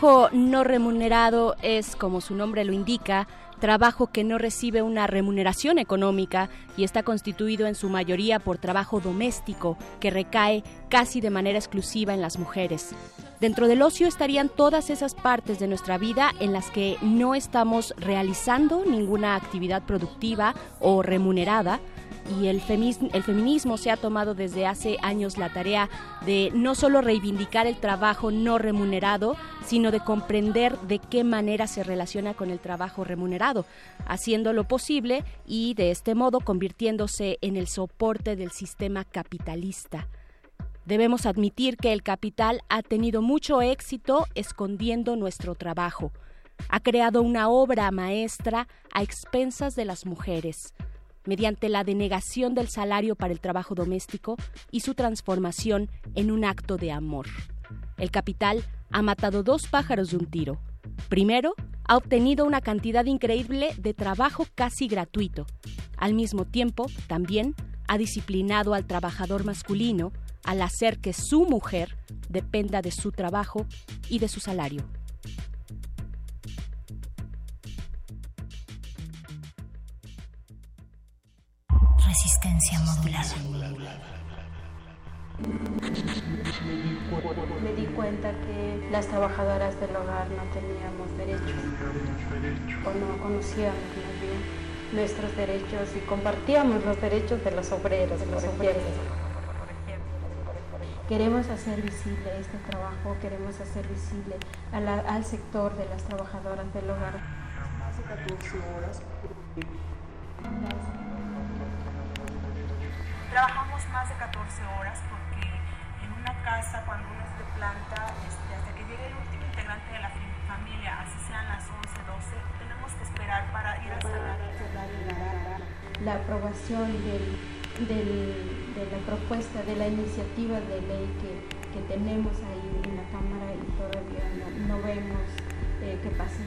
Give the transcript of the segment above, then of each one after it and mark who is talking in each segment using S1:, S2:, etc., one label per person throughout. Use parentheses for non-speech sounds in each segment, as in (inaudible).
S1: Trabajo no remunerado es, como su nombre lo indica, trabajo que no recibe una remuneración económica y está constituido en su mayoría por trabajo doméstico que recae casi de manera exclusiva en las mujeres. Dentro del ocio estarían todas esas partes de nuestra vida en las que no estamos realizando ninguna actividad productiva o remunerada, y el, el feminismo se ha tomado desde hace años la tarea de no solo reivindicar el trabajo no remunerado, sino de comprender de qué manera se relaciona con el trabajo remunerado, haciéndolo posible y de este modo convirtiéndose en el soporte del sistema capitalista. Debemos admitir que el capital ha tenido mucho éxito escondiendo nuestro trabajo. Ha creado una obra maestra a expensas de las mujeres mediante la denegación del salario para el trabajo doméstico y su transformación en un acto de amor. El capital ha matado dos pájaros de un tiro. Primero, ha obtenido una cantidad increíble de trabajo casi gratuito. Al mismo tiempo, también ha disciplinado al trabajador masculino al hacer que su mujer dependa de su trabajo y de su salario.
S2: Resistencia modulada.
S3: Me di cuenta que las trabajadoras del hogar no teníamos derechos o no conocíamos más bien nuestros derechos y compartíamos los derechos de los obreros, de los obreros. Queremos hacer visible este trabajo, queremos hacer visible al sector de las trabajadoras del hogar.
S4: Hace 14 horas. Trabajamos más de 14 horas porque en una casa, cuando uno es de planta, este, hasta que llegue el último integrante de la fam- familia, así sean las 11, 12, tenemos que esperar para ir a salar.
S3: La aprobación del- del- de la propuesta, de la iniciativa de ley que, que tenemos ahí en la Cámara y todavía no, vemos eh, que pase.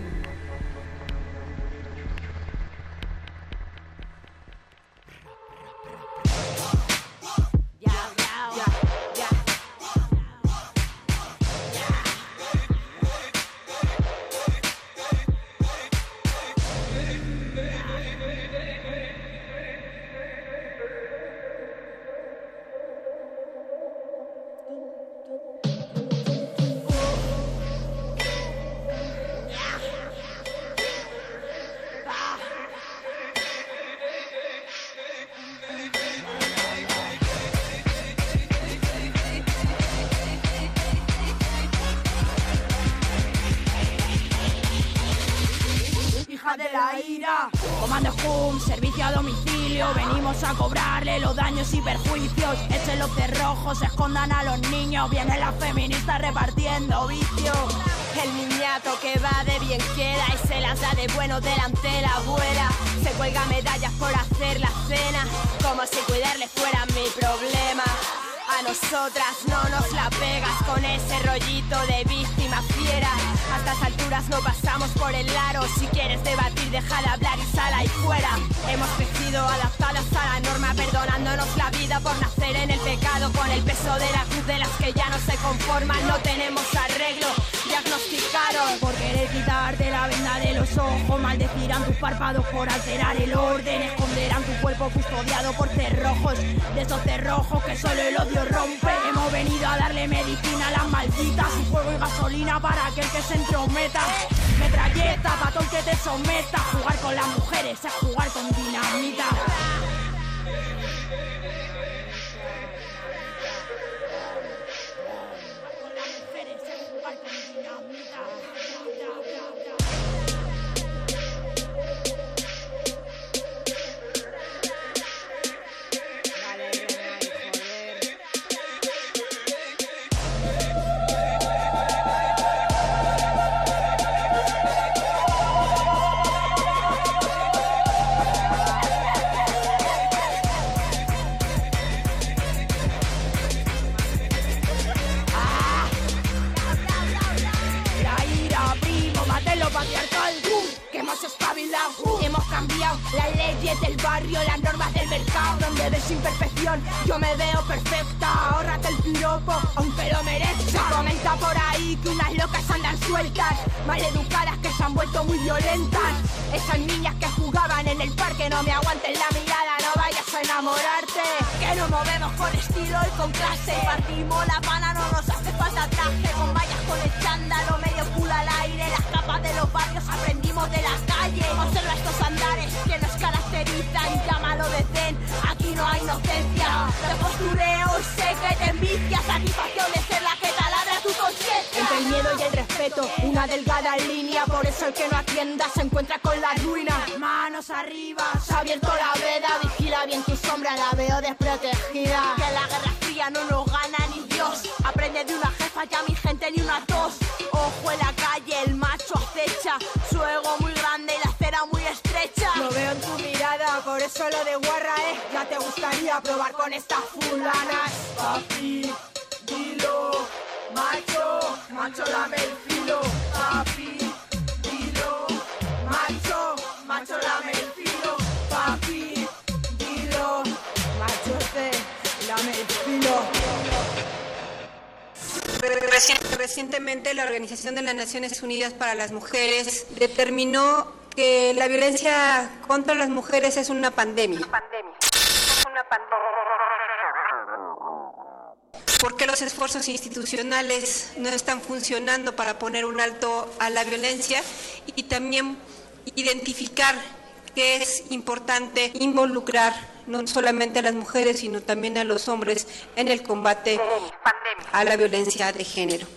S5: Ese rollito de víctima fiera. A estas alturas no pasamos por el aro. Si quieres debatir, deja de hablar y sal ahí fuera. Hemos crecido adaptadas a la norma, perdonándonos la vida por nacer en el pecado. Con el peso de la cruz de las que ya no se conforman, no tenemos arreglo.
S6: Ojos. Maldecirán tus párpados por alterar el orden. Esconderán tu cuerpo custodiado por cerrojos. De esos cerrojos que solo el odio rompe. Hemos venido a darle medicina a las malditas. Y fuego y gasolina para aquel que se entrometa. Metralleta, patón que te someta. Jugar con las mujeres es jugar con dinamita. Sueltas, maleducadas que se han vuelto muy violentas. Esas niñas que jugaban en el parque, no me aguanten la mirada, no vayas a enamorarte. Que nos movemos con estilo y con clase. Partimos la pana, no nos hace falta traje. Con vallas con el chándalo, medio culo al aire. Las capas de los barrios aprendimos de la calle. Observa estos andares que nos caracterizan. Llámalo de zen, aquí no hay inocencia. Te postureo y sé que te envidia. Satisfacción una delgada línea. Por eso el que no atienda se encuentra con la ruina. Manos arriba, se ha abierto la veda. Vigila bien tu sombra, la veo desprotegida. Que la guerra fría no nos gana ni Dios. Aprende de una jefa, ya mi gente ni una tos. Ojo en la calle, el macho acecha. Su ego muy grande y la acera muy estrecha. Lo veo en tu mirada, por eso lo de guarra, eh. Ya te gustaría probar con estas fulanas. Papi, dilo, macho, macho lame el filo. Papi, dilo, macho, macho lame el filo. Papi, dilo, macho te lame el filo.
S7: Reci- Recientemente la Organización de las Naciones Unidas para las Mujeres determinó que la violencia contra las mujeres es una pandemia. ¿Por qué los esfuerzos institucionales no están funcionando para poner un alto a la violencia y también identificar que es importante involucrar no solamente a las mujeres, sino también a los hombres en el combate a la violencia de género?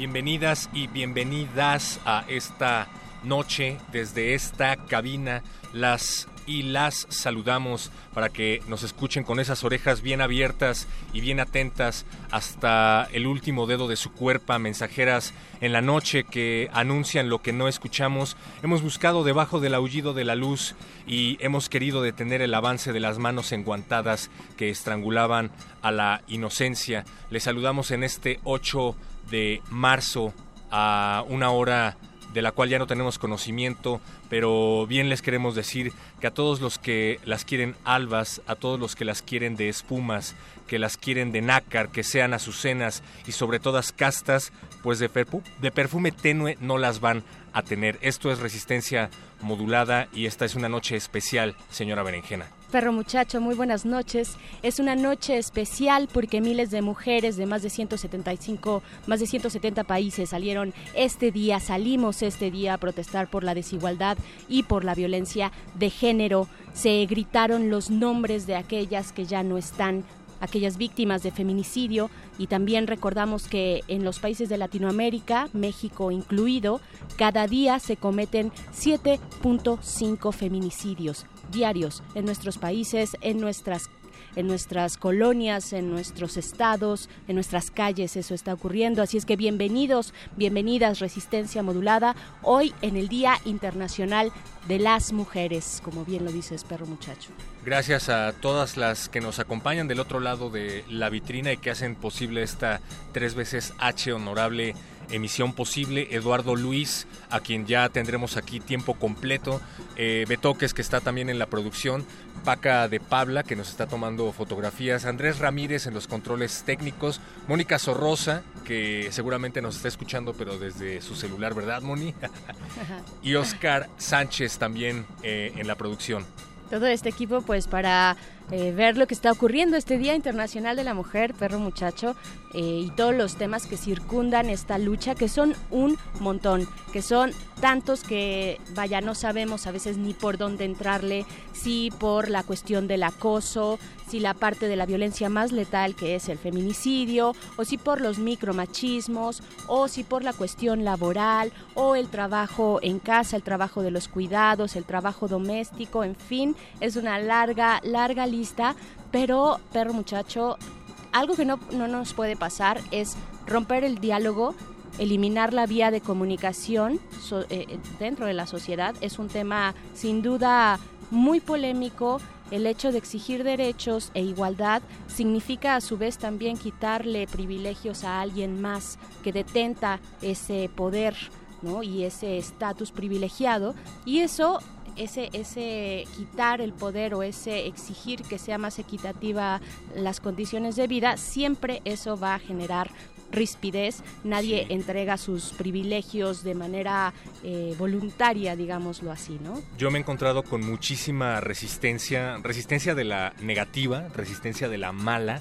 S8: Bienvenidas y bienvenidas a esta noche desde esta cabina. Las y las saludamos para que nos escuchen con esas orejas bien abiertas y bien atentas hasta el último dedo de su cuerpo, mensajeras en la noche que anuncian lo que no escuchamos. Hemos buscado debajo del aullido de la luz y hemos querido detener el avance de las manos enguantadas que estrangulaban a la inocencia. Les saludamos en este 8 de marzo a una hora de la cual ya no tenemos conocimiento, pero bien les queremos decir que a todos los que las quieren albas, a todos los que las quieren de espumas, que las quieren de nácar, que sean azucenas y sobre todas castas, pues de, de perfume tenue no las van a tener. Esto es resistencia modulada y esta es una noche especial, señora Berenjena.
S1: Perro muchacho, muy buenas noches. Es una noche especial porque miles de mujeres de más de 175, más de 170 países salieron este día, salimos este día a protestar por la desigualdad y por la violencia de género. Se gritaron los nombres de aquellas que ya no están aquellas víctimas de feminicidio y también recordamos que en los países de Latinoamérica, México incluido, cada día se cometen 7.5 feminicidios diarios en nuestros países, en nuestras en nuestras colonias, en nuestros estados, en nuestras calles, eso está ocurriendo. Así es que bienvenidos, bienvenidas, Resistencia Modulada, hoy en el Día Internacional de las Mujeres, como bien lo dice Perro Muchacho.
S8: Gracias a todas las que nos acompañan del otro lado de la vitrina y que hacen posible esta tres veces H honorable emisión posible, Eduardo Luis, a quien ya tendremos aquí tiempo completo, eh, Betoques, que está también en la producción, Paca de Pabla, que nos está tomando fotografías, Andrés Ramírez en los controles técnicos, Mónica Sorrosa, que seguramente nos está escuchando, pero desde su celular, ¿verdad, Moni? (laughs) y Oscar Sánchez también eh, en la producción.
S1: Todo este equipo, pues, para eh, ver lo que está ocurriendo este Día Internacional de la Mujer, perro muchacho, eh, y todos los temas que circundan esta lucha, que son un montón, que son tantos que, vaya, no sabemos a veces ni por dónde entrarle, si por la cuestión del acoso, si la parte de la violencia más letal que es el feminicidio, o si por los micromachismos, o si por la cuestión laboral, o el trabajo en casa, el trabajo de los cuidados, el trabajo doméstico, en fin, es una larga, larga lista, pero perro muchacho, algo que no, no nos puede pasar es romper el diálogo eliminar la vía de comunicación eh, dentro de la sociedad es un tema sin duda muy polémico. El hecho de exigir derechos e igualdad significa a su vez también quitarle privilegios a alguien más que detenta ese poder ¿no? y ese estatus privilegiado y eso ese, ese quitar el poder o ese exigir que sea más equitativa las condiciones de vida, siempre eso va a generar rispidez, nadie entrega sus privilegios de manera eh, voluntaria, digámoslo así, ¿no?
S8: Yo me he encontrado con muchísima resistencia, resistencia de la negativa, resistencia de la mala,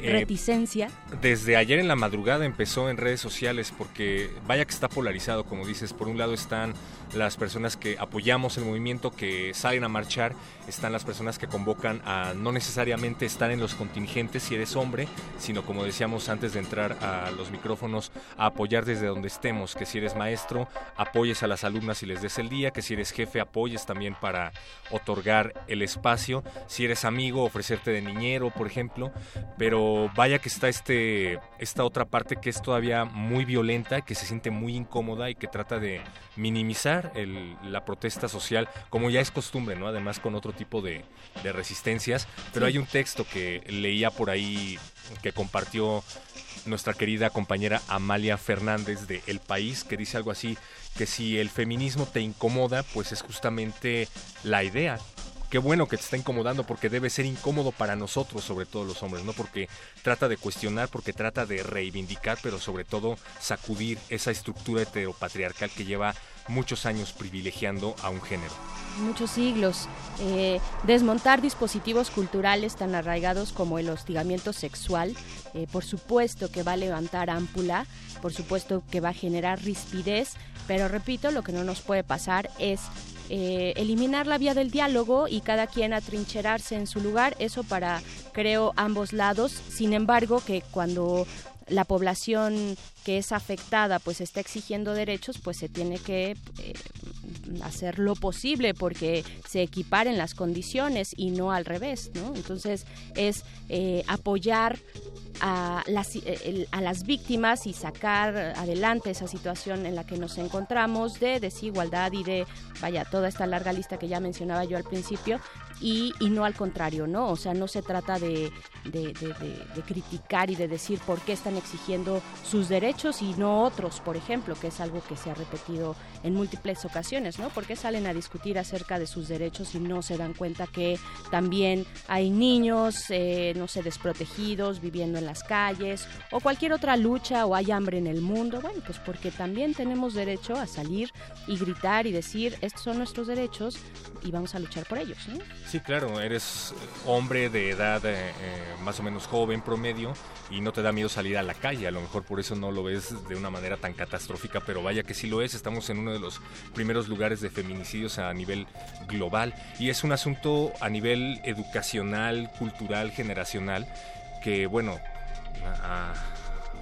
S1: eh, reticencia.
S8: Desde ayer en la madrugada empezó en redes sociales porque vaya que está polarizado, como dices. Por un lado están las personas que apoyamos el movimiento, que salen a marchar, están las personas que convocan a no necesariamente estar en los contingentes si eres hombre, sino como decíamos antes de entrar a los micrófonos, a apoyar desde donde estemos, que si eres maestro, apoyes a las alumnas y les des el día, que si eres jefe, apoyes también para otorgar el espacio, si eres amigo, ofrecerte de niñero, por ejemplo, pero vaya que está este, esta otra parte que es todavía muy violenta, que se siente muy incómoda y que trata de minimizar la protesta social, como ya es costumbre, ¿no? Además con otro tipo de, resistencias. Pero hay un texto que leía por ahí que compartió nuestra querida compañera Amalia Fernández de El País, que dice algo así, que si el feminismo te incomoda, pues es justamente la idea qué bueno que te está incomodando porque debe ser incómodo para nosotros, sobre todo los hombres, ¿no? Porque trata de cuestionar, porque trata de reivindicar, pero sobre todo sacudir esa estructura heteropatriarcal que lleva muchos años privilegiando a un género.
S1: Muchos siglos. Eh, desmontar dispositivos culturales tan arraigados como el hostigamiento sexual, eh, por supuesto que va a levantar ámpula, por supuesto que va a generar rispidez, pero repito, lo que no nos puede pasar es eh, eliminar la vía del diálogo y cada quien atrincherarse en su lugar, eso para, creo, ambos lados. Sin embargo, que cuando la población que es afectada pues está exigiendo derechos, pues se tiene que eh, hacer lo posible porque se equiparen las condiciones y no al revés, ¿no? Entonces es eh, apoyar a las, eh, a las víctimas y sacar adelante esa situación en la que nos encontramos de desigualdad y de, vaya, toda esta larga lista que ya mencionaba yo al principio, y, y, no al contrario, ¿no? O sea, no se trata de, criticar y de decir por qué están exigiendo sus derechos y no otros, por ejemplo, que es algo que se ha repetido en múltiples ocasiones, ¿no? ¿Por qué salen a discutir acerca de sus derechos y no se dan cuenta que también hay niños, eh, no sé, desprotegidos, viviendo en las calles o cualquier otra lucha o hay hambre en el mundo? Bueno, pues porque también tenemos derecho a salir y gritar y decir, estos son nuestros derechos y vamos a luchar por ellos, ¿no?
S8: Sí, claro, eres hombre de edad eh, eh, más o menos joven, promedio, y no te da miedo salir a la calle. A lo mejor por eso no lo ves de una manera tan catastrófica, pero vaya que sí lo es. Estamos en uno de los primeros lugares de feminicidios a nivel global y es un asunto a nivel educacional, cultural, generacional, que bueno, a,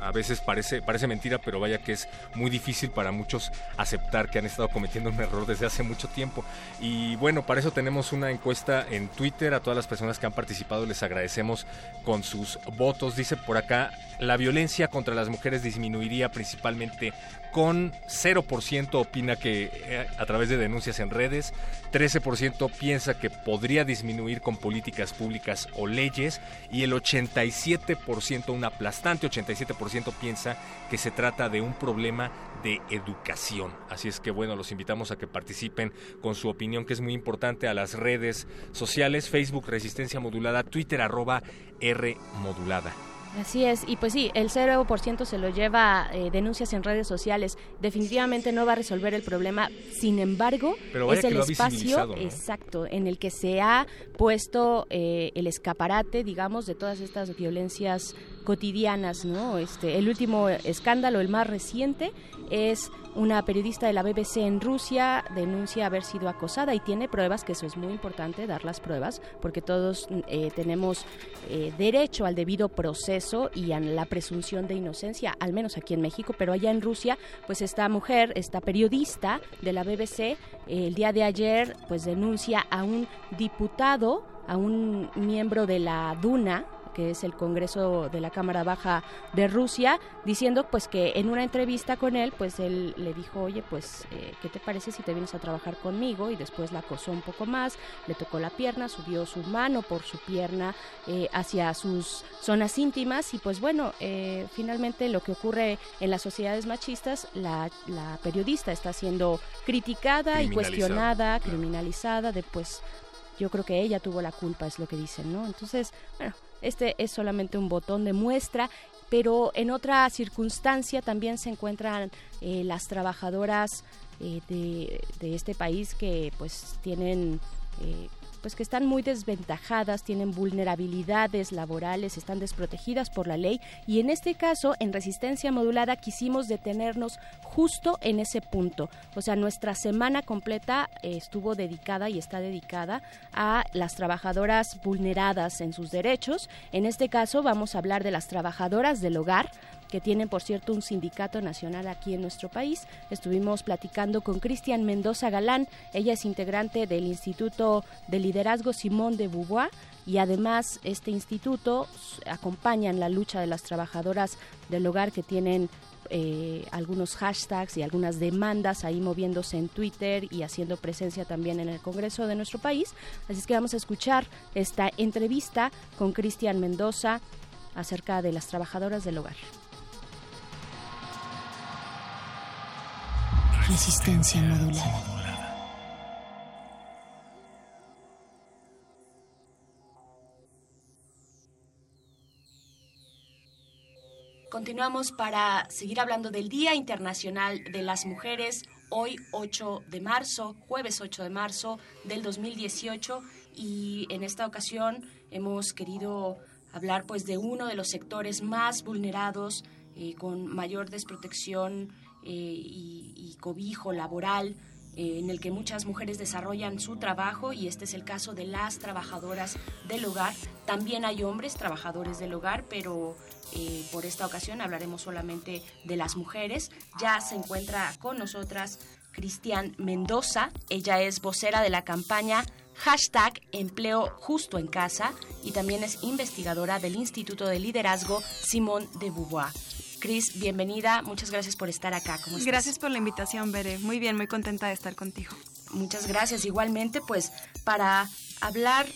S8: a veces parece, parece mentira, pero vaya que es muy difícil para muchos aceptar que han estado cometiendo un error desde hace mucho tiempo. Y bueno, para eso tenemos una encuesta en Twitter. A todas las personas que han participado les agradecemos con sus votos. Dice por acá, la violencia contra las mujeres disminuiría principalmente con 0% opina que eh, a través de denuncias en redes, 13% piensa que podría disminuir con políticas públicas o leyes y el 87%, un aplastante 87% piensa que se trata de un problema de educación. Así es que bueno, los invitamos a que participen con su opinión que es muy importante a las redes sociales, Facebook Resistencia Modulada, Twitter arroba R Modulada.
S1: Así es, y pues sí, el 0% se lo lleva eh, denuncias en redes sociales. Definitivamente no va a resolver el problema. Sin embargo, es el espacio exacto en el que se ha puesto eh, el escaparate, digamos, de todas estas violencias cotidianas, ¿no? Este, el último escándalo, el más reciente, es una periodista de la BBC en Rusia denuncia haber sido acosada y tiene pruebas, que eso es muy importante, dar las pruebas, porque todos eh, tenemos eh, derecho al debido proceso y a la presunción de inocencia, al menos aquí en México, pero allá en Rusia, pues esta mujer, esta periodista de la BBC, eh, el día de ayer, pues denuncia a un diputado, a un miembro de la DUNA, que es el Congreso de la Cámara Baja de Rusia, diciendo pues que en una entrevista con él, pues él le dijo, oye, pues, eh, ¿qué te parece si te vienes a trabajar conmigo? Y después la acosó un poco más, le tocó la pierna, subió su mano por su pierna eh, hacia sus zonas íntimas y pues bueno, eh, finalmente lo que ocurre en las sociedades machistas, la, la periodista está siendo criticada y cuestionada, criminalizada, de pues yo creo que ella tuvo la culpa, es lo que dicen, ¿no? Entonces, bueno, este es solamente un botón de muestra pero en otra circunstancia también se encuentran eh, las trabajadoras eh, de, este país que pues tienen eh, pues que están muy desventajadas, tienen vulnerabilidades laborales, están desprotegidas por la ley y en este caso en resistencia modulada quisimos detenernos justo en ese punto. O sea, nuestra semana completa eh, estuvo dedicada y está dedicada a las trabajadoras vulneradas en sus derechos. En este caso vamos a hablar de las trabajadoras del hogar, que tienen, por cierto, un sindicato nacional aquí en nuestro país. Estuvimos platicando con Cristian Mendoza Galán, ella es integrante del Instituto de Liderazgo Simón de Beauvoir y además este instituto acompaña en la lucha de las trabajadoras del hogar que tienen eh, algunos hashtags y algunas demandas ahí moviéndose en Twitter y haciendo presencia también en el Congreso de nuestro país. Así es que vamos a escuchar esta entrevista con Cristian Mendoza acerca de las trabajadoras del hogar.
S9: Resistencia modulada.
S1: Continuamos para seguir hablando del Día Internacional de las Mujeres, hoy 8 de marzo, jueves 8 de marzo del 2018, y en esta ocasión hemos querido hablar pues de uno de los sectores más vulnerados, eh, con mayor desprotección eh, y, cobijo laboral eh, en el que muchas mujeres desarrollan su trabajo y este es el caso de las trabajadoras del hogar. También hay hombres trabajadores del hogar, pero eh, por esta ocasión hablaremos solamente de las mujeres. Ya se encuentra con nosotras Cristian Mendoza. Ella es vocera de la campaña
S10: hashtag empleo justo en casa y también es investigadora del Instituto de Liderazgo Simón de Beauvoir. Cris, bienvenida, muchas gracias por estar acá. ¿Cómo estás?
S11: Gracias por la invitación, Bere. Muy bien, muy contenta de estar contigo.
S10: Muchas gracias. Igualmente, pues para hablar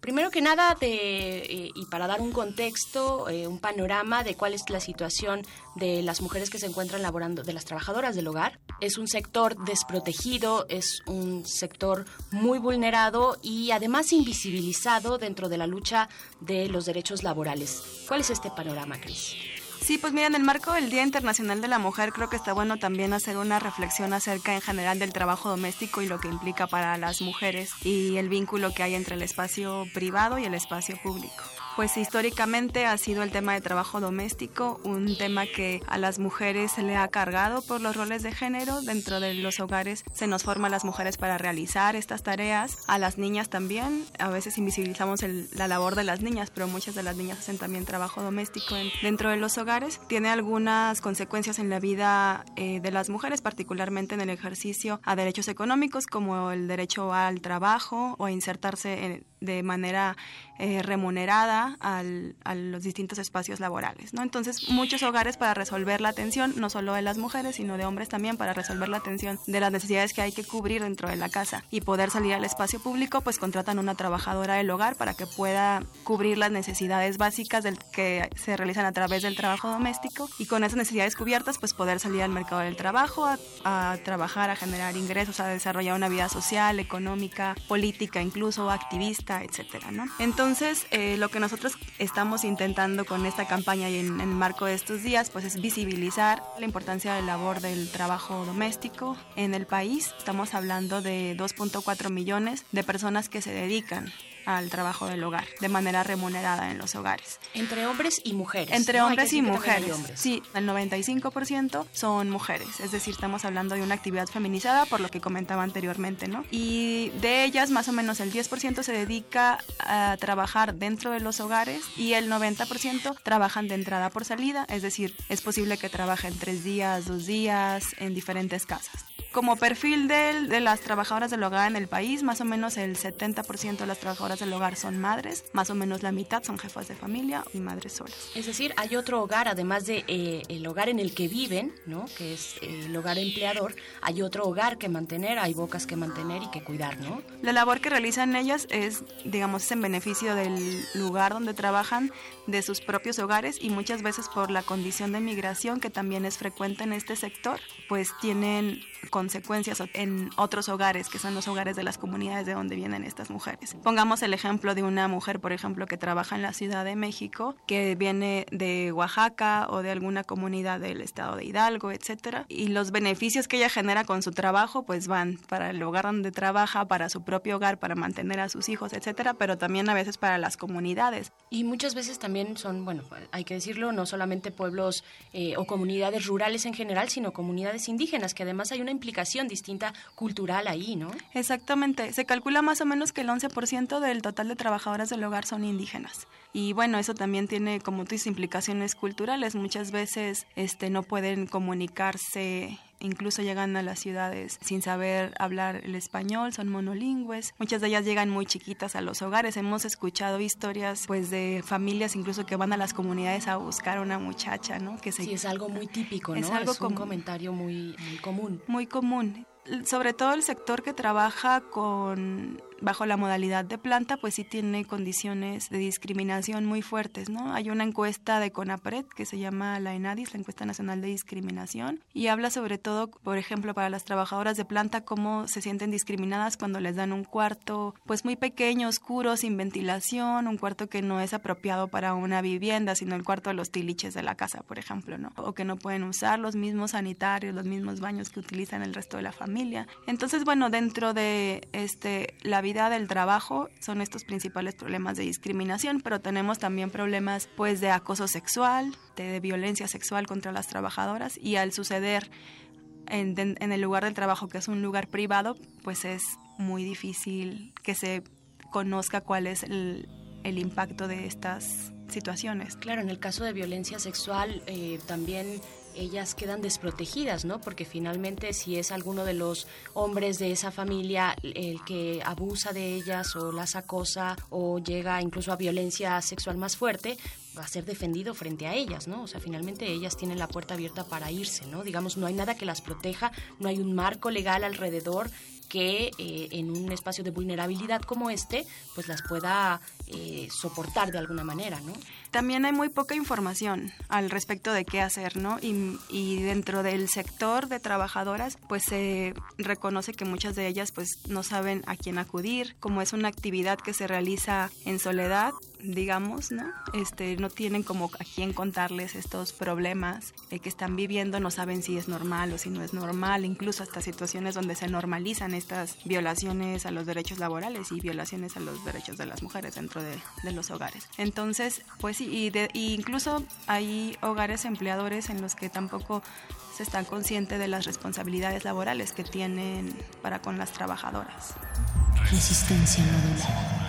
S10: Primero que nada, de, eh, y para dar un contexto, eh, un panorama de cuál es la situación de las mujeres que se encuentran laborando, de las trabajadoras del hogar. Es un sector desprotegido, es un sector muy vulnerado y además invisibilizado dentro de la lucha de los derechos laborales. ¿Cuál es este panorama, Cris?
S11: Sí, pues mira, en el marco del Día Internacional de la Mujer creo que está bueno también hacer una reflexión acerca en general del trabajo doméstico y lo que implica para las mujeres y el vínculo que hay entre el espacio privado y el espacio público pues históricamente ha sido el tema de trabajo doméstico, un tema que a las mujeres se le ha cargado por los roles de género. Dentro de los hogares se nos forma a las mujeres para realizar estas tareas, a las niñas también. A veces invisibilizamos la labor de las niñas, pero muchas de las niñas hacen también trabajo doméstico dentro de los hogares. Tiene algunas consecuencias en la vida eh, de las mujeres, particularmente en el ejercicio a derechos económicos como el derecho al trabajo o a insertarse de manera eh, remunerada al, a los distintos espacios laborales. ¿no? Entonces, muchos hogares para resolver la atención, no solo de las mujeres, sino de hombres también, para resolver la atención de las necesidades que hay que cubrir dentro de la casa y poder salir al espacio público, pues contratan una trabajadora del hogar para que pueda cubrir las necesidades básicas del, que se realizan a través del trabajo doméstico y con esas necesidades cubiertas, pues poder salir al mercado del trabajo, a, a trabajar, a generar ingresos, a desarrollar una vida social, económica, política, incluso activista, etcétera, ¿no? Entonces, eh, lo que nosotros estamos intentando con esta campaña y en, en, el marco de estos días, pues es visibilizar la importancia de la labor del trabajo doméstico en el país. Estamos hablando de 2.4 millones de personas que se dedican al trabajo del hogar de manera remunerada en los hogares.
S10: Entre hombres y mujeres.
S11: Entre hombres y mujeres. Sí, el 95% son mujeres, es decir, estamos hablando de una actividad feminizada por lo que comentaba anteriormente, ¿no? Y de ellas más o menos el 10% se dedica a trabajar dentro de los hogares y el 90% trabajan de entrada por salida, es decir, es posible que trabajen tres días, dos días en diferentes casas. Como perfil de, de las trabajadoras del hogar en el país, más o menos el 70% de las trabajadoras del hogar son madres, más o menos la mitad son jefas de familia y madres solas.
S10: Es decir, hay otro hogar, además de eh, el hogar en el que viven, ¿no? que es eh, el hogar empleador, hay otro hogar que mantener, hay bocas que mantener y que cuidar, ¿no?
S11: La labor que realizan ellas es, digamos, es en beneficio del lugar donde trabajan, de sus propios hogares y muchas veces por la condición de migración que también es frecuente en este sector, pues tienen consecuencias en otros hogares, que son los hogares de las comunidades de donde vienen estas mujeres. Pongamos el ejemplo de una mujer, por ejemplo, que trabaja en la Ciudad de México, que viene de Oaxaca o de alguna comunidad del estado de Hidalgo, etcétera, y los beneficios que ella genera con su trabajo, pues van para el hogar donde trabaja, para su propio hogar, para mantener a sus hijos, etcétera, pero también a veces para las comunidades.
S10: Y muchas veces también son, bueno, hay que decirlo, no solamente pueblos eh, o comunidades rurales en general, sino comunidades indígenas, que además hay una implicación distinta cultural ahí, ¿no?
S11: Exactamente. Se calcula más o menos que el 11% del total de trabajadoras del hogar son indígenas. Y bueno, eso también tiene, como tú dices, implicaciones culturales. Muchas veces este, no pueden comunicarse incluso llegan a las ciudades sin saber hablar el español, son monolingües. Muchas de ellas llegan muy chiquitas a los hogares. Hemos escuchado historias pues de familias incluso que van a las comunidades a buscar a una muchacha, ¿no?
S10: Que se... Sí, es algo muy típico, ¿no? Es algo es un comentario muy, muy común.
S11: Muy común sobre todo el sector que trabaja con bajo la modalidad de planta, pues sí tiene condiciones de discriminación muy fuertes, ¿no? Hay una encuesta de CONAPRED que se llama la ENADIS, la Encuesta Nacional de Discriminación, y habla sobre todo, por ejemplo, para las trabajadoras de planta, cómo se sienten discriminadas cuando les dan un cuarto, pues muy pequeño, oscuro, sin ventilación, un cuarto que no es apropiado para una vivienda, sino el cuarto de los tiliches de la casa, por ejemplo, ¿no? O que no pueden usar los mismos sanitarios, los mismos baños que utilizan el resto de la familia. Entonces, bueno, dentro de este la vida del trabajo son estos principales problemas de discriminación, pero tenemos también problemas pues de acoso sexual, de, violencia sexual contra las trabajadoras y al suceder en, en, el lugar del trabajo, que es un lugar privado, pues es muy difícil que se conozca cuál es el, el impacto de estas situaciones.
S10: Claro, en el caso de violencia sexual eh, también ellas quedan desprotegidas, ¿no? Porque finalmente si es alguno de los hombres de esa familia el que abusa de ellas o las acosa o llega incluso a violencia sexual más fuerte, va a ser defendido frente a ellas, ¿no? O sea, finalmente ellas tienen la puerta abierta para irse, ¿no? Digamos, no hay nada que las proteja, no hay un marco legal alrededor que eh, en un espacio de vulnerabilidad como este, pues las pueda eh, soportar de alguna manera, ¿no?
S11: También hay muy poca información al respecto de qué hacer, ¿no? Y, y dentro del sector de trabajadoras, pues se reconoce que muchas de ellas pues no saben a quién acudir, como es una actividad que se realiza en soledad, digamos, ¿no? Este, no tienen como a quién contarles estos problemas eh, que están viviendo, no saben si es normal o si no es normal, incluso hasta situaciones donde se normalizan estas violaciones a los derechos laborales y violaciones a los derechos de las mujeres dentro de, de los hogares. Entonces, pues sí, y, incluso hay hogares empleadores en los que tampoco se están conscientes de las responsabilidades laborales que tienen para con las trabajadoras.
S9: Resistencia modulada.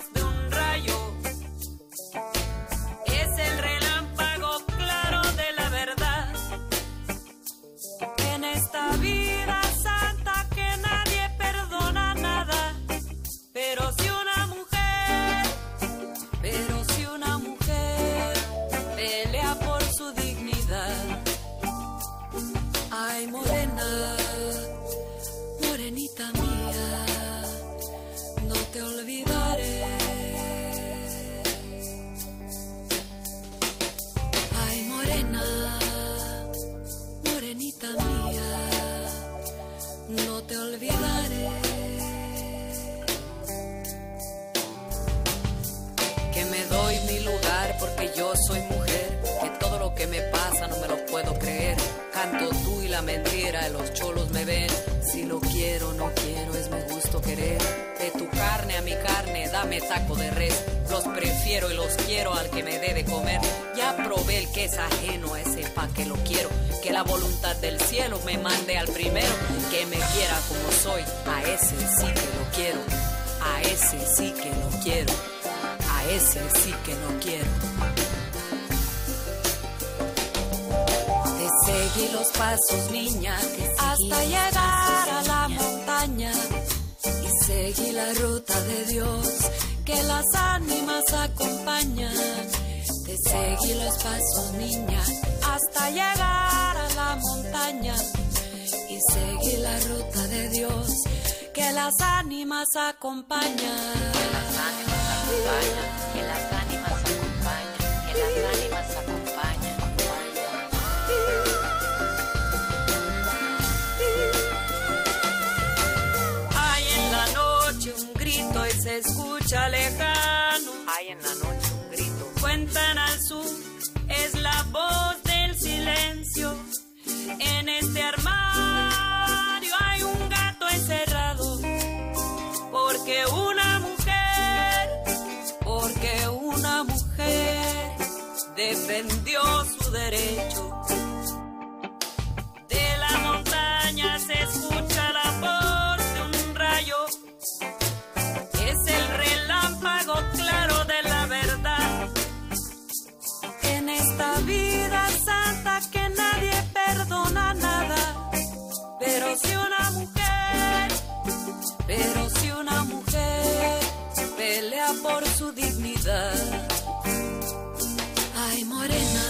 S12: yo soy mujer, que todo lo que me pasa no me lo puedo creer. Canto tú y la mentira, los cholos me ven. Si lo quiero, no quiero, es mi gusto querer. De tu carne a mi carne, dame taco de res. Los prefiero y los quiero al que me dé de comer. Ya probé el que es ajeno a ese pa' que lo quiero. Que la voluntad del cielo me mande al primero. Que me quiera como soy, a ese sí que lo quiero. A ese sí que lo quiero. Ese sí que no quiero. Te seguí los pasos, niña, hasta llegar a la montaña. Y seguí la ruta de Dios que las ánimas acompañan. Te seguí los pasos, niña, hasta llegar a la montaña. Y seguí la ruta de Dios que las ánimas acompañan. Que las ánimas acompañan, que las ánimas acompañan, que las ánimas acompañan. Hay en la noche un grito y se escucha lejano. Hay en la noche un grito. Cuentan al sur, es la voz del silencio. En este armario defendió su derecho. De la montaña se escucha la voz de un rayo. Es el relámpago claro de la verdad. En esta vida santa que nadie perdona nada. Pero si una mujer, pero si una mujer pelea por su dignidad. Morena,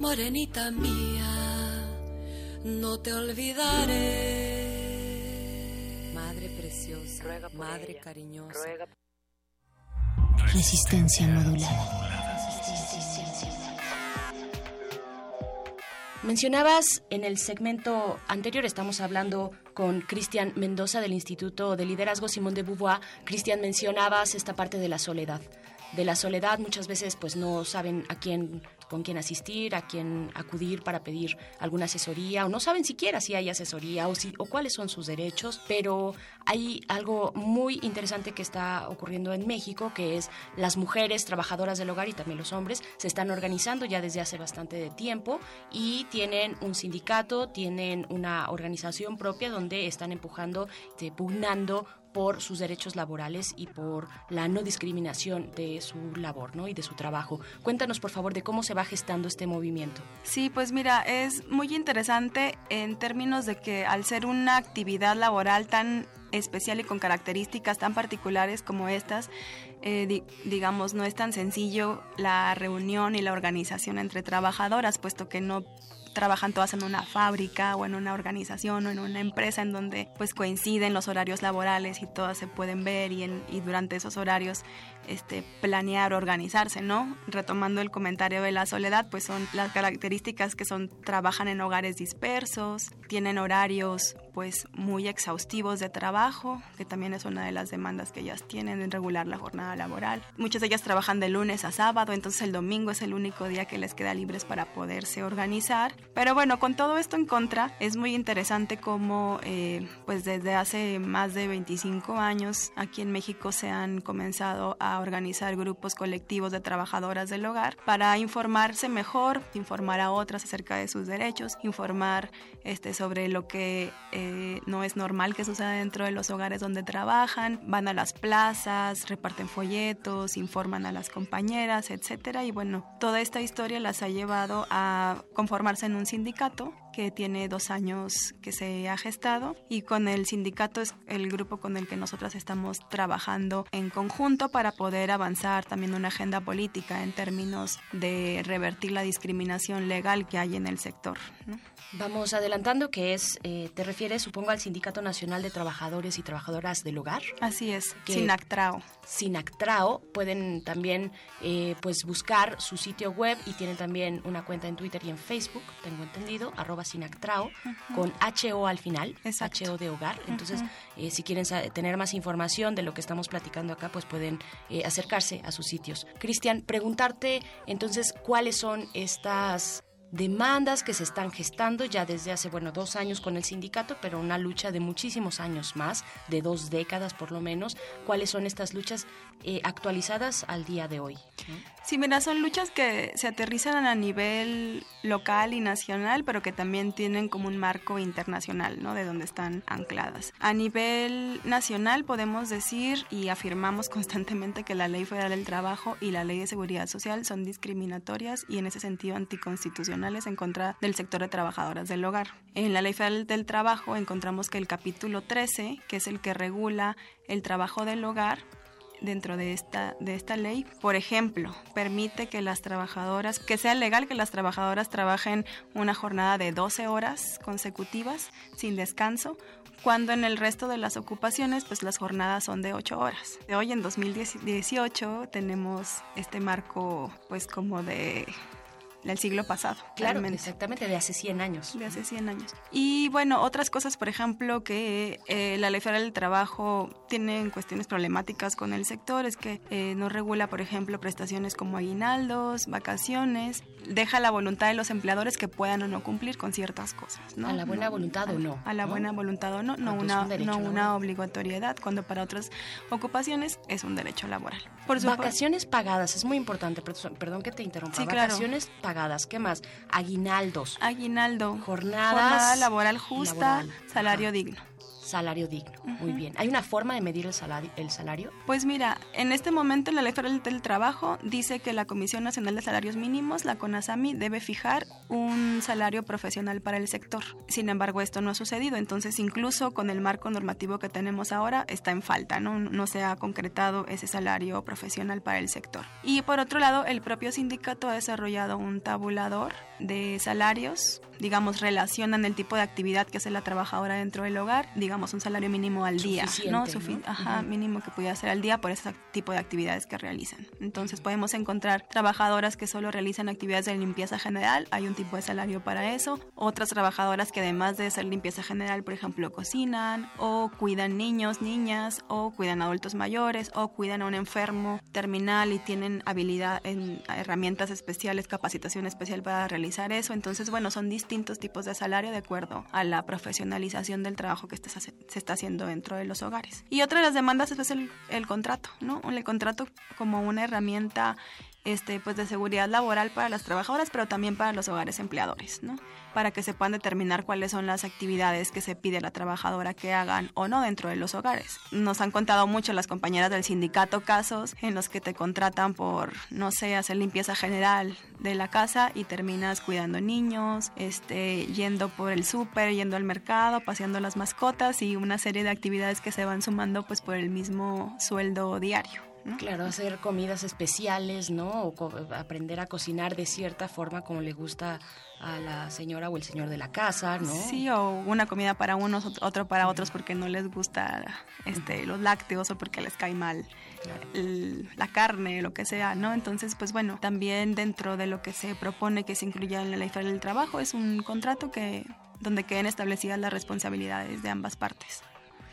S12: morenita mía, no te olvidaré. Madre preciosa, madre cariñosa.
S9: Resistencia modulada.
S10: Mencionabas en el segmento anterior, estamos hablando con Cristian Mendoza del Instituto de Liderazgo Simón de Beauvoir. Cristian, mencionabas esta parte de la soledad. De la soledad muchas veces pues no saben a quién con quién asistir, a quién acudir para pedir alguna asesoría o no saben siquiera si hay asesoría o, si, o cuáles son sus derechos, pero hay algo muy interesante que está ocurriendo en México, que es las mujeres trabajadoras del hogar y también los hombres se están organizando ya desde hace bastante tiempo y tienen un sindicato, tienen una organización propia donde están empujando, pugnando por sus derechos laborales y por la no discriminación de su labor ¿no? y de su trabajo. Cuéntanos, por favor, de cómo se va gestando este movimiento.
S11: Sí, pues mira, es muy interesante en términos de que al ser una actividad laboral tan especial y con características tan particulares como estas, eh, digamos, no es tan sencillo la reunión y la organización entre trabajadoras, puesto que no trabajan todas en una fábrica o en una organización o en una empresa en donde pues coinciden los horarios laborales y todas se pueden ver y, en, y durante esos horarios este, planear, organizarse, ¿no? Retomando el comentario de la soledad, pues son las características que son, trabajan en hogares dispersos, tienen horarios pues muy exhaustivos de trabajo, que también es una de las demandas que ellas tienen en regular la jornada laboral. Muchas de ellas trabajan de lunes a sábado, entonces el domingo es el único día que les queda libres para poderse organizar. Pero bueno, con todo esto en contra, es muy interesante cómo eh, pues desde hace más de 25 años aquí en México se han comenzado a organizar grupos colectivos de trabajadoras del hogar para informarse mejor, informar a otras acerca de sus derechos, informar este, sobre lo que eh, no es normal que suceda dentro de los hogares donde trabajan, van a las plazas, reparten folletos, informan a las compañeras, etcétera. Y bueno, toda esta historia las ha llevado a conformarse en un sindicato que tiene dos años que se ha gestado y con el sindicato es el grupo con el que nosotras estamos trabajando en conjunto para poder avanzar también una agenda política en términos de revertir la discriminación legal que hay en el sector.
S10: Vamos adelantando que es, eh, te refieres supongo al Sindicato Nacional de Trabajadores y Trabajadoras del Hogar.
S11: Así es, Sinactrao.
S10: Sinactrao, pueden también eh, pues buscar su sitio web y tienen también una cuenta en Twitter y en Facebook, tengo entendido, arroba Sinactrao, con HO al final, HO de hogar. Entonces, eh, si quieren tener más información de lo que estamos platicando acá, pues pueden acercarse a sus sitios. Cristian, preguntarte entonces cuáles son estas demandas que se están gestando ya desde hace, bueno, dos años con el sindicato, pero una lucha de muchísimos años más, de dos décadas por lo menos. ¿Cuáles son estas luchas eh, actualizadas al día de hoy?
S11: Sí, mira, son luchas que se aterrizan a nivel local y nacional, pero que también tienen como un marco internacional, ¿no? De donde están ancladas. A nivel nacional podemos decir y afirmamos (laughs) constantemente que la Ley Federal del Trabajo y la Ley de Seguridad Social son discriminatorias y en ese sentido anticonstitucionales en contra del sector de trabajadoras del hogar. En la Ley Federal del Trabajo encontramos que el capítulo 13, que es el que regula el trabajo del hogar, dentro de esta, de esta ley. Por ejemplo, permite que las trabajadoras, que sea legal que las trabajadoras trabajen una jornada de 12 horas consecutivas sin descanso, cuando en el resto de las ocupaciones pues las jornadas son de 8 horas. Hoy en 2018 tenemos este marco pues como de del siglo pasado.
S10: Claro, exactamente, de hace 100 años.
S11: De hace 100 años. Y bueno, otras cosas, por ejemplo, que eh, la Ley Federal del Trabajo tiene cuestiones problemáticas con el sector, es que eh, no regula, por ejemplo, prestaciones como aguinaldos, vacaciones, deja la voluntad de los empleadores que puedan o no cumplir con ciertas cosas. ¿no?
S10: A la buena voluntad o no.
S11: A la buena voluntad o no, no una, no una obligatoriedad, cuando para otras ocupaciones es un derecho laboral.
S10: Por Vacaciones pagadas, es muy importante, perdón que te interrumpa. Sí, Vacaciones pagadas, ¿qué más? Aguinaldos.
S11: Aguinaldo.
S10: Jornadas.
S11: Jornada laboral justa, salario digno
S10: salario digno. Muy bien. ¿Hay una forma de medir el salario, el salario?
S11: Pues mira, en este momento la Ley Federal del Trabajo dice que la Comisión Nacional de Salarios Mínimos, la CONASAMI, debe fijar un salario profesional para el sector. Sin embargo, esto no ha sucedido. Entonces, incluso con el marco normativo que tenemos ahora, está en falta, ¿no? No se ha concretado ese salario profesional para el sector. Y por otro lado, el propio sindicato ha desarrollado un tabulador de salarios digamos, relacionan el tipo de actividad que hace la trabajadora dentro del hogar, digamos, un salario mínimo al día, ¿no? Ajá, mínimo que pudiera hacer al día por ese tipo de actividades que realizan. Entonces podemos encontrar trabajadoras que solo realizan actividades de limpieza general, hay un tipo de salario para eso. Otras trabajadoras que además de hacer limpieza general, por ejemplo, cocinan o cuidan niños, niñas o cuidan adultos mayores o cuidan a un enfermo terminal y tienen habilidad en herramientas especiales, capacitación especial para realizar eso. Entonces, bueno, son distintos tipos de salario de acuerdo a la profesionalización del trabajo que se está haciendo dentro de los hogares. Y otra de las demandas es el, el contrato, ¿no? El contrato como una herramienta este, pues de seguridad laboral para las trabajadoras, pero también para los hogares empleadores, ¿no? Para que se puedan determinar cuáles son las actividades que se pide a la trabajadora que hagan o no dentro de los hogares. Nos han contado mucho las compañeras del sindicato casos en los que te contratan por, no sé, hacer limpieza general de la casa y terminas cuidando niños, este, yendo por el súper, yendo al mercado, paseando las mascotas y una serie de actividades que se van sumando pues por el mismo sueldo diario.
S10: Claro, hacer comidas especiales, ¿no? O aprender a cocinar de cierta forma como le gusta a la señora o el señor de la casa, ¿no?
S11: Sí, o una comida para unos, otro para otros porque no les gusta este, los lácteos o porque les cae mal la carne, lo que sea, ¿no? Entonces, pues bueno, también dentro de lo que se propone que se incluya en la ley del trabajo es un contrato que donde queden establecidas las responsabilidades de ambas partes.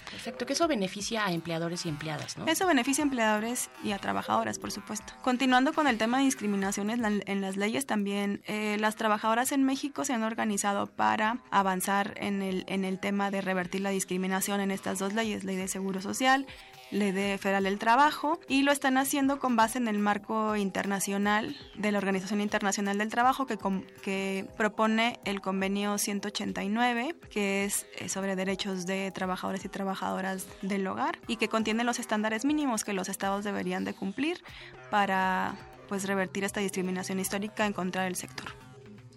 S10: Perfecto, que eso beneficia a empleadores y empleadas, ¿no?
S11: Eso beneficia a empleadores y a trabajadoras, por supuesto. Continuando con el tema de discriminaciones en las leyes, también eh, las trabajadoras en México se han organizado para avanzar en el, en el tema de revertir la discriminación en estas dos leyes, ley de seguro social Ley Federal del Trabajo y lo están haciendo con base en el marco internacional de la Organización Internacional del Trabajo que, que propone el convenio 189 que es eh, sobre derechos de trabajadores y trabajadoras del hogar y que contiene los estándares mínimos que los estados deberían de cumplir para pues revertir esta discriminación histórica en contra del sector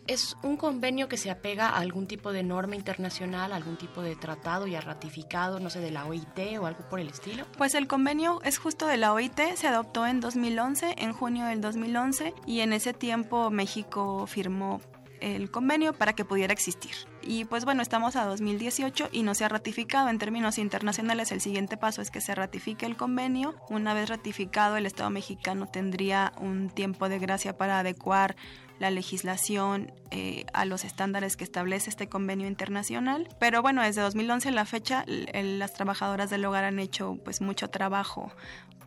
S10: es un convenio que se apega a algún tipo de norma internacional, algún tipo de tratado ya ratificado, no sé, de la OIT o algo por el estilo?
S11: Pues el convenio es justo de la OIT, se adoptó en 2011, en junio del 2011, y en ese tiempo México firmó el convenio para que pudiera existir. Y pues bueno, estamos a 2018 y no se ha ratificado. En términos internacionales, el siguiente paso es que se ratifique el convenio. Una vez ratificado, el Estado mexicano tendría un tiempo de gracia para adecuar la legislación eh, a los estándares que establece este convenio internacional. Pero bueno, desde 2011 a la fecha, las trabajadoras del hogar han hecho pues mucho trabajo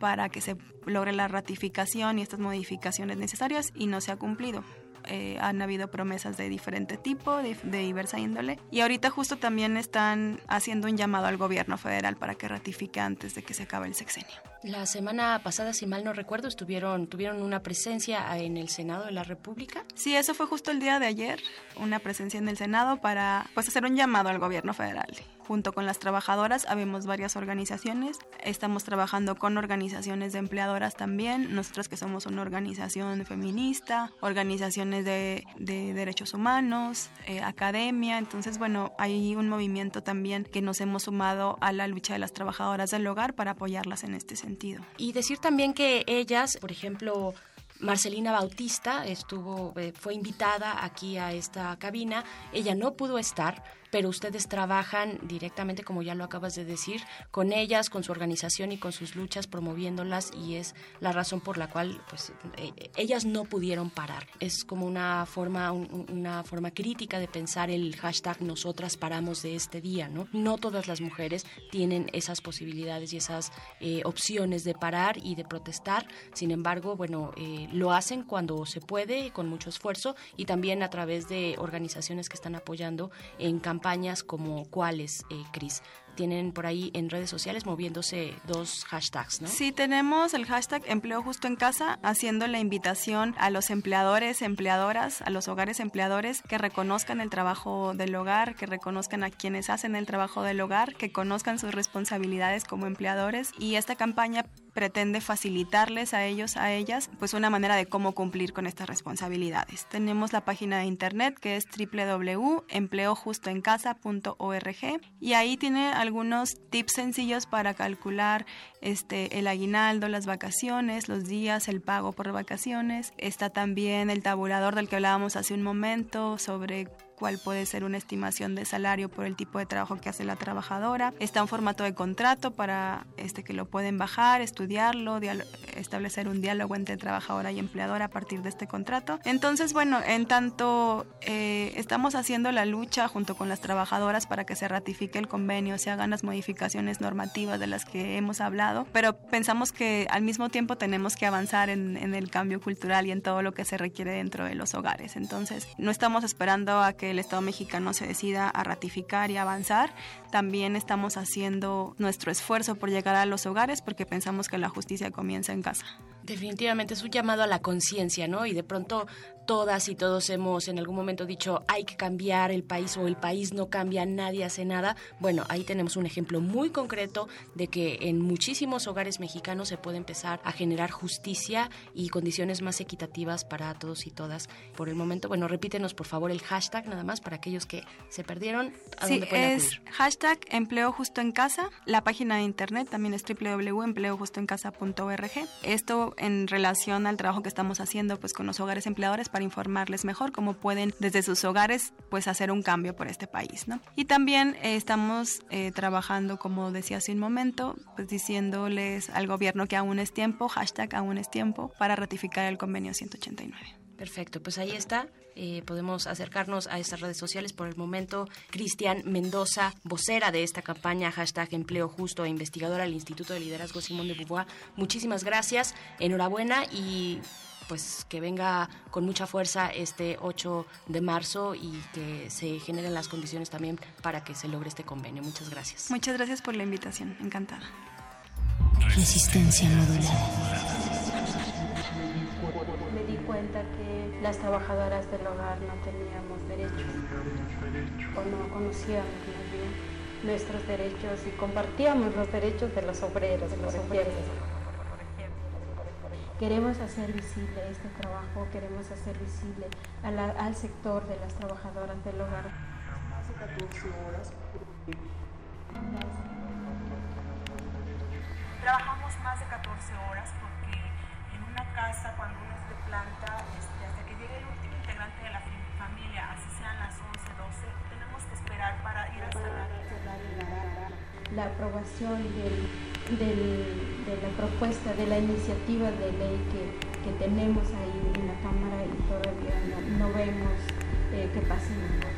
S11: para que se logre la ratificación y estas modificaciones necesarias y no se ha cumplido. Eh, han habido promesas de diferente tipo, de, diversa índole. Y ahorita justo también están haciendo un llamado al gobierno federal para que ratifique antes de que se acabe el sexenio.
S10: La semana pasada, si mal no recuerdo, estuvieron, tuvieron una presencia en el Senado de la República.
S11: Sí, eso fue justo el día de ayer, una presencia en el Senado para pues hacer un llamado al gobierno federal junto con las trabajadoras habemos varias organizaciones. Estamos trabajando con organizaciones de empleadoras también, nosotros que somos una organización feminista, organizaciones de, derechos humanos, eh, academia. Entonces, bueno, hay un movimiento también que nos hemos sumado a la lucha de las trabajadoras del hogar para apoyarlas en este sentido.
S10: Y decir también que ellas, por ejemplo, Marcelina Bautista estuvo, eh, fue invitada aquí a esta cabina. Ella no pudo estar, pero ustedes trabajan directamente, como ya lo acabas de decir, con ellas, con su organización y con sus luchas, promoviéndolas y es la razón por la cual pues eh, ellas no pudieron parar. Es como una forma, una forma crítica de pensar el hashtag nosotras paramos de este día, ¿no? No todas las mujeres tienen esas posibilidades y esas eh, opciones de parar y de protestar. Sin embargo, bueno, eh, lo hacen cuando se puede, con mucho esfuerzo y también a través de organizaciones que están apoyando en campañas campañas como cuáles, eh, Cris? Tienen por ahí en redes sociales moviéndose dos hashtags, ¿no?
S11: Sí, tenemos el hashtag Empleo Justo en Casa, haciendo la invitación a los empleadores, empleadoras, a los hogares empleadores que reconozcan el trabajo del hogar, que reconozcan a quienes hacen el trabajo del hogar, que conozcan sus responsabilidades como empleadores. Y esta campaña pretende facilitarles a ellos, a ellas, pues una manera de cómo cumplir con estas responsabilidades. Tenemos la página de internet que es www.empleojustoencasa.org y ahí tiene algunos tips sencillos para calcular este el aguinaldo, las vacaciones, los días, el pago por vacaciones. Está también el tabulador del que hablábamos hace un momento sobre cuál puede ser una estimación de salario por el tipo de trabajo que hace la trabajadora. Está en formato de contrato para este, que lo pueden bajar, estudiarlo, establecer un diálogo entre trabajadora y empleadora a partir de este contrato. Entonces, bueno, en tanto eh, estamos haciendo la lucha junto con las trabajadoras para que se ratifique el convenio, se hagan las modificaciones normativas de las que hemos hablado, pero pensamos que al mismo tiempo tenemos que avanzar en, en el cambio cultural y en todo lo que se requiere dentro de los hogares. Entonces, no estamos esperando a que el Estado mexicano se decida a ratificar y avanzar, también estamos haciendo nuestro esfuerzo por llegar a los hogares porque pensamos que la justicia comienza en casa.
S10: Definitivamente es un llamado a la conciencia, ¿no? Y de pronto todas y todos hemos en algún momento dicho hay que cambiar el país o el país no cambia, nadie hace nada. Bueno, ahí tenemos un ejemplo muy concreto de que en muchísimos hogares mexicanos se puede empezar a generar justicia y condiciones más equitativas para todos y todas. Por el momento, bueno, repítenos por favor el hashtag nada más para aquellos que se perdieron.
S11: ¿a sí, es hashtag empleo justo en casa. La página de internet también es www.empleojustoencasa.org. Esto en relación al trabajo que estamos haciendo pues con los hogares empleadores para informarles mejor cómo pueden desde sus hogares pues hacer un cambio por este país, ¿no? Y también eh, estamos eh, trabajando, como decía hace un momento, pues diciéndoles al gobierno que aún es tiempo, hashtag aún es tiempo, para ratificar el convenio 189.
S10: Perfecto, pues ahí está. Eh, podemos acercarnos a estas redes sociales. Por el momento, Cristian Mendoza, vocera de esta campaña, hashtag empleo justo e investigadora del Instituto de Liderazgo Simón de Beauvoir. Muchísimas gracias, enhorabuena y pues que venga con mucha fuerza este 8 de marzo y que se generen las condiciones también para que se logre este convenio. Muchas gracias.
S11: Muchas gracias por la invitación, encantada.
S9: Resistencia modulada.
S3: Cuenta que las trabajadoras del hogar no teníamos derechos o no conocíamos más bien nuestros derechos y compartíamos los derechos de los obreros, de los obreros. Queremos hacer visible este trabajo, queremos hacer visible al sector de las trabajadoras del hogar. Hace 14 horas.
S4: Trabajamos más de 14 horas porque en una casa cuando uno es de planta el último integrante de la familia, así sean las 11, 12, tenemos que esperar para ir a cerrar.
S3: La aprobación de la propuesta, de la iniciativa de ley que, que tenemos ahí en la Cámara y todavía no, no vemos eh, que pase nada.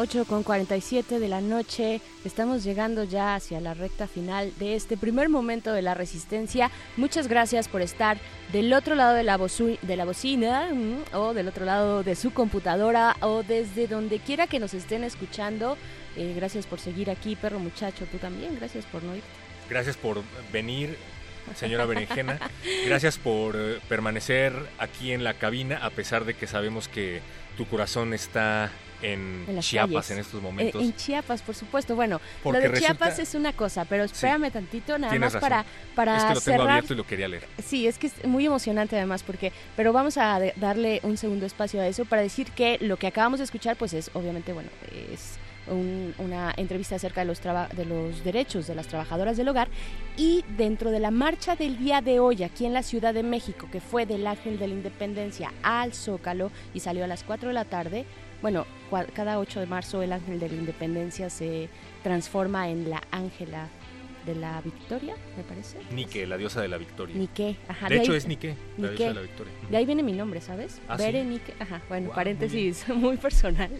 S10: 8 con 47 de la noche. Estamos llegando ya hacia la recta final de este primer momento de la resistencia. Muchas gracias por estar del otro lado de la, de la bocina mm, o del otro lado de su computadora o desde donde quiera que nos estén escuchando. Eh, gracias por seguir aquí, perro muchacho. Tú también. Gracias por no irte.
S8: Gracias por venir, señora Berenjena. Gracias por eh, permanecer aquí en la cabina a pesar de que sabemos que tu corazón está en, Chiapas en estos momentos.
S10: Eh, en Chiapas, por supuesto. Bueno, lo de Chiapas es una cosa, pero espérame tantito nada más para para
S8: Es que
S10: lo
S8: tengo abierto y lo quería leer.
S10: Sí, es que es muy emocionante además porque pero vamos a darle un segundo espacio a eso para decir que lo que acabamos de escuchar pues es obviamente bueno, es una entrevista acerca de los, de los derechos de las trabajadoras del hogar y dentro de la marcha del día de hoy aquí en la Ciudad de México, que fue del Ángel de la Independencia al Zócalo y salió a las 4 de la tarde, bueno, cada 8 de marzo el ángel de la independencia se transforma en la ángela de la victoria, me parece.
S8: Nike, la diosa de la victoria.
S10: Nike,
S8: ajá. De, hecho es Nike, la diosa de la victoria.
S10: De ahí viene mi nombre, ¿sabes?
S8: ¿Ah,
S10: Nike, ajá. Bueno, paréntesis (laughs) muy, personal.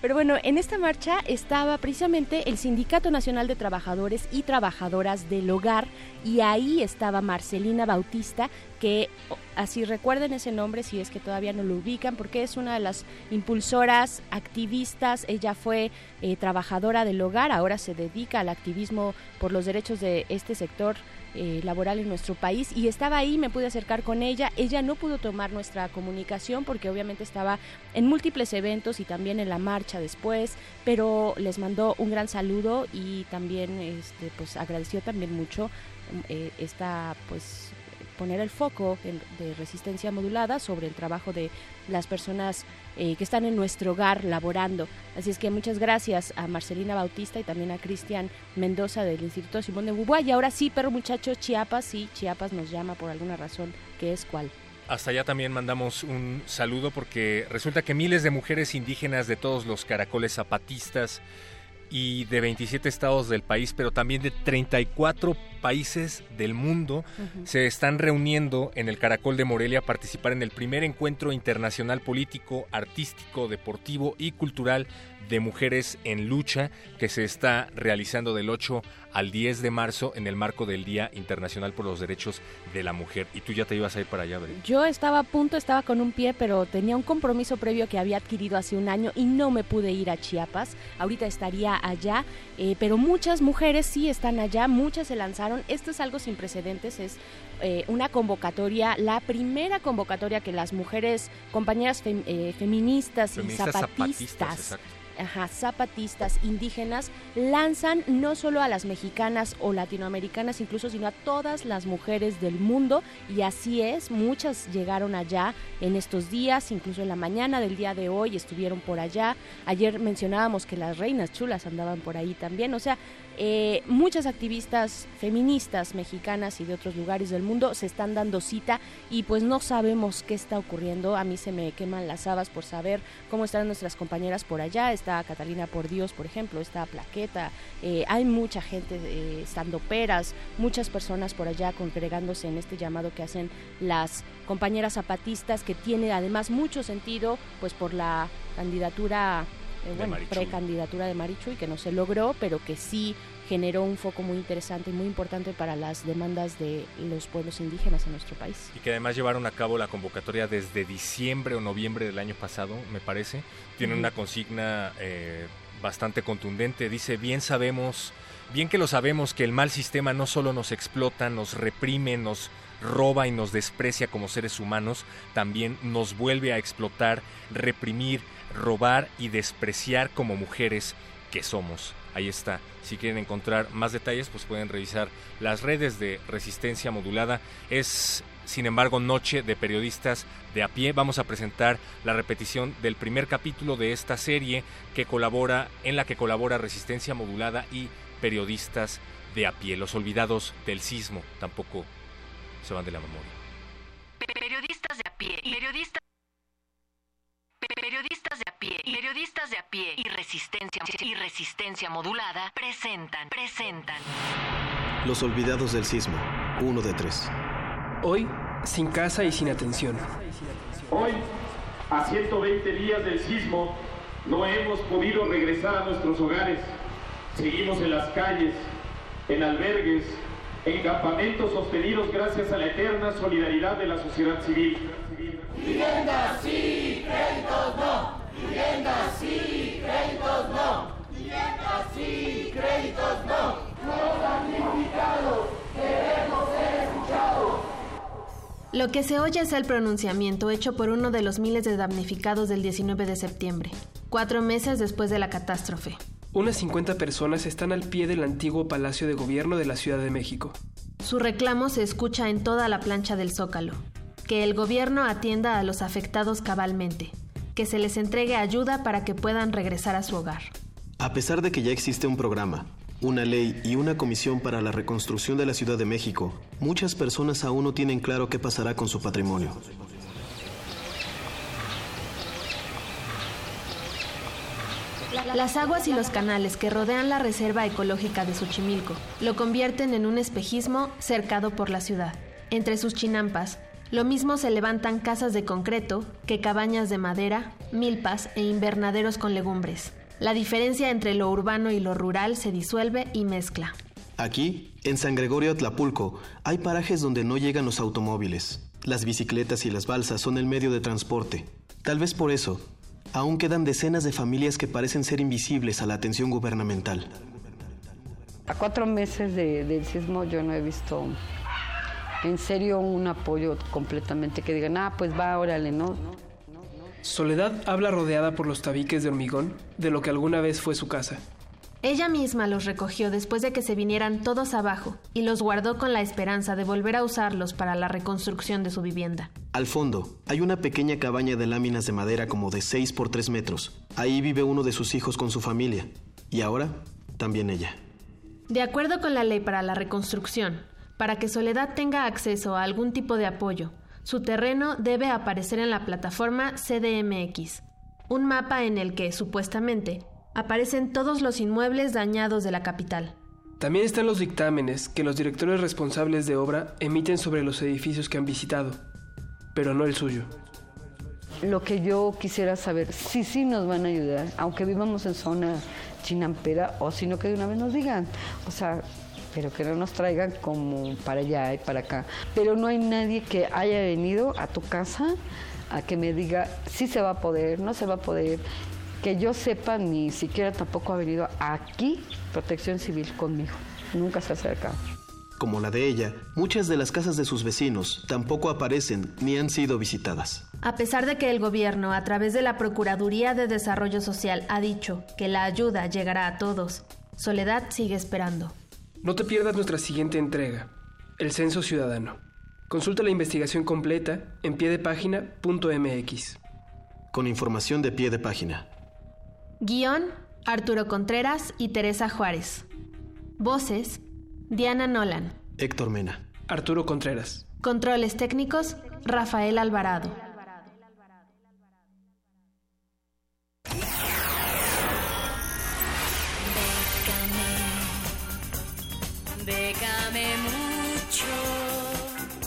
S10: Pero bueno, en esta marcha estaba precisamente el Sindicato Nacional de Trabajadores y Trabajadoras del Hogar y ahí estaba Marcelina Bautista, que así recuerden ese nombre si es que todavía no lo ubican, porque es una de las impulsoras activistas, ella fue eh, trabajadora del hogar, ahora se dedica al activismo por los derechos de este sector eh, laboral en nuestro país y estaba ahí, me pude acercar con ella, ella no pudo tomar nuestra comunicación porque obviamente estaba en múltiples eventos y también en la marcha después, pero les mandó un gran saludo y también este, pues agradeció también mucho eh, esta pues poner el foco de resistencia modulada sobre el trabajo de las personas eh, que están en nuestro hogar laborando. Así es que muchas gracias a Marcelina Bautista y también a Cristian Mendoza del Instituto Simón de Beauvoir. Y ahora sí, perro muchacho, Chiapas, sí, Chiapas nos llama por alguna razón, que es cuál.
S8: Hasta allá también mandamos un saludo porque resulta que miles de mujeres indígenas de todos los caracoles zapatistas y de 27 estados del país, pero también de 34 países del mundo se están reuniendo en el Caracol de Morelia a participar en el primer encuentro internacional político, artístico, deportivo y cultural de mujeres en lucha que se está realizando del 8 al 10 de marzo en el marco del Día Internacional por los Derechos de la Mujer. Y tú ya te ibas a ir para allá, ¿verdad?
S10: Yo estaba a punto, estaba con un pie, pero tenía un compromiso previo que había adquirido hace un año y no me pude ir a Chiapas. Ahorita estaría allá, eh, pero muchas mujeres sí están allá, muchas se lanzaron. Esto es algo sin precedentes, es eh, una convocatoria, la primera convocatoria que las mujeres, compañeras eh, feministas, y zapatistas ajá, zapatistas indígenas lanzan no solo a las mexicanas o latinoamericanas incluso, sino a todas las mujeres del mundo y así es, muchas llegaron allá en estos días, incluso en la mañana del día de hoy estuvieron por allá. Ayer mencionábamos que las reinas chulas andaban por ahí también, o sea, eh, muchas activistas feministas mexicanas y de otros lugares del mundo se están dando cita y pues no sabemos qué está ocurriendo. A mí se me queman las habas por saber cómo están nuestras compañeras por allá. Está Catalina por Dios, por ejemplo, está Plaqueta. Eh, hay mucha gente eh, estando peras, muchas personas por allá congregándose en este llamado que hacen las compañeras zapatistas que tiene además mucho sentido pues por la candidatura eh, bueno, precandidatura de Marichuy que no se logró, pero que sí generó un foco muy interesante y muy importante para las demandas de los pueblos indígenas en nuestro país.
S8: Y que además llevaron a cabo la convocatoria desde diciembre o noviembre del año pasado, me parece. Tienen una consigna eh, bastante contundente. Dice, bien sabemos, bien que lo sabemos, que el mal sistema no solo nos explota, nos reprime, nos roba y nos desprecia como seres humanos, también nos vuelve a explotar, reprimir, robar y despreciar como mujeres que somos. Ahí está. Si quieren encontrar más detalles, pues pueden revisar las redes de resistencia modulada. Es, sin embargo, noche de periodistas de a pie. Vamos a presentar la repetición del primer capítulo de esta serie que colabora, en la que colabora resistencia modulada y periodistas de a pie. Los olvidados del sismo tampoco se van de la memoria.
S13: Periodistas de a pie y periodistas Periodistas de a pie, periodistas de a pie y resistencia y resistencia modulada presentan, presentan.
S14: Los olvidados del sismo, uno de tres.
S15: Hoy, sin casa y sin atención.
S16: Hoy, a 120 días del sismo, no hemos podido regresar a nuestros hogares. Seguimos en las calles, en albergues, en campamentos sostenidos gracias a la eterna solidaridad de la sociedad civil.
S17: Vivienda sí, créditos no. Vivienda sí, créditos no. Vivienda sí, créditos no. No damnificados, queremos ser escuchados.
S18: Lo que se oye es el pronunciamiento hecho por uno de los miles de damnificados del 19 de septiembre, cuatro meses después de la catástrofe.
S15: Unas 50 personas están al pie del antiguo Palacio de Gobierno de la Ciudad de México.
S18: Su reclamo se escucha en toda la plancha del Zócalo que el gobierno atienda a los afectados cabalmente, que se les entregue ayuda para que puedan regresar a su hogar.
S14: A pesar de que ya existe un programa, una ley y una comisión para la reconstrucción de la Ciudad de México, muchas personas aún no tienen claro qué pasará con su patrimonio.
S18: Las aguas y los canales que rodean la reserva ecológica de Xochimilco lo convierten en un espejismo cercado por la ciudad. Entre sus chinampas, lo mismo se levantan casas de concreto que cabañas de madera, milpas e invernaderos con legumbres. La diferencia entre lo urbano y lo rural se disuelve y mezcla.
S14: Aquí, en San Gregorio Atlapulco, hay parajes donde no llegan los automóviles. Las bicicletas y las balsas son el medio de transporte. Tal vez por eso, aún quedan decenas de familias que parecen ser invisibles a la atención gubernamental.
S19: A cuatro meses del sismo yo no he visto en serio un apoyo completamente que digan, ah, pues va, órale, ¿no?
S15: Soledad habla rodeada por los tabiques de hormigón de lo que alguna vez fue su casa.
S18: Ella misma los recogió después de que se vinieran todos abajo y los guardó con la esperanza de volver a usarlos para la reconstrucción de su vivienda.
S14: Al fondo, hay una pequeña cabaña de láminas de madera como de 6 por 3 metros. Ahí vive uno de sus hijos con su familia. Y ahora, también ella.
S18: De acuerdo con la ley para la reconstrucción, para que Soledad tenga acceso a algún tipo de apoyo, su terreno debe aparecer en la plataforma CDMX, un mapa en el que, supuestamente, aparecen todos los inmuebles dañados de la capital.
S15: También están los dictámenes que los directores responsables de obra emiten sobre los edificios que han visitado, pero no el suyo.
S19: Lo que yo quisiera saber, si sí nos van a ayudar, aunque vivamos en zona chinampera, o si no que de una vez nos digan, o sea, pero que no nos traigan como para allá y para acá. Pero no hay nadie que haya venido a tu casa a que me diga si se va a poder, no se va a poder. Que yo sepa, ni siquiera tampoco ha venido aquí Protección Civil conmigo. Nunca se ha acercado.
S14: Como la de ella, muchas de las casas de sus vecinos tampoco aparecen ni han sido visitadas.
S18: A pesar de que el gobierno, a través de la Procuraduría de Desarrollo Social, ha dicho que la ayuda llegará a todos, Soledad sigue esperando.
S15: No te pierdas nuestra siguiente entrega, el Censo Ciudadano. Consulta la investigación completa en piedepágina.mx.
S14: Con información de pie de página.
S18: Guión, Arturo Contreras y Teresa Juárez. Voces, Diana Nolan.
S14: Héctor Mena.
S15: Arturo Contreras.
S18: Controles técnicos, Rafael Alvarado.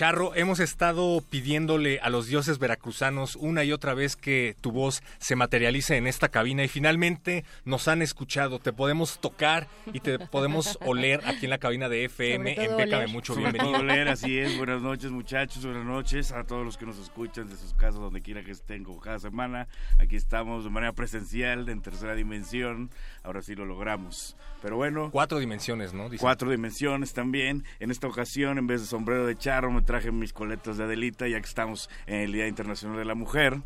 S8: Charro, hemos estado pidiéndole a los dioses veracruzanos una y otra vez que tu voz se materialice en esta cabina y finalmente nos han escuchado. Te podemos tocar y te podemos oler aquí en la cabina de FM en
S20: oler.
S8: Mucho.
S20: Sobre
S8: Bienvenido.
S20: todo oler, así es. Buenas noches, muchachos. Buenas noches a todos los que nos escuchan de sus casas, donde quiera que estén, como cada semana. Aquí estamos de manera presencial, en tercera dimensión. Ahora sí lo logramos. Pero bueno.
S8: Cuatro dimensiones, ¿no? Dicen.
S20: Cuatro dimensiones también. En esta ocasión, en vez de sombrero de charro, me traje mis coletas de Adelita, ya que estamos en el Día Internacional de la Mujer.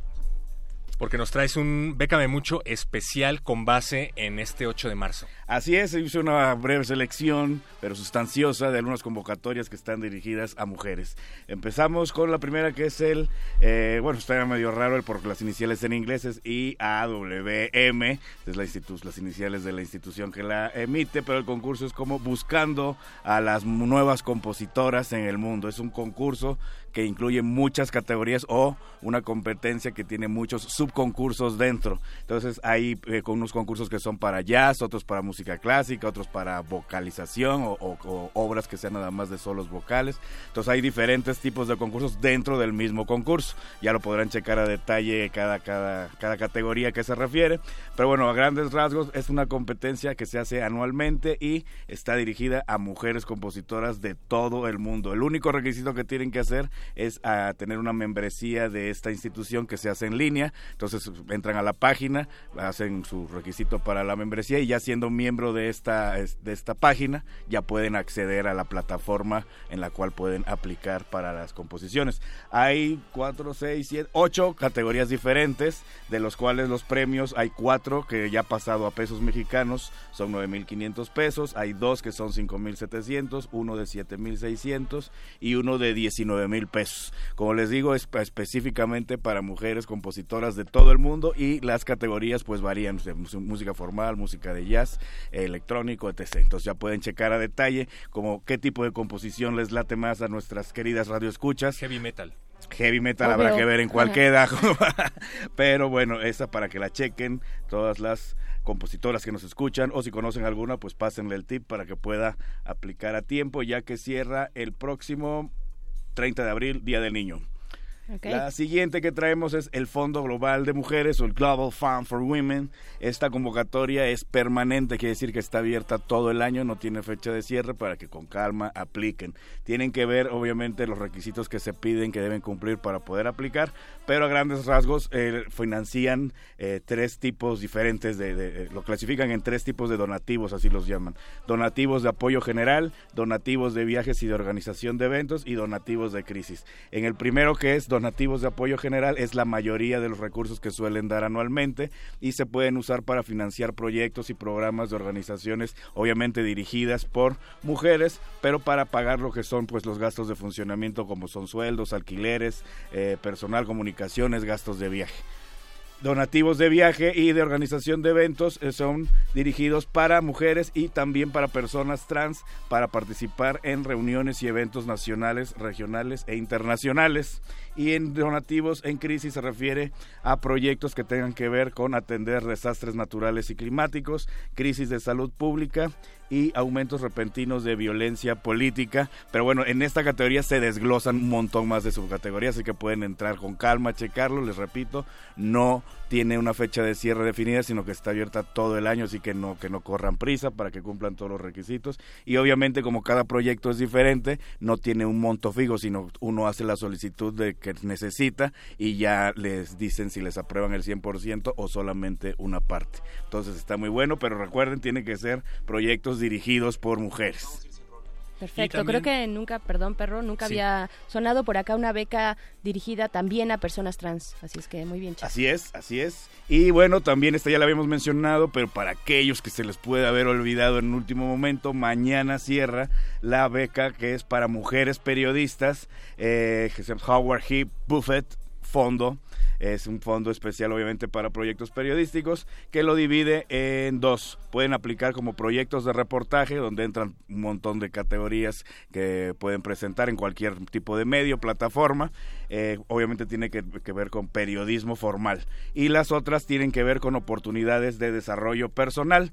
S8: Porque nos traes un Bécame Mucho especial con base en este 8 de marzo.
S20: Así es, hice una breve selección, pero sustanciosa, de algunas convocatorias que están dirigidas a mujeres. Empezamos con la primera, que es el, eh, bueno, está medio raro el porque las iniciales en inglés es IAWM, es la las iniciales de la institución que la emite, pero el concurso es como buscando a las nuevas compositoras en el mundo. Es un concurso que incluye muchas categorías o una competencia que tiene muchos subconcursos dentro. Entonces hay eh, unos concursos que son para jazz, otros para música clásica, otros para vocalización o, o- o obras que sean nada más de solos vocales. Entonces hay diferentes tipos de concursos dentro del mismo concurso. Ya lo podrán checar a detalle cada, cada, cada categoría que se refiere. Pero bueno, a grandes rasgos es una competencia que se hace anualmente y está dirigida a mujeres compositoras de todo el mundo. El único requisito que tienen que hacer es a tener una membresía de esta institución que se hace en línea. Entonces entran a la página, hacen su requisito para la membresía y ya siendo miembro de esta, es- de esta página ya pueden acceder a la plataforma en la cual pueden aplicar para las composiciones. Hay cuatro, seis, siete, ocho categorías diferentes, de los cuales los premios hay cuatro que ya pasado a pesos mexicanos, son 9.500 pesos, hay dos que son 5.700, uno de 7.600 y uno de 19.000 pesos. Como les digo, es específicamente para mujeres compositoras de todo el mundo y las categorías pues varían, de música formal, música de jazz, electrónico, etc. Entonces ya pueden checar a detalle como qué tipo de composición les late más a nuestras queridas radioescuchas.
S8: Heavy metal.
S20: Heavy metal
S8: Obvio.
S20: habrá que ver en cuál queda. (laughs) Pero bueno, esa para que la chequen todas las compositoras que nos escuchan o si conocen alguna, pues pásenle el tip para que pueda aplicar a tiempo ya que cierra el próximo 30 de abril, Día del Niño. La siguiente que traemos es el Fondo Global de Mujeres o el Global Fund for Women. Esta convocatoria es permanente, quiere decir que está abierta todo el año, no tiene fecha de cierre para que con calma apliquen. Tienen que ver, obviamente, los requisitos que se piden que deben cumplir para poder aplicar, pero a grandes rasgos financian eh, tres tipos diferentes de, de- lo clasifican en tres tipos de donativos, así los llaman. Donativos de apoyo general, donativos de viajes y de organización de eventos y donativos de crisis. En el primero que es donativos de apoyo general es la mayoría de los recursos que suelen dar anualmente y se pueden usar para financiar proyectos y programas de organizaciones obviamente dirigidas por mujeres, pero para pagar lo que son pues los gastos de funcionamiento como son sueldos, alquileres, eh, personal, comunicaciones, gastos de viaje. Donativos de viaje y de organización de eventos eh, son dirigidos para mujeres y también para personas trans para participar en reuniones y eventos nacionales, regionales e internacionales. Y en donativos en crisis se refiere a proyectos que tengan que ver con atender desastres naturales y climáticos, crisis de salud pública y aumentos repentinos de violencia política. Pero bueno, en esta categoría se desglosan un montón más de subcategorías, así que pueden entrar con calma, checarlo. Les repito, no tiene una fecha de cierre definida, sino que está abierta todo el año, así que no, que no corran prisa para que cumplan todos los requisitos. Y obviamente, como cada proyecto es diferente, no tiene un monto fijo, sino uno hace la solicitud de que necesita y ya les dicen si les aprueban el 100% o solamente una parte. Entonces está muy bueno, pero recuerden, tiene que ser proyectos dirigidos por mujeres.
S10: Perfecto,
S20: también-
S10: creo que nunca, perdón perro, nunca
S20: Sí.
S10: había sonado por acá una beca dirigida también a personas trans, así es que muy bien. Chas.
S20: Así es, así es. Y bueno, también esta ya la habíamos mencionado, pero para aquellos que se les puede haber olvidado en último momento, mañana cierra la beca que es para mujeres periodistas, eh, que se llama Howard Heep Buffett Fondo. Es un fondo especial, obviamente, para proyectos periodísticos que lo divide en dos. Pueden aplicar como proyectos de reportaje, donde entran un montón de categorías que pueden presentar en cualquier tipo de medio, plataforma. Eh, obviamente tiene que, que ver con periodismo formal. Y las otras tienen que ver con oportunidades de desarrollo personal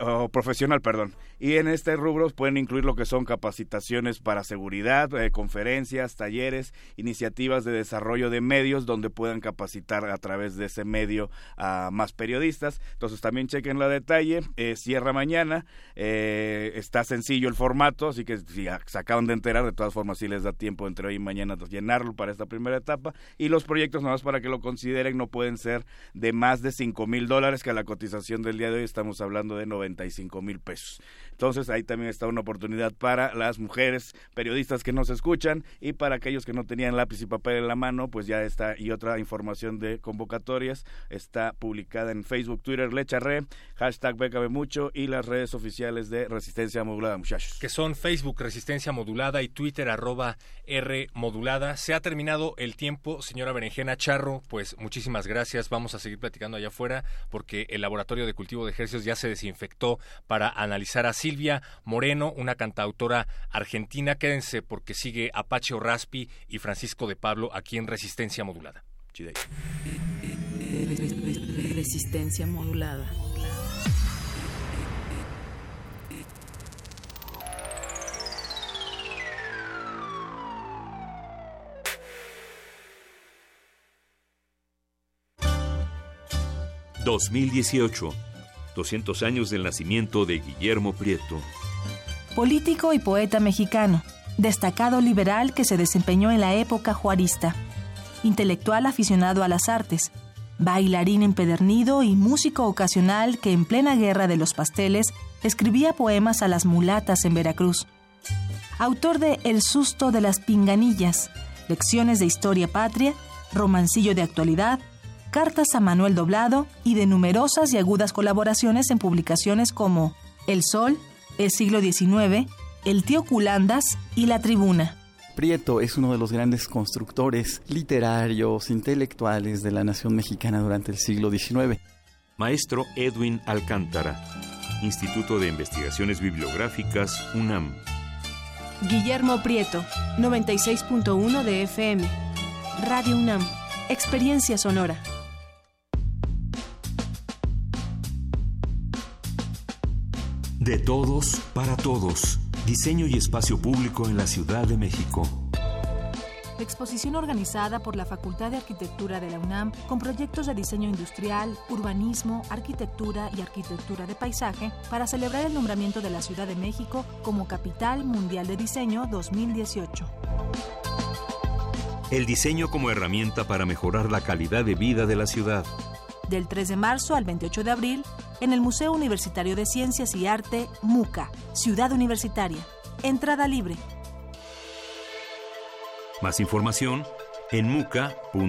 S20: o profesional, perdón. Y en este rubro pueden incluir lo que son capacitaciones para seguridad, eh, conferencias, talleres, iniciativas de desarrollo de medios donde puedan capacitar a través de ese medio a más periodistas. Entonces también chequen la detalle. eh, cierra mañana. eh, está sencillo el formato, así que si se acaban de enterar, de todas formas sí les da tiempo entre hoy y mañana de llenarlo para esta primera etapa. Y los proyectos, nada más para que lo consideren, no pueden ser de más de 5 mil dólares, que a la cotización del día de hoy estamos hablando de 95 mil pesos. Entonces ahí también está una oportunidad para las mujeres periodistas que nos escuchan y para aquellos que no tenían lápiz y papel en la mano, pues ya está y otra información de convocatorias está publicada en Facebook, Twitter, Lecharre, hashtag Bécame Mucho y las redes oficiales de Resistencia Modulada, muchachos.
S8: que son Facebook Resistencia Modulada y Twitter arroba R Modulada. Se ha terminado el tiempo, señora Berenjena Charro, pues muchísimas gracias. Vamos a seguir platicando allá afuera porque el laboratorio de cultivo de ejercicios ya se desinfectó para analizar a Silvia Moreno, una cantautora argentina. Quédense porque sigue Apache Raspi y Francisco de Pablo aquí en Resistencia Modulada.
S12: Resistencia modulada.
S21: ...2018... ...200 años del nacimiento de Guillermo Prieto...
S2: político y poeta mexicano, destacado liberal que se desempeñó en la época juarista, intelectual aficionado a las artes, bailarín empedernido y músico ocasional que en plena guerra de los pasteles escribía poemas a las mulatas en Veracruz. Autor de El susto de las pinganillas, lecciones de historia patria, romancillo de actualidad, cartas a Manuel Doblado y de numerosas y agudas colaboraciones en publicaciones como El Sol, El siglo XIX, El tío Culandas y La Tribuna.
S22: Prieto es uno de los grandes constructores literarios, intelectuales de la nación mexicana durante el siglo XIX.
S21: Maestro Edwin Alcántara... ...Instituto de Investigaciones Bibliográficas UNAM...
S2: Guillermo Prieto, 96.1 de FM. Radio UNAM, Experiencia Sonora.
S21: De todos, para todos. Diseño y espacio público en la Ciudad de México.
S2: exposición organizada por la Facultad de Arquitectura de la UNAM con proyectos de diseño industrial, urbanismo, arquitectura y arquitectura de paisaje para celebrar el nombramiento de la Ciudad de México como Capital Mundial de Diseño 2018.
S21: El diseño como herramienta para mejorar la calidad de vida de la ciudad.
S2: Del 3 de marzo al 28 de abril, en el Museo Universitario de Ciencias y Arte, MUCA, Ciudad Universitaria. Entrada libre.
S21: Más información en muca.unam.mx.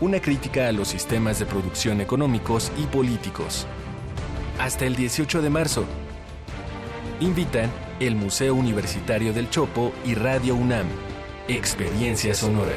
S23: una crítica a los sistemas de producción económicos y políticos. Hasta el 18 de marzo. Invitan el Museo Universitario del Chopo y Radio UNAM. Experiencia Sonora.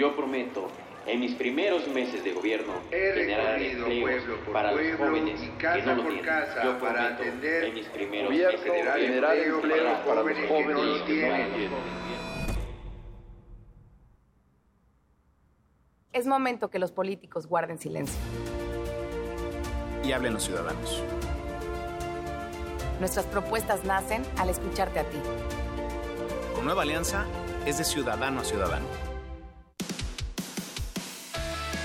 S24: Yo prometo, en mis primeros meses de gobierno, generar empleos para los jóvenes que no lo tienen. Yo prometo, en mis primeros meses de gobierno,
S25: generar empleos para los jóvenes que no lo tienen.
S26: Es momento que los políticos guarden silencio.
S27: Y hablen los ciudadanos.
S26: Nuestras propuestas nacen al escucharte a ti.
S27: Con Nueva Alianza es de ciudadano a ciudadano.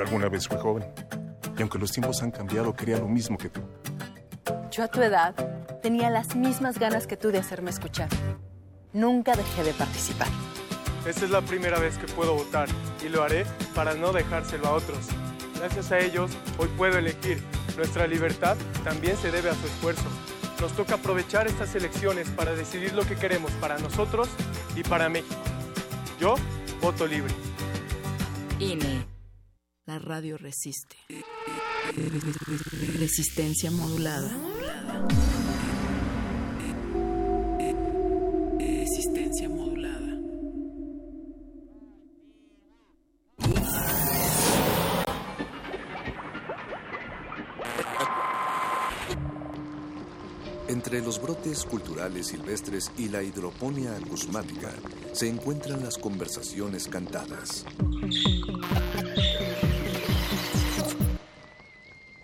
S28: Yo alguna vez fui joven. Y aunque los tiempos han cambiado, quería lo mismo que tú.
S18: Yo a tu edad tenía las mismas ganas que tú de hacerme escuchar. Nunca dejé de participar.
S29: Esta es la primera vez que puedo votar y lo haré para no dejárselo a otros. Gracias a ellos, hoy puedo elegir. Nuestra libertad también se debe a su esfuerzo. Nos toca aprovechar estas elecciones para decidir lo que queremos para nosotros y para México. Yo voto libre.
S18: INE. La radio resiste. Resistencia modulada. Resistencia modulada.
S30: Entre los brotes culturales silvestres y la hidroponía acusmática se encuentran las conversaciones cantadas.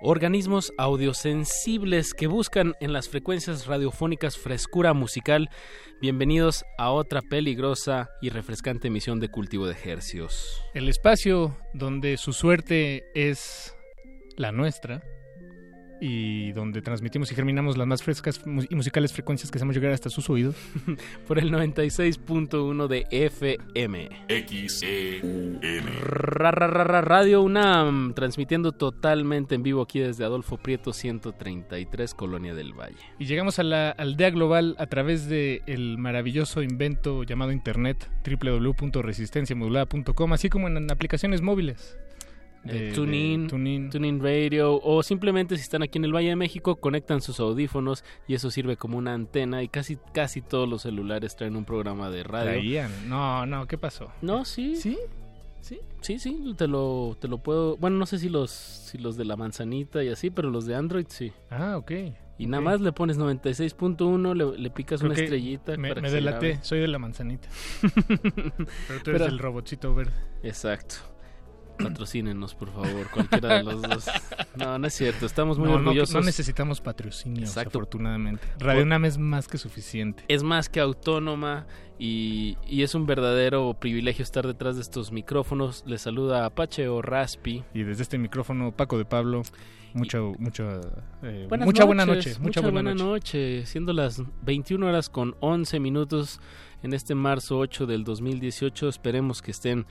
S31: Organismos audiosensibles que buscan en las frecuencias radiofónicas frescura musical. Bienvenidos a otra peligrosa y refrescante emisión de Cultivo de Hercios.
S32: El espacio donde su suerte es la nuestra y donde transmitimos y germinamos las más frescas y musicales frecuencias que hacemos llegar hasta sus oídos. (laughs)
S31: Por el 96.1 de FM.
S30: XEUN.
S31: Radio UNAM, transmitiendo totalmente en vivo aquí desde Adolfo Prieto 133, Colonia del Valle.
S32: Y llegamos a la aldea global a través del el maravilloso invento llamado Internet, www.resistenciamodulada.com, así como en aplicaciones móviles.
S31: Eh, TuneIn, TuneIn, Radio o simplemente si están aquí en el Valle de México conectan sus audífonos y eso sirve como una antena y casi casi todos los celulares traen un programa de radio.
S32: Traían. No, no, ¿qué pasó?
S31: No, sí.
S32: ¿Sí? ¿Sí?
S31: Sí, sí, te lo, te lo puedo... Bueno, no sé si los, si los de la manzanita y así, pero los de Android sí.
S32: Ah, ok.
S31: Y nada más le pones 96.1, le, le, picas una estrellita.
S32: Me, me delaté, soy de la manzanita. (laughs) pero tú eres el robotcito verde.
S31: Exacto. Patrocínenos, por favor, cualquiera de los dos. No, no es cierto, estamos muy orgullosos.
S32: No, necesitamos patrocinio, afortunadamente. Radio Nam es más que suficiente.
S31: Es más que autónoma y, y, es un verdadero privilegio estar detrás de estos micrófonos. Les saluda Apache o Raspi.
S32: Y desde este micrófono, Paco de Pablo. Mucho, mucho, eh, mucha buena noche.
S31: Mucha, buena, noche. Siendo las 21 horas con 11 minutos en este marzo 8 del 2018, esperemos que estén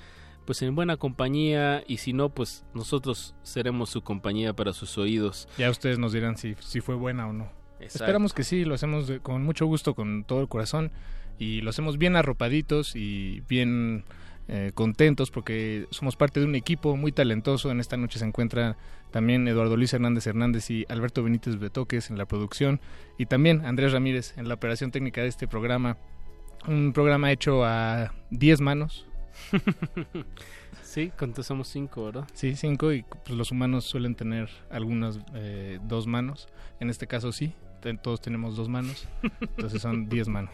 S31: pues en buena compañía y si no, pues nosotros seremos su compañía para sus oídos.
S32: Ya ustedes nos dirán si, si fue buena o no. Esperamos que sí, lo hacemos con mucho gusto, con todo el corazón y lo hacemos bien arropaditos y bien eh, contentos porque somos parte de un equipo muy talentoso. En esta noche se encuentra también Eduardo Luis Hernández Hernández y Alberto Benítez Betoques en la producción y también Andrés Ramírez en la operación técnica de este programa. Un programa hecho a 10 manos, (laughs)
S31: sí, somos cinco, ¿verdad?
S32: Sí, cinco y pues, los humanos suelen tener algunas eh, dos manos. En este caso sí, todos tenemos dos manos, entonces son (laughs) diez manos.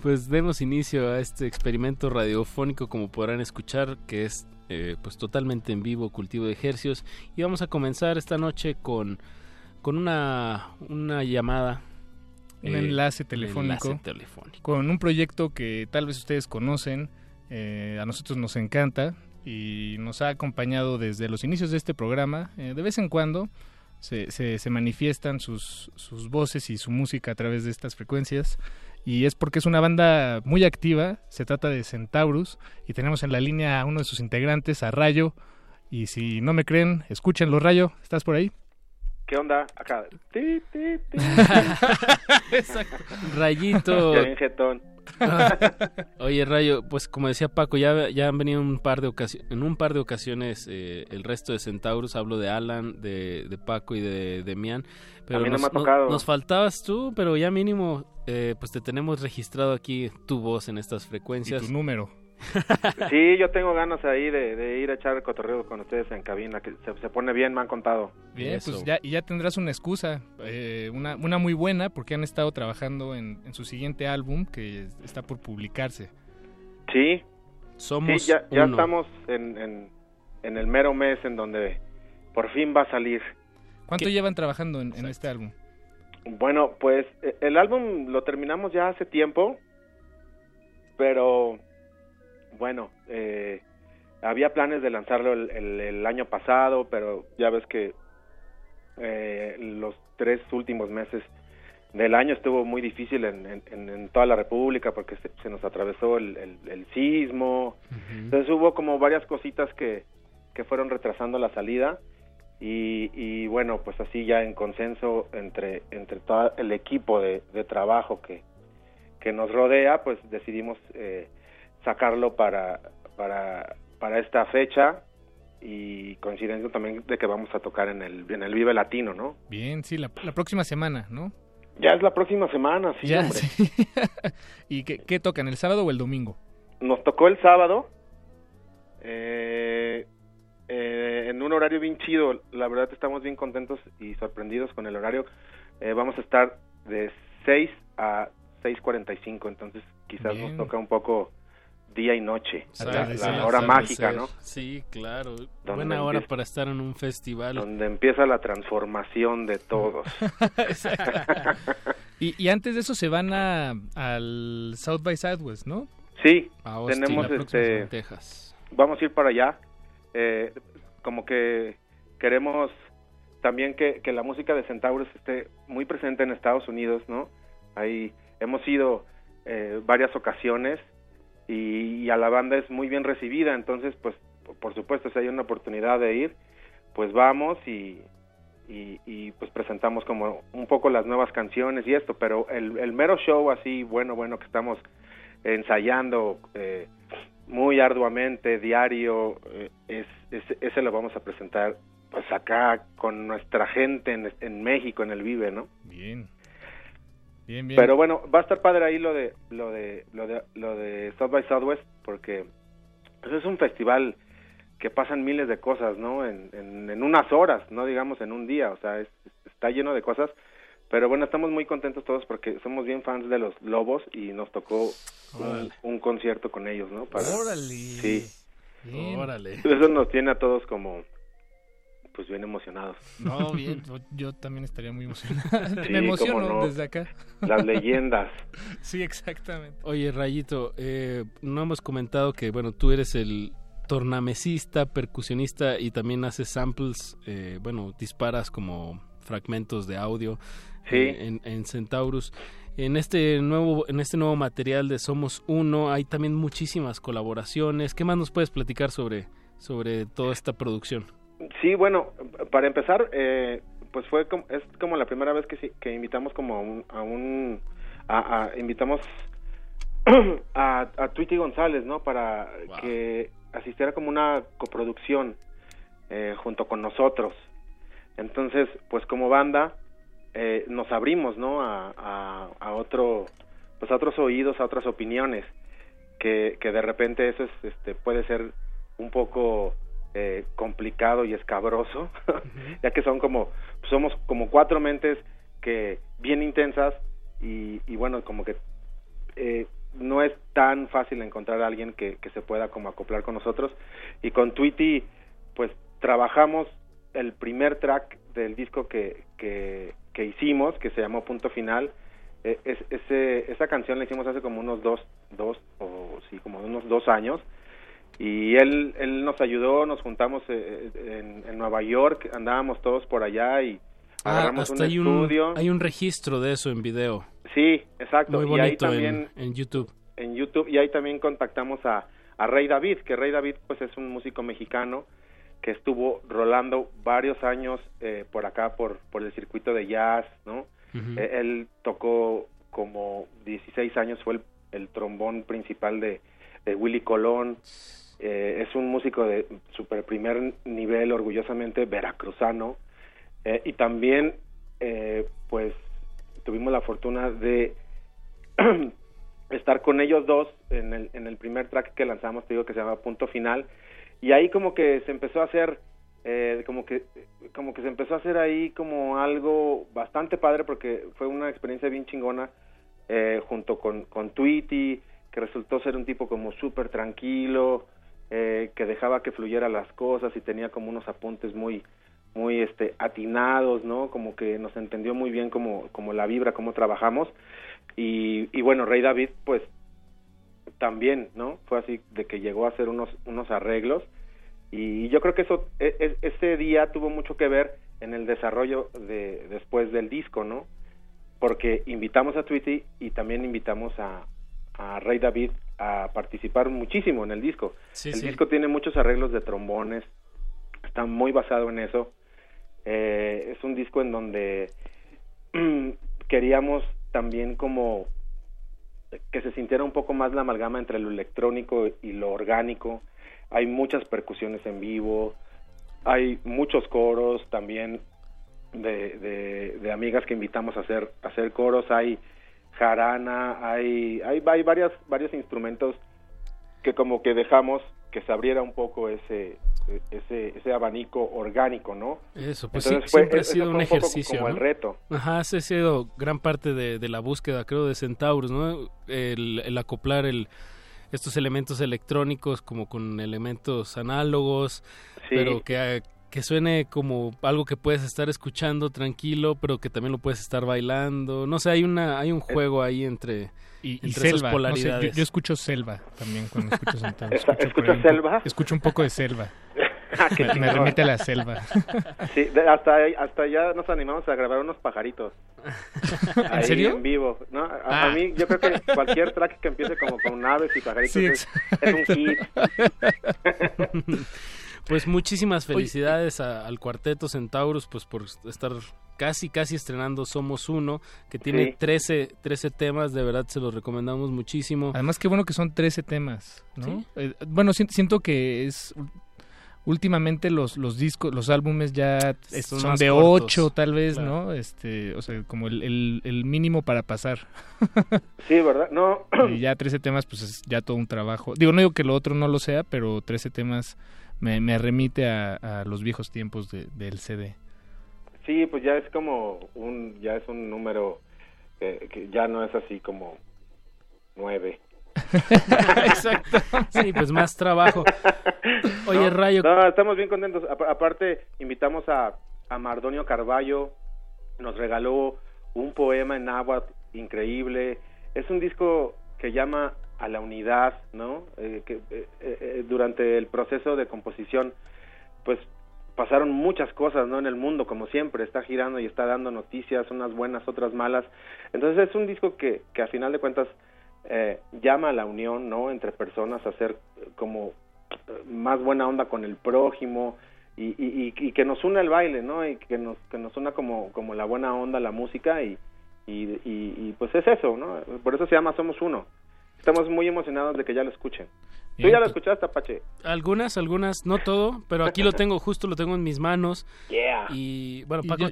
S31: Pues demos inicio a este experimento radiofónico, como podrán escuchar, que es eh, pues totalmente en vivo, cultivo de ejercicios. Y vamos a comenzar esta noche con, con una, una llamada
S32: un, enlace telefónico,
S31: un enlace telefónico
S32: con un proyecto que tal vez ustedes conocen, eh, a nosotros nos encanta y nos ha acompañado desde los inicios de este programa. Eh, de vez en cuando se, se, manifiestan sus, sus, voces y su música a través de estas frecuencias. Y es porque es una banda muy activa, se trata de Centaurus, y tenemos en la línea a uno de sus integrantes, a Rayo. Y si no me creen, escúchenlo, Rayo, ¿estás por ahí?
S33: ¿Qué onda? Acá. (laughs)
S31: Exacto. Rayito. (laughs) Oye, Rayo, pues como decía Paco, ya, ya han venido un par de ocasiones, en un par de ocasiones eh, el resto de Centauros, hablo de Alan, de, de Paco y de Demian, pero
S33: nos,
S31: no
S33: tocado.
S31: nos, faltabas tú, pero ya mínimo, eh, pues te tenemos registrado aquí tu voz en estas frecuencias.
S32: Y tu número. (laughs)
S33: Sí, yo tengo ganas ahí de, ir a echar el cotorreo con ustedes en cabina, que se, pone bien, me han contado.
S32: Bien, pues ya, y ya tendrás una excusa, eh, una, una muy buena, porque han estado trabajando en, su siguiente álbum que está por publicarse.
S33: Sí,
S31: somos
S33: ya, ya estamos en, en, el mero mes en donde por fin va a salir.
S32: ¿Cuánto llevan trabajando en, en este álbum?
S33: Bueno, pues e, el álbum lo terminamos ya hace tiempo, pero bueno, eh, había planes de lanzarlo el, año pasado, pero ya ves que eh, los tres últimos meses del año estuvo muy difícil en, toda la República porque se, nos atravesó el, sismo. Entonces hubo como varias cositas que, que fueron retrasando la salida y, bueno, pues así ya en consenso entre, entre todo el equipo de, trabajo que, que nos rodea, pues decidimos eh, sacarlo para, para, para esta fecha y coincidiendo también de que vamos a tocar en el, en el Vive Latino, ¿no?
S32: Bien, sí, la, próxima semana, ¿no?
S33: Ya es la próxima semana, sí, hombre. (laughs)
S32: ¿Y qué, qué tocan, el sábado o el domingo?
S33: Nos tocó el sábado, eh, eh, en un horario bien chido. La verdad estamos bien contentos y sorprendidos con el horario. Eh, vamos a estar de 6 a 6.45, entonces quizás nos toca un poco día y noche, la, hora mágica, ¿no?
S31: Sí, claro. Buena hora para estar en un festival.
S33: Donde empieza la transformación de todos. (laughs)
S32: y, y, antes de eso se van a, al South by Southwest, ¿no?
S33: Sí, tenemos este... Texas. Vamos a ir para allá. Eh, como que queremos también que, que la música de Centauros esté muy presente en Estados Unidos, ¿no? Ahí hemos ido eh, varias ocasiones y, a la banda es muy bien recibida, entonces pues por supuesto si hay una oportunidad de ir, pues vamos y, y, pues presentamos como un poco las nuevas canciones y esto, pero el, el mero show así bueno, bueno que estamos ensayando eh, muy arduamente, diario, eh, es, ese lo vamos a presentar pues acá con nuestra gente en, en México, en el Vive, ¿no?
S32: Bien.
S33: Pero bueno, va a estar padre ahí lo de lo de lo de lo de South by Southwest porque pues es un festival que pasan miles de cosas, ¿no? En, en, unas horas, no digamos en un día, o sea, está lleno de cosas. Pero bueno, estamos muy contentos todos porque somos bien fans de los Lobos y nos tocó un, concierto con ellos, ¿no?
S32: Órale.
S33: Sí.
S31: Órale.
S33: Eso nos tiene a todos como pues bien emocionados.
S32: No, bien, yo, también estaría muy emocionado. (laughs) (laughs) Me emociono desde acá.
S33: Las leyendas. (laughs)
S32: sí, exactamente.
S31: Oye, Rayito, eh, no hemos comentado que, bueno, tú eres el tornamesista, percusionista y también haces samples, eh, bueno, disparas como fragmentos de audio eh, en, en Centaurus. En este nuevo, en este nuevo material de Somos Uno hay también muchísimas colaboraciones. ¿Qué más nos puedes platicar sobre, sobre toda esta producción?
S33: Sí, bueno, para empezar, eh, pues fue como, es como la primera vez que, que invitamos como a un, a, un, a, invitamos (clears throat) a, a Tweety González, ¿no? Para que asistiera como una coproducción eh, junto con nosotros. Entonces, pues como banda eh, nos abrimos, ¿no? A, a, a, otro, pues a otros oídos, a otras opiniones, que, que de repente eso es, este, puede ser un poco eh, complicado y escabroso, (laughs) ya que son como, somos como cuatro mentes que bien intensas y, y bueno, como que eh, no es tan fácil encontrar a alguien que, que se pueda como acoplar con nosotros. Y con Tweety pues trabajamos el primer track del disco que, que, que hicimos, que se llamó Punto Final, eh, es, ese, esa canción la hicimos hace como unos dos, dos o sí, como unos dos años y él, él nos ayudó, nos juntamos eh, eh, en, Nueva York, andábamos todos por allá y
S31: ah, agarramos un hay estudio. Un, hay un registro de eso en video.
S33: Sí, exacto.
S31: Muy bonito y ahí también, en, YouTube.
S33: En YouTube, y ahí también contactamos a, a Rey David, que Rey David pues es un músico mexicano que estuvo rolando varios años eh, por acá, por, por el circuito de jazz, ¿no? él tocó como 16 años, fue el, el trombón principal de, de Willy Colón, eh, es un músico de super primer nivel, orgullosamente veracruzano, eh, y también, eh, pues, tuvimos la fortuna de (clears throat) estar con ellos dos en el, en el primer track que lanzamos, te digo que se llama Punto Final, y ahí como que se empezó a hacer, como que, como que se empezó a hacer ahí como algo bastante padre porque fue una experiencia bien chingona junto con, con Tweety, que resultó ser un tipo como súper tranquilo, eh, que dejaba que fluyera las cosas y tenía como unos apuntes muy muy este atinados no como que nos entendió muy bien como como la vibra cómo trabajamos. Y, y bueno Rey David pues también no fue así de que llegó a hacer unos unos arreglos. Y yo creo que eso e, e, ese día tuvo mucho que ver en el desarrollo de después del disco no porque invitamos a Tweety y también invitamos a, a Rey David a participar muchísimo en el disco. el disco tiene muchos arreglos de trombones, está muy basado en eso Eh, es un disco en donde (clears throat) queríamos también como que se sintiera un poco más la amalgama entre lo electrónico y lo orgánico. Hay muchas percusiones en vivo, hay muchos coros también de, de, amigas que invitamos a hacer, a hacer coros, hay jarana, hay, hay, hay varias, varios instrumentos que como que dejamos que se abriera un poco ese, ese, ese abanico orgánico, ¿no?
S31: Eso, pues siempre ha sido un, ejercicio.
S33: Como el reto.
S31: Ajá, ese ha sido gran parte de, de la búsqueda, creo, de Centaurus, ¿no? El, acoplar el, estos elementos electrónicos como con elementos análogos, pero que, que suene como algo que puedes estar escuchando tranquilo, pero que también lo puedes estar bailando. No sé, hay una hay un juego ahí entre
S32: y, selva. polaridades. yo, escucho selva también cuando escucho Centaurus. (laughs)
S33: Escucho selva?
S32: escucho un poco de selva. Ah, me, remite a la selva.
S33: Sí, hasta, hasta ya nos animamos a grabar unos pajaritos. (laughs)
S32: ¿En serio?
S33: En vivo. ¿no? A, ah. mí, yo creo que cualquier track que empiece como con aves y pajaritos es, es, un hit. (laughs)
S31: Pues muchísimas felicidades al cuarteto Centaurus pues por estar casi casi estrenando Somos Uno, que tiene 13, 13 temas, de verdad se los recomendamos muchísimo.
S32: Además qué bueno que son 13 temas, ¿no? Eh, bueno, siento que es últimamente los, los discos, los álbumes ya son, de 8 tal vez, ¿no? Este, o sea, como el, el, mínimo para pasar. (laughs)
S33: sí, ¿verdad? No.
S32: y ya 13 temas pues es ya todo un trabajo. Digo, no digo que lo otro no lo sea, pero 13 temas me, me remite a, los viejos tiempos del CD.
S33: Sí, pues ya es como un, ya es un número que ya no es así como nueve. (laughs)
S31: Exacto. Sí, pues más trabajo. Oye, Rayo.
S33: No, estamos bien contentos. aparte, invitamos a, a Mardonio Carballo. Nos regaló un poema en agua increíble. Es un disco que llama a la unidad, ¿no? Eh, que eh, eh, durante el proceso de composición, pues pasaron muchas cosas, ¿no? En el mundo, como siempre, está girando y está dando noticias, unas buenas, otras malas. Entonces es un disco que, que a final de cuentas llama a la unión, ¿no? Entre personas, a hacer como más buena onda con el prójimo y, y, y, que nos una el baile, ¿no? Y que nos, que nos una como, como la buena onda, la música y, y, y, pues es eso, ¿no? Por eso se llama Somos Uno estamos muy emocionados de que ya lo escuchen. ¿Tú ya lo escuchaste, Apache?
S31: Algunas, algunas, no todo, pero aquí lo tengo, justo lo tengo en mis manos.
S33: Yeah.
S31: Y bueno, Paco.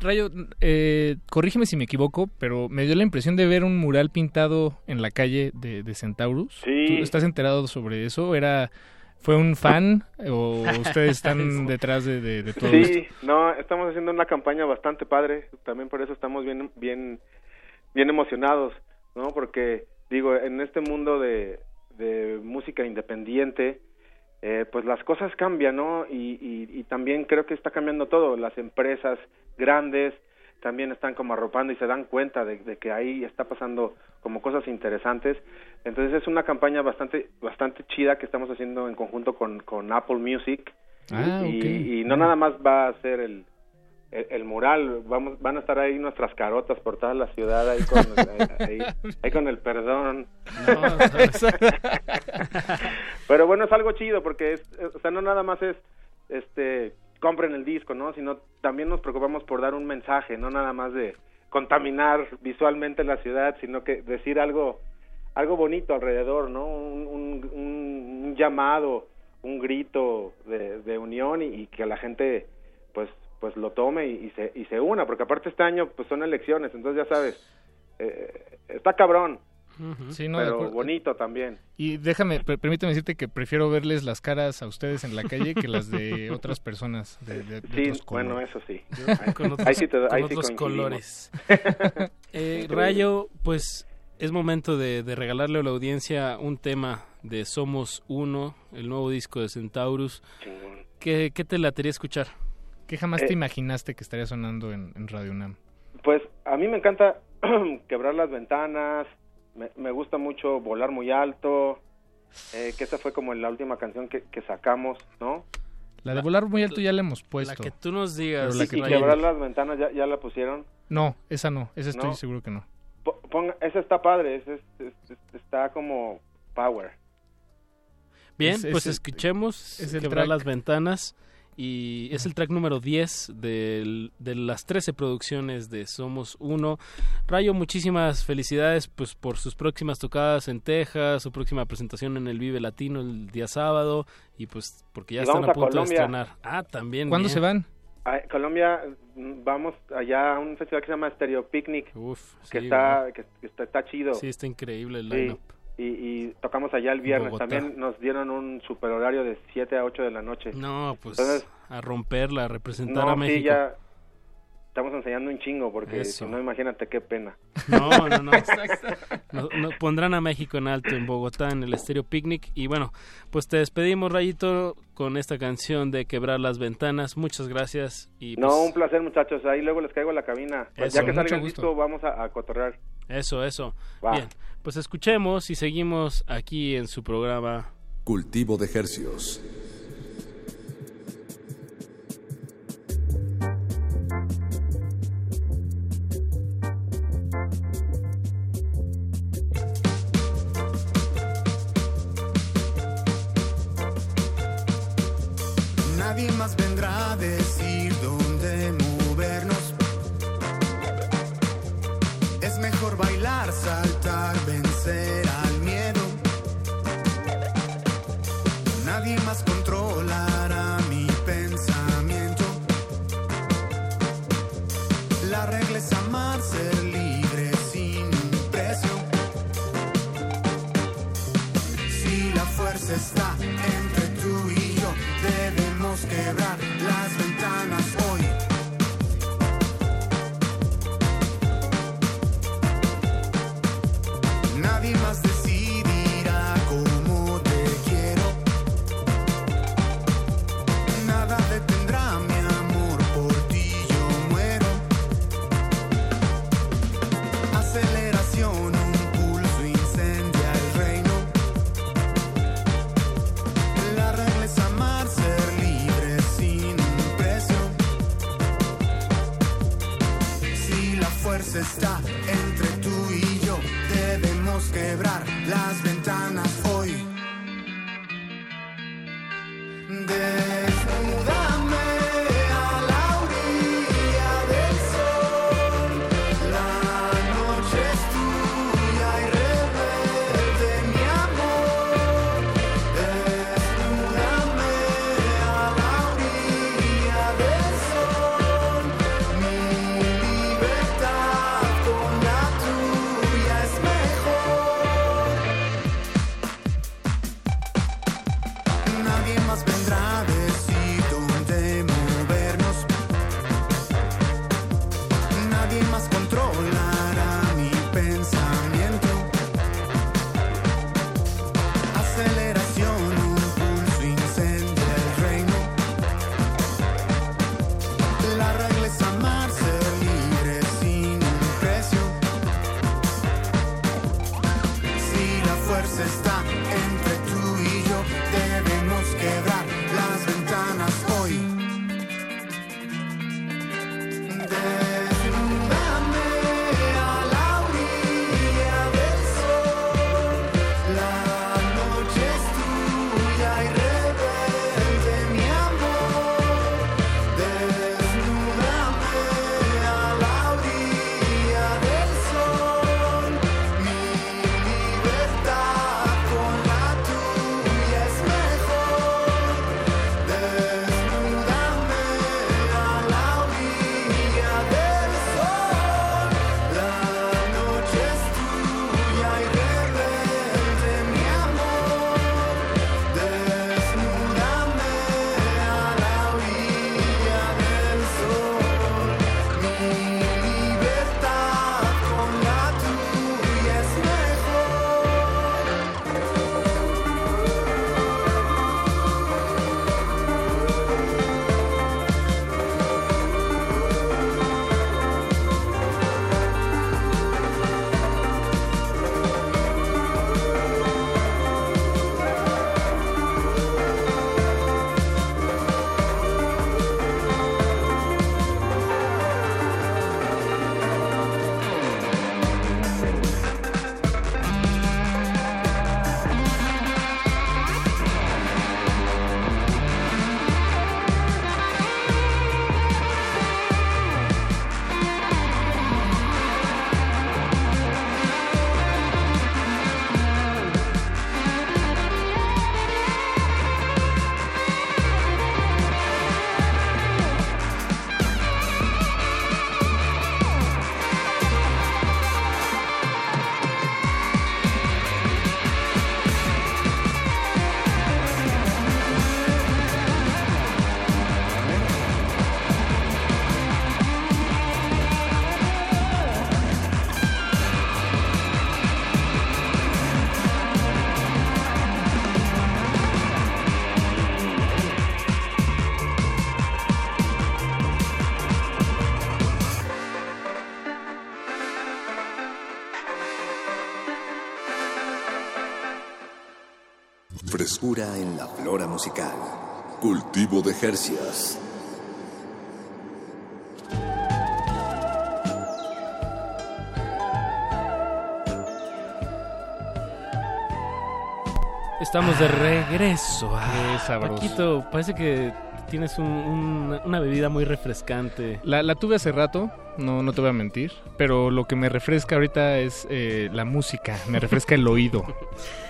S32: Rayo, eh, corrígeme si me equivoco, pero me dio la impresión de ver un mural pintado en la calle de, de Centaurus.
S33: Sí.
S32: ¿Tú estás enterado sobre eso? ¿Era ¿Fue un fan o (laughs) ustedes están detrás de, de, todo
S33: Sí, no, estamos haciendo una campaña bastante padre, también por eso estamos bien, bien, bien emocionados, ¿no? Porque digo, en este mundo de, de música independiente, eh, pues las cosas cambian, ¿no? Y, y, también creo que está cambiando todo. Las empresas grandes también están como arropando y se dan cuenta de, que ahí está pasando como cosas interesantes. Entonces es una campaña bastante bastante chida que estamos haciendo en conjunto con, con Apple Music.
S32: Ah,
S33: y, y no nada más va a ser el, el, mural, vamos, van a estar ahí nuestras carotas por toda la ciudad ahí con, (laughs) ahí, con el perdón. (laughs) Pero bueno, es algo chido porque es, o sea, no nada más es, este, compren el disco, ¿no? Sino también nos preocupamos por dar un mensaje, no nada más de contaminar visualmente la ciudad, sino que decir algo, algo bonito alrededor, ¿no? Un, un, llamado, un grito de, de unión y, y que la gente, pues, pues lo tome y, se, y se una, porque aparte este año pues son elecciones, entonces ya sabes, eh, está cabrón. sí, no, pero bonito también.
S32: Y déjame, permíteme decirte que prefiero verles las caras a ustedes en la calle que las de (laughs) otras personas. De,
S33: sí, bueno, eso sí.
S31: con (laughs) otros, colores. (laughs) eh, Rayo, pues es momento de, de, regalarle a la audiencia un tema de Somos Uno, el nuevo disco de Centaurus. ¿Qué, ¿Qué te latería escuchar?
S32: ¿Qué jamás te eh, imaginaste que estaría sonando en, Radio UNAM?
S33: Pues a mí me encanta (clears throat) quebrar las ventanas, me, gusta mucho volar muy alto, eh, que esa fue como la última canción que, sacamos, ¿no?
S32: La de volar muy alto ya la hemos puesto.
S31: La que tú nos digas.
S33: y, quebrar las ventanas ya, ya la pusieron.
S32: No, esa no, esa estoy seguro que no.
S33: Ponga, esa está padre, esa está como power.
S31: Bien, pues escuchemos es quebrar las ventanas y es el track número 10 de las 13 producciones de Somos Uno. Rayo, muchísimas felicidades pues por sus próximas tocadas en Texas, su próxima presentación en el Vive Latino el día sábado y pues porque ya están a, punto de estrenar. Ah, también.
S32: ¿Cuándo se van?
S33: A Colombia mm, vamos allá a un festival que se llama Stereo Picnic, que, está, que, está, chido.
S31: Sí, está increíble el
S33: y, tocamos allá el viernes. También nos dieron un super horario de 7 a 8 de la noche.
S31: No, pues a romperla, a representar a México.
S33: Sí, ya estamos enseñando un chingo porque si no, imagínate qué pena.
S31: No, no, no. (laughs) nos, pondrán a México en alto en Bogotá en el Estéreo Picnic. Y bueno, pues te despedimos, Rayito, con esta canción de Quebrar las Ventanas. Muchas gracias. Y
S33: no,
S31: pues
S33: un placer, muchachos. Ahí luego les caigo a la cabina. Pues ya que salga el disco, vamos a, a cotorrear.
S31: Eso, eso. Bien, pues escuchemos y seguimos aquí en su programa
S30: Cultivo de Ejercios.
S34: Nadie más
S30: versus musical. Cultivo de Jercias.
S31: Estamos de regreso.
S32: Qué sabroso.
S31: Paquito, parece que tienes un- un- una bebida muy refrescante.
S32: La, la tuve hace rato, no, no te voy a mentir, pero lo que me refresca ahorita es eh, la música, me refresca el oído,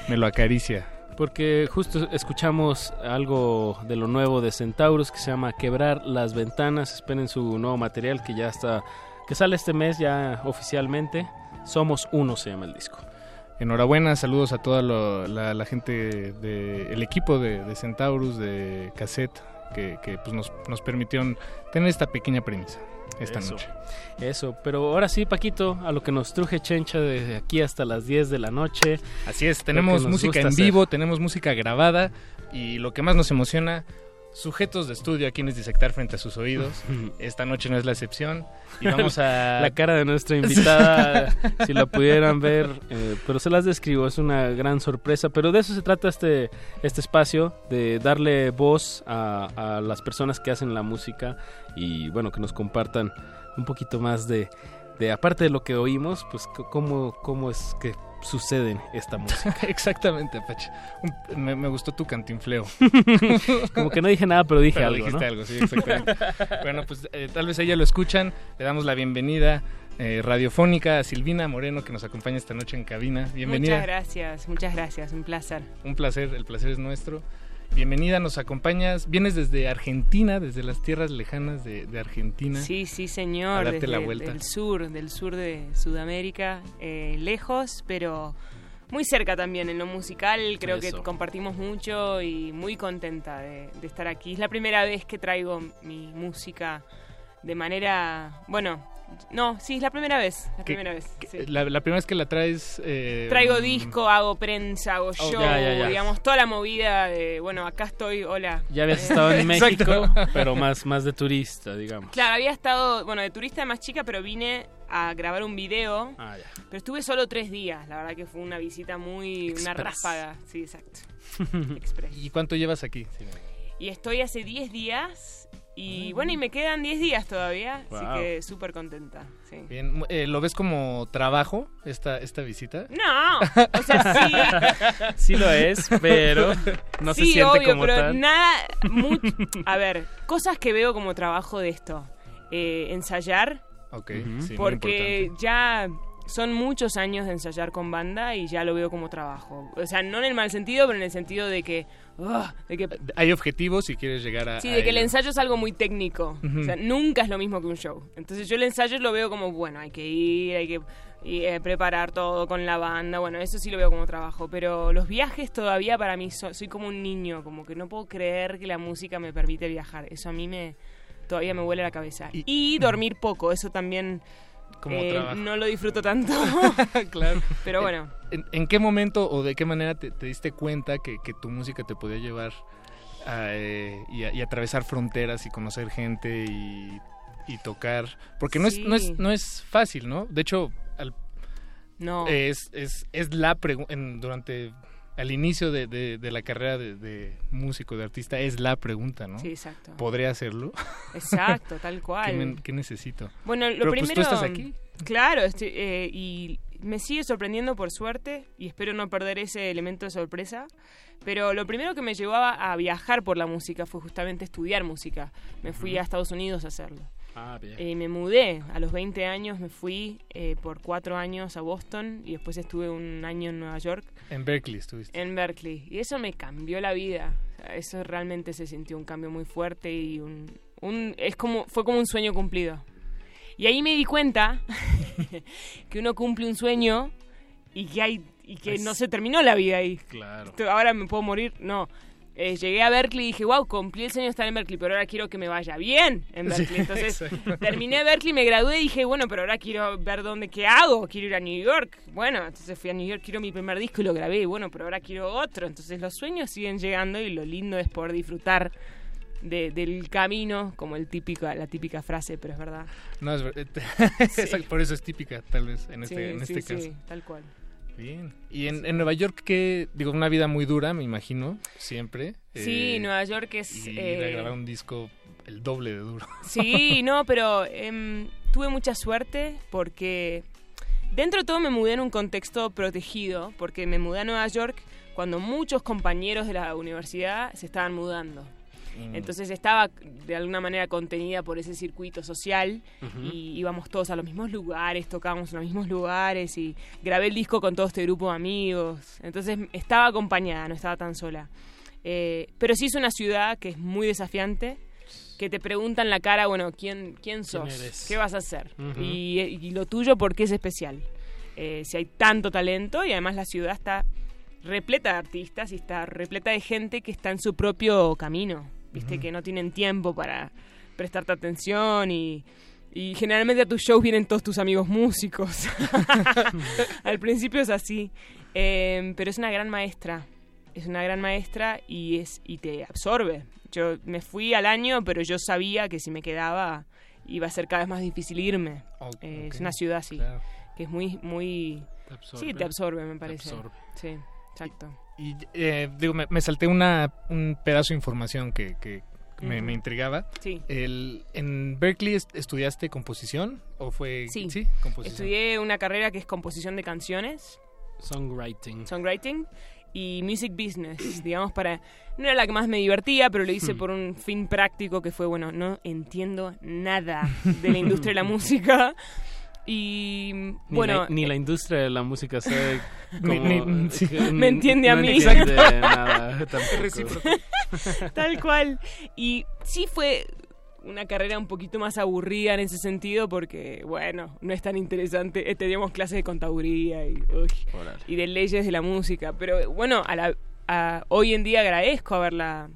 S32: me lo acaricia.
S31: Porque justo escuchamos algo de lo nuevo de Centauros que se llama Quebrar las Ventanas. Esperen su nuevo material que ya está, que sale este mes ya oficialmente. Somos uno se llama el disco.
S32: Enhorabuena, saludos a toda lo- la, gente del equipo de, de Centaurus, de Cassette, que, que, pues nos, nos permitieron tener esta pequeña premisa esta
S31: Eso.
S32: noche.
S31: Eso, pero ahora sí, Paquito, a lo que nos truje Chencha desde aquí hasta las 10 de la noche.
S32: Así es, tenemos música en
S31: hacer.
S32: vivo, tenemos música grabada y lo que más nos emociona, sujetos de estudio a quienes disectar frente a sus oídos. Esta noche no es la excepción y (laughs) vamos a...
S31: La cara de nuestra invitada, si la pudieran ver, eh, pero se las describo, es una gran sorpresa. Pero de eso se trata este, este espacio, de darle voz a, a las personas que hacen la música y bueno, que nos compartan un poquito más de, de aparte de lo que oímos, pues cómo, cómo es que sucede esta música. (laughs)
S32: Exactamente, Apache. Un- Me, me gustó tu cantinfleo. (laughs)
S31: Como que no dije nada, pero dije
S32: Pero
S31: algo,
S32: dijiste
S31: ¿no?
S32: algo, sí, exactamente. (laughs) bueno, pues eh, tal vez ella lo escuchan. Le damos la bienvenida eh, radiofónica a Silvina Moreno, que nos acompaña esta noche en cabina. Bienvenida.
S35: Muchas gracias, muchas gracias, un placer.
S32: Un placer, el placer es nuestro. Bienvenida, nos acompañas. Vienes desde Argentina, desde las tierras lejanas de, de Argentina.
S35: Sí, sí, señor.
S32: A darte
S35: desde
S32: la
S35: el-
S32: vuelta.
S35: Del sur, del sur de Sudamérica, eh, lejos, pero muy cerca también en lo musical. Creo
S31: Eso.
S35: que compartimos mucho y muy contenta de, de estar aquí. Es la primera vez que traigo mi música de manera, bueno, no, sí, es la primera vez, la
S32: ¿Qué-
S35: primera vez. sí.
S32: La, la primera vez que la traes... eh,
S35: Traigo
S32: mm,
S35: disco, hago prensa, hago show,
S31: ya, ya, ya.
S35: digamos, toda la movida de, bueno, acá estoy, hola.
S31: Ya habías estado en. (laughs) México, pero más, más de turista, digamos.
S35: Claro, había estado, bueno, de turista más chica, pero vine a grabar un video.
S31: Ah, ya.
S35: Pero estuve solo tres días, la verdad que fue una visita muy, una ráfaga, sí, exacto. (laughs) Express.
S32: ¿Y cuánto llevas aquí?
S35: Y estoy hace 10 días y bueno, y me quedan 10 días todavía,
S32: Wow.
S35: así que súper contenta, sí.
S32: Bien, eh, ¿lo ves como trabajo esta, esta visita?
S35: No, o sea, sí. (laughs)
S31: Sí lo es, pero no se
S35: sí,
S31: siente
S35: obvio,
S31: como
S35: pero
S31: tal.
S35: nada, (laughs) mu- a ver, cosas que veo como trabajo de esto. Eh, ensayar,
S32: Ok, sí, muy
S35: porque ya son muchos años de ensayar con banda y ya lo veo como trabajo. O sea, no en el mal sentido, pero en el sentido de que... ugh, de que
S32: Hay objetivos si quieres llegar a...
S35: Sí,
S32: a
S35: de que el ensayo es algo muy técnico.
S32: Ujú.
S35: O sea, nunca es lo mismo que un show. Entonces yo el ensayo lo veo como, bueno, hay que ir, hay que y, eh, preparar todo con la banda. Bueno, eso sí lo veo como trabajo. Pero los viajes todavía para mí so- soy como un niño, como que no puedo creer que la música me permite viajar. Eso a mí me todavía me huele la cabeza. Y, dormir poco, eso también
S32: Como
S35: eh,
S32: trabajo.
S35: no lo disfruto tanto. (laughs)
S32: claro.
S35: Pero bueno.
S32: ¿En, en qué momento o de qué manera te, te diste cuenta que, que tu música te podía llevar a, eh, y, a- y atravesar fronteras y conocer gente y, y tocar? Porque no, es, no, es, no es fácil, ¿no? De hecho, al-
S35: No.
S32: es, es, es la pregunta durante al inicio de, de- de la carrera de, de músico, de artista, es la pregunta, ¿no?
S35: Sí, exacto.
S32: ¿Podría hacerlo?
S35: Exacto, tal (laughs) cual.
S32: ¿Qué, me- qué necesito?
S35: Bueno, lo
S32: Pero,
S35: primero.
S32: Pues, tú estás aquí.
S35: Claro, estoy- eh, y me sigue sorprendiendo por suerte y espero no perder ese elemento de sorpresa. Pero lo primero que me llevó a, viajar por la música fue justamente estudiar música. Me fui a Estados Unidos a hacerlo.
S31: Ah, bien.
S35: Eh, me mudé a los 20 años, me fui eh, por cuatro años a Boston y después estuve un año en Nueva York,
S32: En Berkeley estuviste.
S35: en Berkeley. Y eso me cambió la vida. O sea, eso realmente se sintió un cambio muy fuerte y un, un es como fue como un sueño cumplido. Y ahí me di cuenta (laughs) que uno cumple un sueño y que hay y que no se terminó la vida ahí.
S31: Claro.
S35: Ahora me puedo morir, no. Eh, llegué a Berkeley y dije, wow, cumplí el sueño de estar en Berkeley, pero ahora quiero que me vaya bien en (laughs) Berkeley. Entonces terminé Berkeley, me gradué y dije, bueno, pero ahora quiero ver dónde, qué hago, quiero ir a New York. Bueno, entonces fui a New York, quiero mi primer disco y lo grabé, y bueno, pero ahora quiero otro. Entonces los sueños siguen llegando y lo lindo es poder disfrutar de- del camino, como el típico, la típica frase, pero es verdad.
S32: No, es ver- (laughs) Exacto, por eso es típica, tal vez, en este, en
S35: sí,
S32: este
S35: sí,
S32: caso.
S35: tal cual.
S32: Bien. ¿Y en, en Nueva York qué? Digo, una vida muy dura, me imagino, siempre.
S35: Sí,
S32: Eh,
S35: Nueva York es...
S32: Y ir
S35: eh,
S32: a grabar un disco el doble de duro. (laughs)
S35: Sí, no, pero em, tuve mucha suerte porque dentro de todo me mudé en un contexto protegido, porque me mudé a Nueva York cuando muchos compañeros de la universidad se estaban mudando.
S36: Mm.
S35: Entonces estaba de alguna manera contenida por ese circuito social y íbamos todos a los mismos lugares, tocábamos en los mismos lugares y grabé el disco con todo este grupo de amigos. Entonces estaba acompañada, no estaba tan sola. Eh, pero sí es una ciudad que es muy desafiante, que te pregunta en la cara, bueno, ¿quién, quién sos? ¿Qué vas a hacer? Y lo tuyo, ¿por qué es especial? Eh, si hay tanto talento y además la ciudad está repleta de artistas y está repleta de gente que está en su propio camino, viste, que no tienen tiempo para prestarte atención y, y generalmente a tus shows vienen todos tus amigos músicos. (laughs) (laughs) Al principio es así, Eh, pero es una gran maestra, es una gran maestra y, es, y te absorbe. Yo me fui al año, pero yo sabía que si me quedaba iba a ser cada vez más difícil irme. Eh, Es una ciudad así,
S32: claro.
S35: que es muy, muy...
S32: absorbe.
S35: Sí, te absorbe, me
S32: Te
S35: parece.
S32: absorbe.
S35: Sí, exacto.
S32: Y eh, digo, me, me salté una, un pedazo de información que, que me, intrigaba.
S35: Sí.
S32: El, ¿En Berkeley est- estudiaste composición o fue...?
S35: Sí,
S32: composición.
S35: estudié una carrera que es composición de canciones,
S31: Songwriting.
S35: songwriting y music business, (clears throat) digamos, para... No era la que más me divertía, pero lo hice
S31: Hmm.
S35: por un fin práctico que fue, bueno, no entiendo nada de la industria de la (laughs) música y,
S31: Ni,
S35: bueno...
S31: la, ni la industria de la música sabe (laughs) cómo...
S32: ni- sí.
S31: que
S35: Me entiende a
S31: no
S35: mí.
S31: entiende
S35: Exacto. (laughs)
S31: nada. (laughs)
S35: Tal cual. Y sí fue una carrera un poquito más aburrida en ese sentido porque, bueno, no es tan interesante. Eh, Teníamos clases de contaduría y, uy, y de leyes de la música. Pero bueno, a la, a- hoy en día agradezco haberla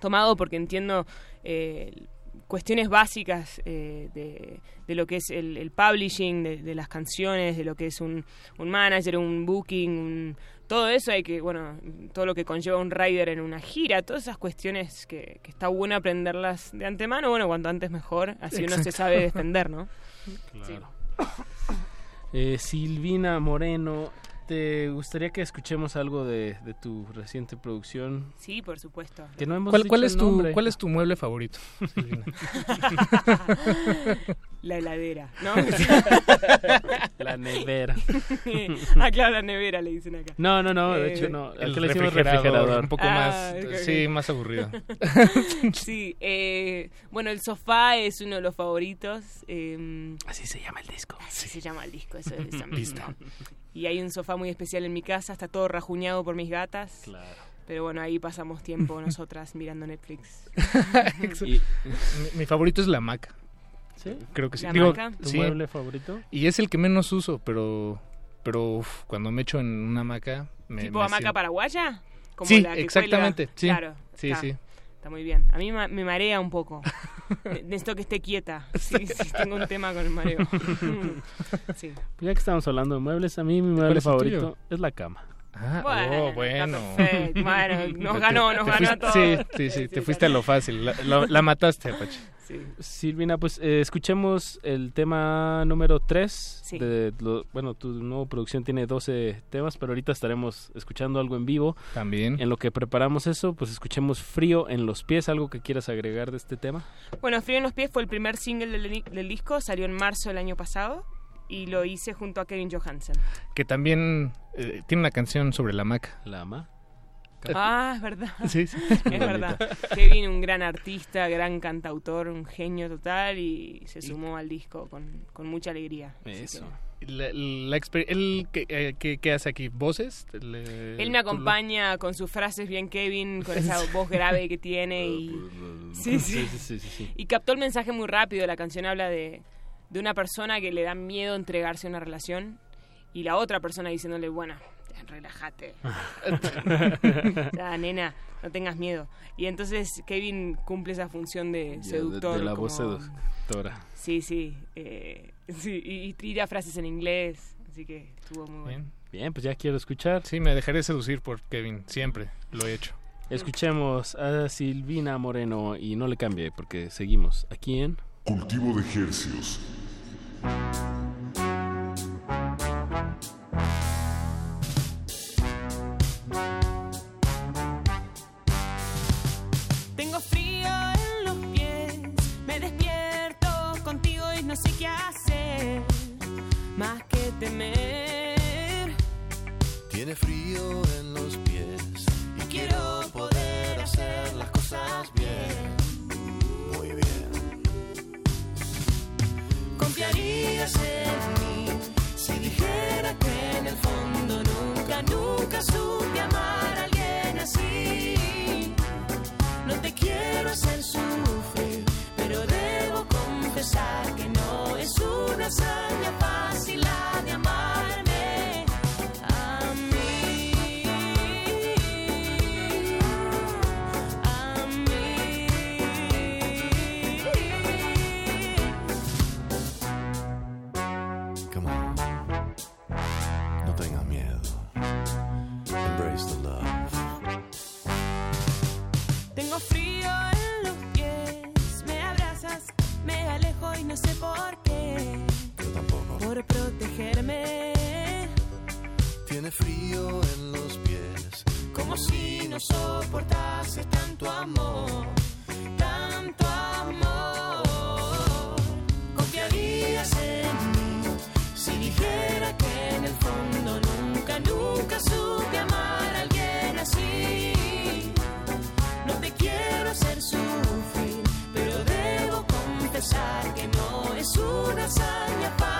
S35: tomado porque entiendo eh, cuestiones básicas eh, de, de lo que es el, el publishing de, de las canciones, de lo que es un, un manager, un booking, un- todo eso hay que, bueno, todo lo que conlleva un rider en una gira, todas esas cuestiones que, que está bueno aprenderlas de antemano, bueno, cuanto antes mejor, así uno se sabe defender, ¿no? (laughs)
S31: Claro. Eh, Silvina Moreno, ¿te gustaría que escuchemos algo de, de tu reciente producción?
S35: Sí, por supuesto.
S31: Que no hemos
S32: ¿Cuál,
S31: dicho
S32: cuál
S31: el
S32: es tu,
S31: nombre.
S32: ¿Cuál es tu mueble favorito? (laughs) (laughs)
S35: La heladera, ¿no? (laughs)
S31: La nevera. (laughs)
S35: ah, claro, la nevera le dicen acá.
S31: No, no, no, de
S35: Eh,
S31: hecho no.
S32: El
S31: Aquí le decimos
S32: refrigerador,
S31: refrigerador.
S32: un poco
S35: Ah,
S32: más, sí, más aburrido. (laughs)
S35: sí, eh, bueno, el sofá es uno de los favoritos. eh,
S31: Así se llama el disco.
S35: Así se llama el disco, eso es.
S32: Listo.
S35: Y hay un sofá muy especial en mi casa, está todo rajuñado por mis gatas.
S31: Claro.
S35: Pero bueno, ahí pasamos tiempo nosotras mirando Netflix.
S32: mi, mi favorito es la hamaca.
S31: ¿Sí?
S32: Creo que sí.
S35: ¿La
S32: Digo,
S35: hamaca?
S31: ¿Tu
S32: sí.
S31: mueble favorito?
S32: Y es el que menos uso, pero pero uf, cuando me echo en una hamaca me,
S35: ¿Tipo
S32: me
S35: hamaca
S32: siento-
S35: paraguaya? Como
S32: Sí,
S35: la que
S32: exactamente,
S35: cuelga.
S32: sí.
S35: Claro.
S32: Sí,
S35: está,
S32: sí.
S35: Está muy bien. A mí ma- me marea un poco. Ne- (laughs) Necesito que esté quieta. Sí, sí, tengo un tema con el mareo. (laughs) sí.
S31: Pues ya que estamos hablando de muebles, a mí mi
S32: ¿Cuál
S31: mueble favorito es la cama.
S32: Ah,
S35: Bueno,
S32: oh, bueno.
S35: perfecto. Bueno, nos
S32: Te-
S35: ganó,
S32: te
S35: nos ganó
S32: fuiste-
S35: a todos.
S32: Sí, sí, sí, te fuiste a lo fácil. La, la- la mataste, Apache.
S35: Sí.
S31: Silvina, pues eh, escuchemos el tema número 3.
S35: Sí.
S31: De, lo- bueno, tu nueva producción tiene 12 temas, pero ahorita estaremos escuchando algo en vivo.
S32: También.
S31: En lo que preparamos eso, pues escuchemos Frío en los pies, algo que quieras agregar de este tema.
S35: Bueno, Frío en los pies fue el primer single del, del disco, salió en marzo del año pasado y lo hice junto a Kevin Johansen.
S32: Que también eh, tiene una canción sobre la hamaca.
S31: La ama.
S35: Ah, es verdad. (laughs)
S32: Sí, sí.
S35: Es verdad. Kevin, un gran artista, gran cantautor, un genio total y se sumó al disco con, con mucha alegría.
S31: Eso.
S32: La, la exper- ¿Él qué, eh, qué- qué hace aquí? ¿Voces? Le-
S35: Él me acompaña con sus frases bien Kevin, con esa (laughs) voz grave que tiene y... (laughs) Sí, sí.
S31: sí, sí, sí, sí.
S35: Y captó el mensaje muy rápido. La canción habla de, de una persona que le da miedo entregarse a una relación y la otra persona diciéndole, bueno, relájate. (laughs) ya, nena, no tengas miedo. Y entonces Kevin cumple esa función de
S31: Ya, de-
S35: seductor.
S31: de la
S35: como-
S31: voz seductora.
S35: Sí, sí. eh, sí y, y tira frases en inglés. Así que estuvo muy bueno.
S32: Bien.
S31: Bien, pues ya quiero escuchar.
S32: Sí, me dejaré seducir por Kevin. Siempre lo he hecho.
S31: Escuchemos a Silvina Moreno y no le cambie porque seguimos aquí en
S28: Cultivo de ejercios.
S35: Temer.
S36: Tiene frío en los pies y quiero poder hacer las cosas bien, muy bien.
S35: Confiarías en mí si dijera que en el fondo nunca, nunca supe amar a alguien así. No te quiero hacer sufrir, pero debo confesar que no es una hazaña fácil Frío en los pies. como si no soportase tanto amor, tanto amor. Confiarías en mí si dijera que en el fondo nunca, nunca supe amar a alguien así. No te quiero hacer sufrir, pero debo confesar que no es una hazaña fácil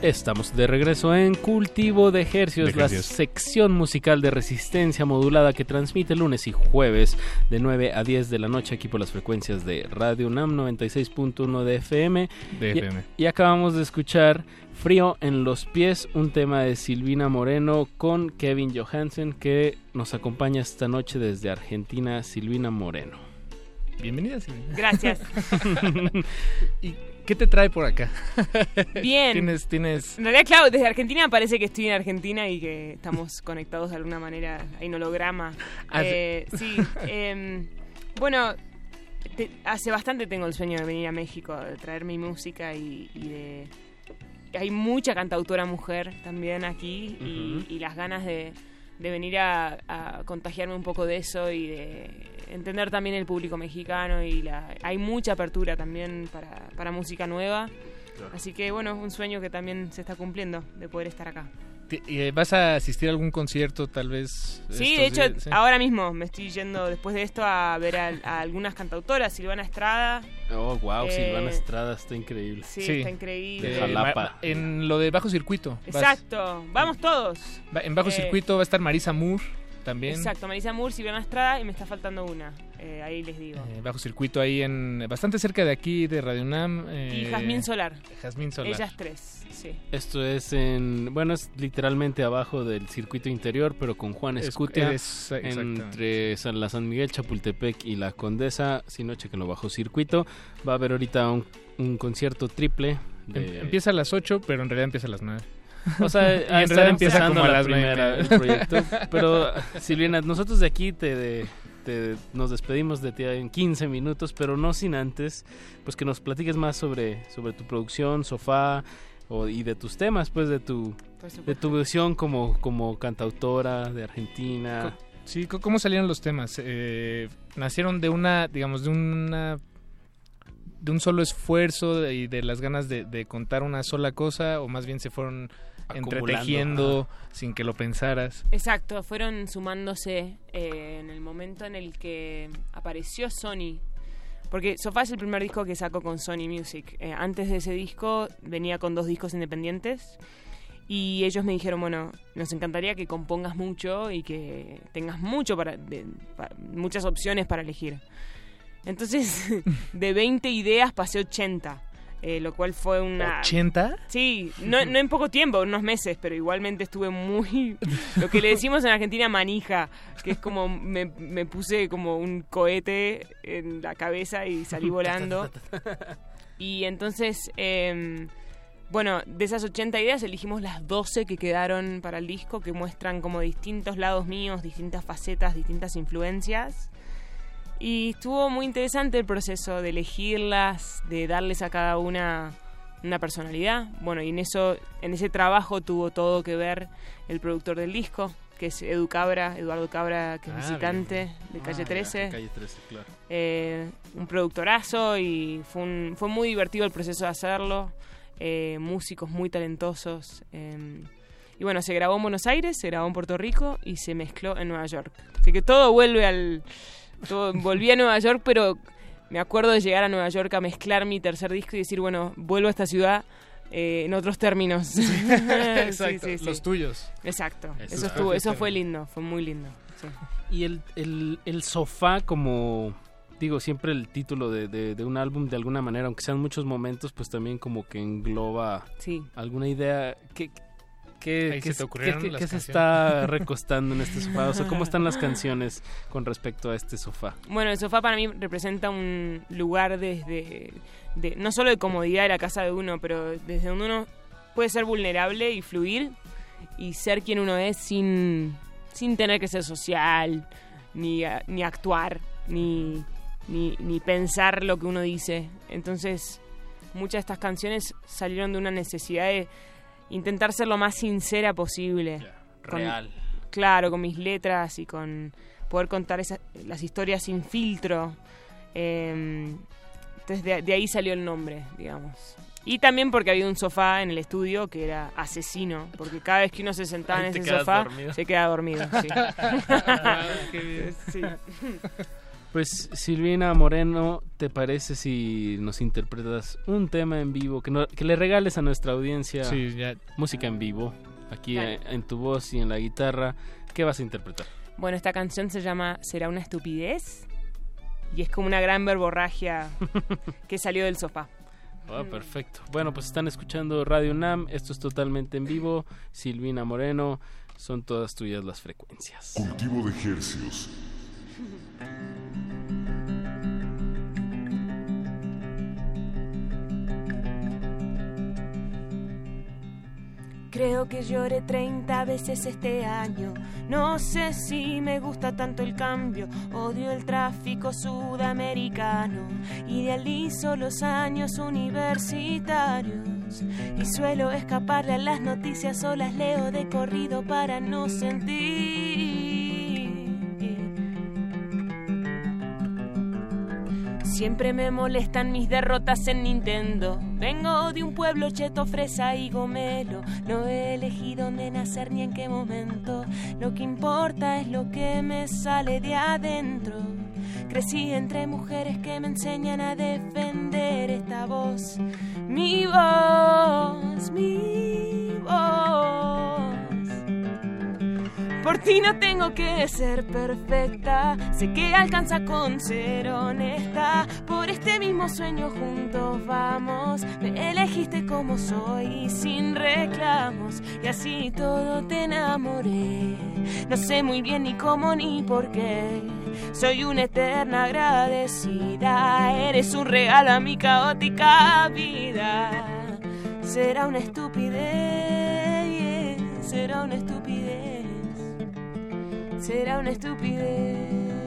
S31: Estamos de regreso en Cultivo de Hercios,
S32: De
S31: la sección musical de resistencia modulada que transmite lunes y jueves de 9 a 10 de la noche aquí por las frecuencias de Radio UNAM 96.1 de FM.
S32: De
S31: Y-
S32: FM.
S31: Y, acabamos de escuchar Frío en los pies, un tema de Silvina Moreno con Kevin Johansen que nos acompaña esta noche desde Argentina, Silvina Moreno.
S32: Bienvenida, Silvina.
S35: Gracias. (laughs) (laughs)
S32: ¿Y qué te trae por acá? (laughs)
S35: Bien.
S32: Tienes, tienes...
S35: En realidad, claro, desde Argentina parece que estoy en Argentina y que estamos (laughs) conectados de alguna manera en holograma.
S32: Ah, sí.
S35: Eh, sí. (laughs) em, bueno, te- hace bastante tengo el sueño de venir a México, de traer mi música y, y de... Hay mucha cantautora mujer también aquí y las ganas de, de venir a, a contagiarme un poco de eso y de entender también el público mexicano y la, hay mucha apertura también para, para música nueva. Así que bueno, un sueño que también se está cumpliendo de poder estar acá.
S32: Eh, ¿Vas a asistir a algún concierto tal vez?
S35: Sí, de hecho, ahora mismo me estoy yendo después de esto a ver a, algunas cantautoras, Silvana Estrada.
S31: Oh, wow, eh, Silvana Estrada está increíble.
S35: Sí, está increíble.
S32: De Jalapa. En lo de Bajo Circuito.
S35: Exacto, vamos todos.
S32: En Bajo Circuito va a estar Marisa Moore también.
S35: Exacto, Marisa Moore, Silvana Estrada y me está faltando una. Eh, ahí les digo.
S32: Eh, bajo circuito ahí en bastante cerca de aquí de Radio Nam.
S35: y Jazmín Solar.
S32: Jazmín Solar.
S35: Ellas tres, sí.
S31: Esto es en, bueno, es literalmente abajo del circuito interior, pero con Juan Escutia. entre San, la San Miguel, Chapultepec y la Condesa. Si no, chequenlo bajo circuito. Va a haber ahorita un, un concierto triple.
S32: Em, empieza a las 8, pero en realidad empieza a las 9.
S31: O sea, (laughs) en realidad empieza como a las primera el proyecto. Pero Silvina, nosotros de aquí te, nos despedimos de ti en 15 minutos, pero no sin antes, pues que nos platiques más sobre, sobre tu producción, sofá, o, y de tus temas, pues de tu, de tu visión como, como cantautora de Argentina.
S32: Sí, ¿cómo salieron los temas? Eh, ¿Nacieron de una, digamos, de una de un solo esfuerzo y de, las ganas de, de, contar una sola cosa o más bien se fueron entretejiendo sin que lo pensaras.
S35: Exacto, fueron sumándose eh, en el momento en el que apareció Sony. Porque Sofá es el primer disco que saco con Sony Music. Eh, antes de ese disco venía con dos discos independientes y ellos me dijeron, bueno, nos encantaría que compongas mucho y que tengas mucho para, para muchas opciones para elegir. Entonces, (laughs) de 20 ideas pasé 80. Eh, lo cual fue una...
S32: ¿80?
S35: Sí, no, no en poco tiempo, unos meses, pero igualmente estuve muy... (laughs) Lo que le decimos en Argentina manija, que es como me, me puse como un cohete en la cabeza y salí (laughs) volando. Y entonces... Eh, bueno, de esas 80 ideas elegimos las 12 que quedaron para el disco, que muestran como distintos lados míos, distintas facetas, distintas influencias. Y estuvo muy interesante el proceso de elegirlas, de darles a cada una una personalidad. Bueno, y en eso, en ese trabajo tuvo todo que ver el productor del disco, que es Edu Cabra, Eduardo Cabra, que es ah, visitante de Calle 13.
S31: Ah, Calle 13 claro.
S35: Eh, un productorazo y fue, un, fue muy divertido el proceso de hacerlo. Eh, músicos muy talentosos. Em, y bueno, se grabó en Buenos Aires, se grabó en Puerto Rico y se mezcló en Nueva York. Así que todo vuelve al, volví a Nueva York, pero me acuerdo de llegar a Nueva York a mezclar mi tercer disco y decir, bueno, vuelvo a esta ciudad eh, en otros términos. (laughs)
S32: Exacto, los tuyos.
S35: Exacto, eso, estuvo, eso fue lindo, fue muy lindo.
S31: Y el, el, el, sofá como, digo, siempre el título de, de, un álbum de alguna manera, aunque sean muchos momentos, pues también como que engloba alguna idea. que ¿Qué, se, está recostando en este sofá? O sea, ¿cómo están las (laughs) canciones con respecto a este sofá?
S35: Bueno, el sofá para mí representa un lugar desde, de, no solo de comodidad de la casa de uno, pero desde donde uno puede ser vulnerable y fluir y ser quien uno es sin, sin tener que ser social, ni, ni actuar, ni, ni, ni pensar lo que uno dice. Entonces, muchas de estas canciones salieron de una necesidad de intentar ser lo más sincera posible.
S31: real.
S35: Claro, con mis letras y con poder contar las historias sin filtro. Em, entonces de, ahí salió el nombre, digamos. Y también porque había un sofá en el estudio que era asesino, porque cada vez que uno se sentaba en ese sofá se queda dormido.
S31: sí. (laughs) Pues Silvina Moreno, ¿te parece si nos interpretas un tema en vivo que, que le regales a nuestra audiencia música en vivo, aquí en, tu voz y en la guitarra? ¿Qué vas a interpretar?
S35: Bueno, esta canción se llama Será una estupidez y es como una gran verborragia (laughs) que salió del sofá.
S31: Oh, perfecto. Bueno, pues están escuchando Radio NAM, esto es totalmente en vivo. Silvina Moreno, son todas tuyas las frecuencias.
S37: Cultivo de ejercicios. (laughs)
S38: Creo que lloré 30 veces este año. No sé si me gusta tanto el cambio. Odio el tráfico sudamericano. Idealizo los años universitarios. Y suelo escaparle a las noticias o las leo de corrido para no sentir. Siempre me molestan mis derrotas en Nintendo
S35: Vengo de un pueblo cheto, fresa y gomelo. No elegí dónde nacer ni en qué momento. Lo que importa es lo que me sale de adentro. Crecí entre mujeres que me enseñan a defender esta voz. Mi voz, mi Por ti no tengo que ser perfecta, sé que alcanza con ser honesta. Por este mismo sueño juntos vamos, me elegiste como soy sin reclamos y así todo te enamoré. No sé muy bien ni cómo ni por qué, soy una eterna agradecida. Eres un regalo a mi caótica vida. Será una estupidez, será una estupidez será una estupidez.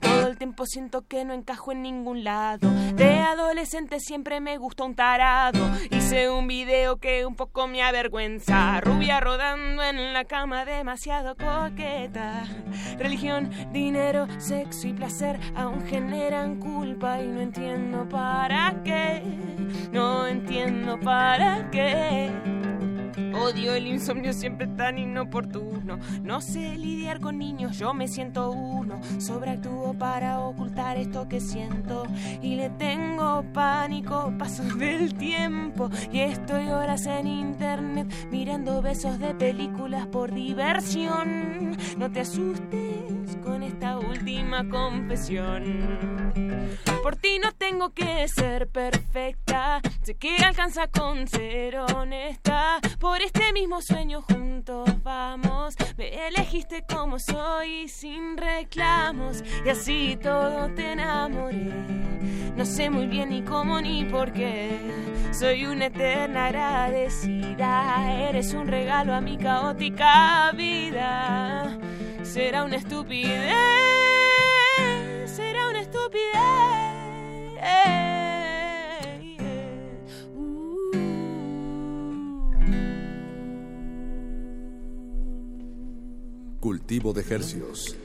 S35: Todo el tiempo siento que no encajo en ningún lado. De adolescente siempre me gustó un tarado. Hice un video que un poco me avergüenza. Rubia rodando en la cama, demasiado coqueta. Religión, dinero, sexo y placer aún generan culpa y no entiendo para qué. No entiendo para qué. Odio el insomnio siempre tan inoportuno. No sé lidiar con niños, yo me siento uno. Sobreactúo para ocultar esto que siento. Y le tengo pánico, paso del tiempo. Y estoy horas en internet mirando besos de películas por diversión. No te asustes con esta última confesión. Por ti no tengo que ser perfecta. Sé que alcanza con ser honesta. Por este mismo sueño juntos vamos. Me elegiste como soy sin reclamos. Y así todo te enamoré. No sé muy bien ni cómo ni por qué. Soy una eterna agradecida. Eres un regalo a mi caótica vida. Será una estupidez. Será una estupidez.
S39: Cultivo de hercios.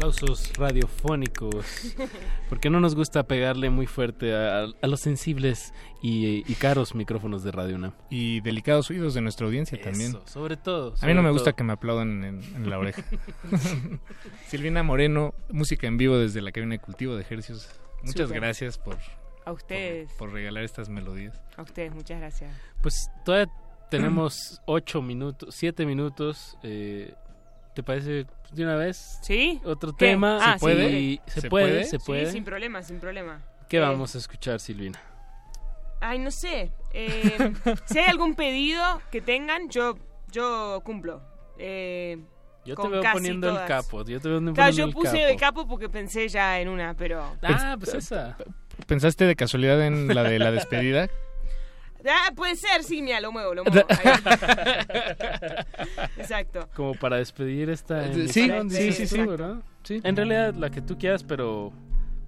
S31: Aplausos radiofónicos. Porque no nos gusta pegarle muy fuerte a, a los sensibles y, y, caros micrófonos de Radio UNAM.
S32: Y delicados oídos de nuestra audiencia
S31: Eso,
S32: también.
S31: Sobre todo.
S32: A mí no me gusta
S31: todo.
S32: que me aplaudan en, en la oreja. (laughs) Silvina Moreno, música en vivo desde la cabina de cultivo de ejercicios. Muchas gracias por,
S40: A ustedes.
S32: por regalar estas melodías.
S40: A ustedes, muchas gracias.
S31: Pues todavía tenemos ocho minutos, siete minutos. eh, ¿Te parece de una vez?
S40: ¿Sí?
S31: Otro
S40: ¿Qué?
S31: tema.
S40: Ah,
S31: ¿Se puede?
S40: sí.
S31: ¿Se,
S32: ¿Se
S31: puede?
S32: puede?
S31: ¿Se
S40: Sí,
S31: puede?
S40: sin problema, sin problema.
S31: ¿Qué
S40: Eh,
S31: vamos a escuchar, Silvina?
S40: Ay, no sé. Eh, (laughs) si hay algún pedido que tengan, yo, yo cumplo. Eh,
S31: Yo te veo poniendo el capo. Yo te veo poniendo
S40: Claro, yo
S31: el
S40: puse
S31: capo.
S40: el capo porque pensé ya en una, pero...
S31: Ah, pues esa.
S32: ¿Pensaste de casualidad en la de la despedida?
S40: Ah, puede ser, sí, mira, lo muevo, lo muevo. (laughs) Exacto.
S31: Como para despedir esta
S32: sí, sí, sí,
S31: tú,
S32: sí.
S31: ¿verdad? Sí. En realidad, la que tú quieras, pero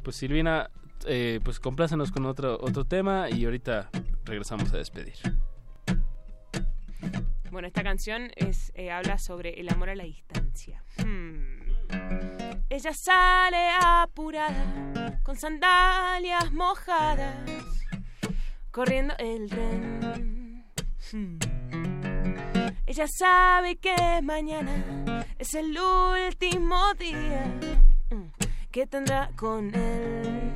S31: pues Silvina, eh, pues complácenos con otro, otro tema y ahorita regresamos a despedir.
S40: Bueno, esta canción es eh, habla sobre el amor a la distancia. Hmm. Ella sale apurada, con sandalias mojadas, corriendo el tren. Hmm. Ella sabe que mañana es el último día mm, que tendrá con él.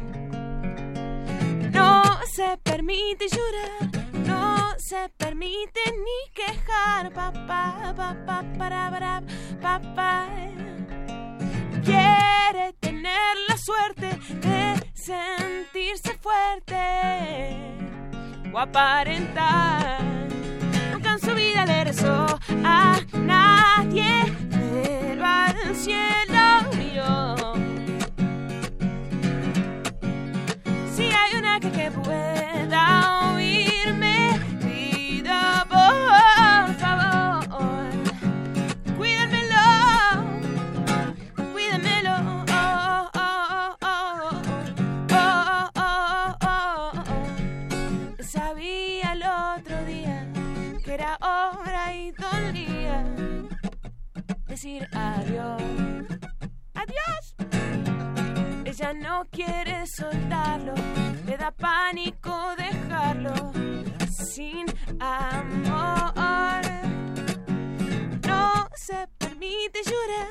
S40: No se permite llorar, no se permite ni quejar, papá, papá, para, papá. Quiere tener la suerte de sentirse fuerte o aparentar. Nunca en su vida le rezó a nadie, pero al cielo miró. Si hay una que, que pueda decir adiós. Adiós.
S38: ella no quiere soltarlo, le da pánico dejarlo sin amor. No se permite llorar,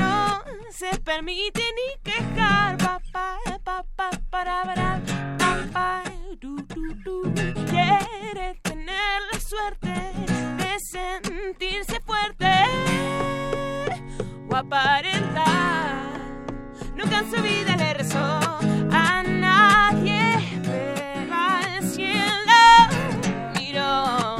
S38: no se permite ni quejar. Papá, papá, para, para, papá. Quiere tener la suerte de sentirse fuerte o aparentar. Nunca en su vida le rezó a nadie, pero al cielo miró.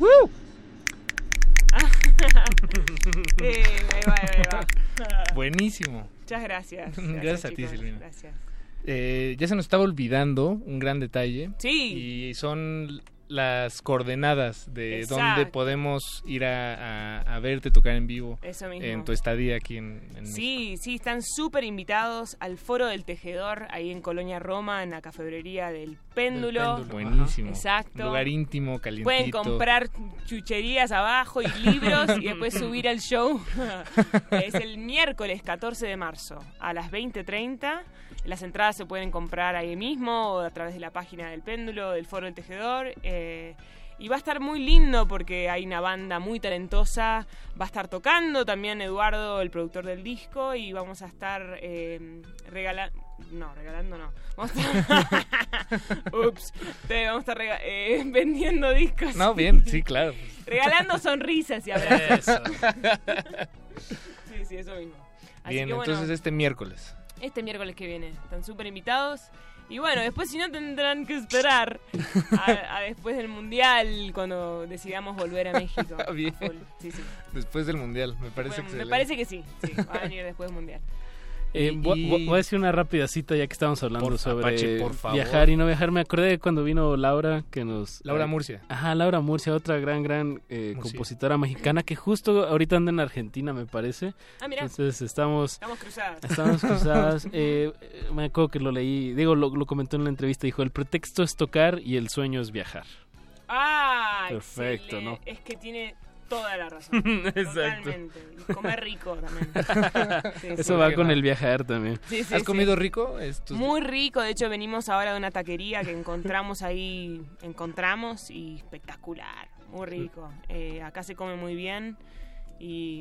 S37: Ejercios. (laughs)
S35: Sí, ahí va, ahí va.
S32: Buenísimo.
S35: Muchas gracias. (laughs)
S32: Gracias, a ti,
S35: chicos,
S32: Silvina.
S35: Gracias.
S32: Eh, ya se nos estaba olvidando un gran detalle.
S35: Sí.
S32: Y son las coordenadas de
S35: Exacto.
S32: dónde podemos ir a, a- a verte tocar en vivo
S35: Eso mismo.
S32: en tu estadía aquí en, en
S35: Sí, sí, están súper invitados al Foro del Tejedor, ahí en Colonia Roma, en la cafebrería del Péndulo.
S32: Péndulo. Buenísimo.
S35: Exacto.
S32: Un lugar íntimo, calientito.
S35: Pueden comprar chucherías abajo y libros y después (laughs) subir al show. (laughs) es el miércoles 14 de marzo a las 20.30. Las entradas se pueden comprar ahí mismo o a través de la página del péndulo, del Foro del Tejedor. eh, y va a estar muy lindo porque hay una banda muy talentosa. Va a estar tocando también Eduardo, el productor del disco, y vamos a estar eh, regalando. No, regalando no. Vamos a estar. (laughs) Ups. Te- vamos a estar eh, (laughs) vendiendo discos.
S32: No, bien, sí, (laughs) claro.
S35: Regalando sonrisas y abrazos.
S32: Eso.
S35: sí, sí, eso mismo. Así
S32: Bien,
S35: que bueno,
S32: entonces este miércoles.
S35: este miércoles que viene. Están súper invitados. Y bueno, después si no tendrán que esperar a, a después del Mundial cuando decidamos volver a México. (laughs)
S32: Bien.
S35: A full. Sí, sí.
S32: Después del mundial, me parece
S35: Bueno, me
S32: excelente.
S35: parece que sí, sí, va a venir después del Mundial.
S31: Eh,
S32: Y-
S31: voy, voy- a decir una rápida cita ya que estamos hablando
S32: Por-
S31: sobre
S32: Apache, por favor.
S31: viajar y no viajar. Me acordé de cuando vino Laura que nos...
S32: Laura
S31: eh,
S32: Murcia.
S31: Ajá, Laura Murcia, otra gran, gran eh, compositora mexicana que justo ahorita anda en Argentina, me parece.
S35: Ah, mira.
S31: Entonces estamos...
S35: Estamos cruzadas.
S31: Estamos (laughs) cruzadas. eh, eh, me acuerdo que lo leí, digo, lo, lo comentó en la entrevista, dijo, el pretexto es tocar y el sueño es viajar.
S35: Ah,
S31: Perfecto,
S35: excelente.
S31: ¿no?
S35: Es que tiene toda la razón. (laughs)
S31: Exacto.
S35: Totalmente. Y comer rico también. Sí, (laughs) sí.
S31: Eso va con el viajar también.
S35: Sí, sí,
S32: ¿Has
S35: sí.
S32: comido rico? Estos-
S35: Muy rico, de hecho venimos ahora de una taquería que encontramos ahí, encontramos y espectacular, muy rico. Eh, acá se come muy bien y,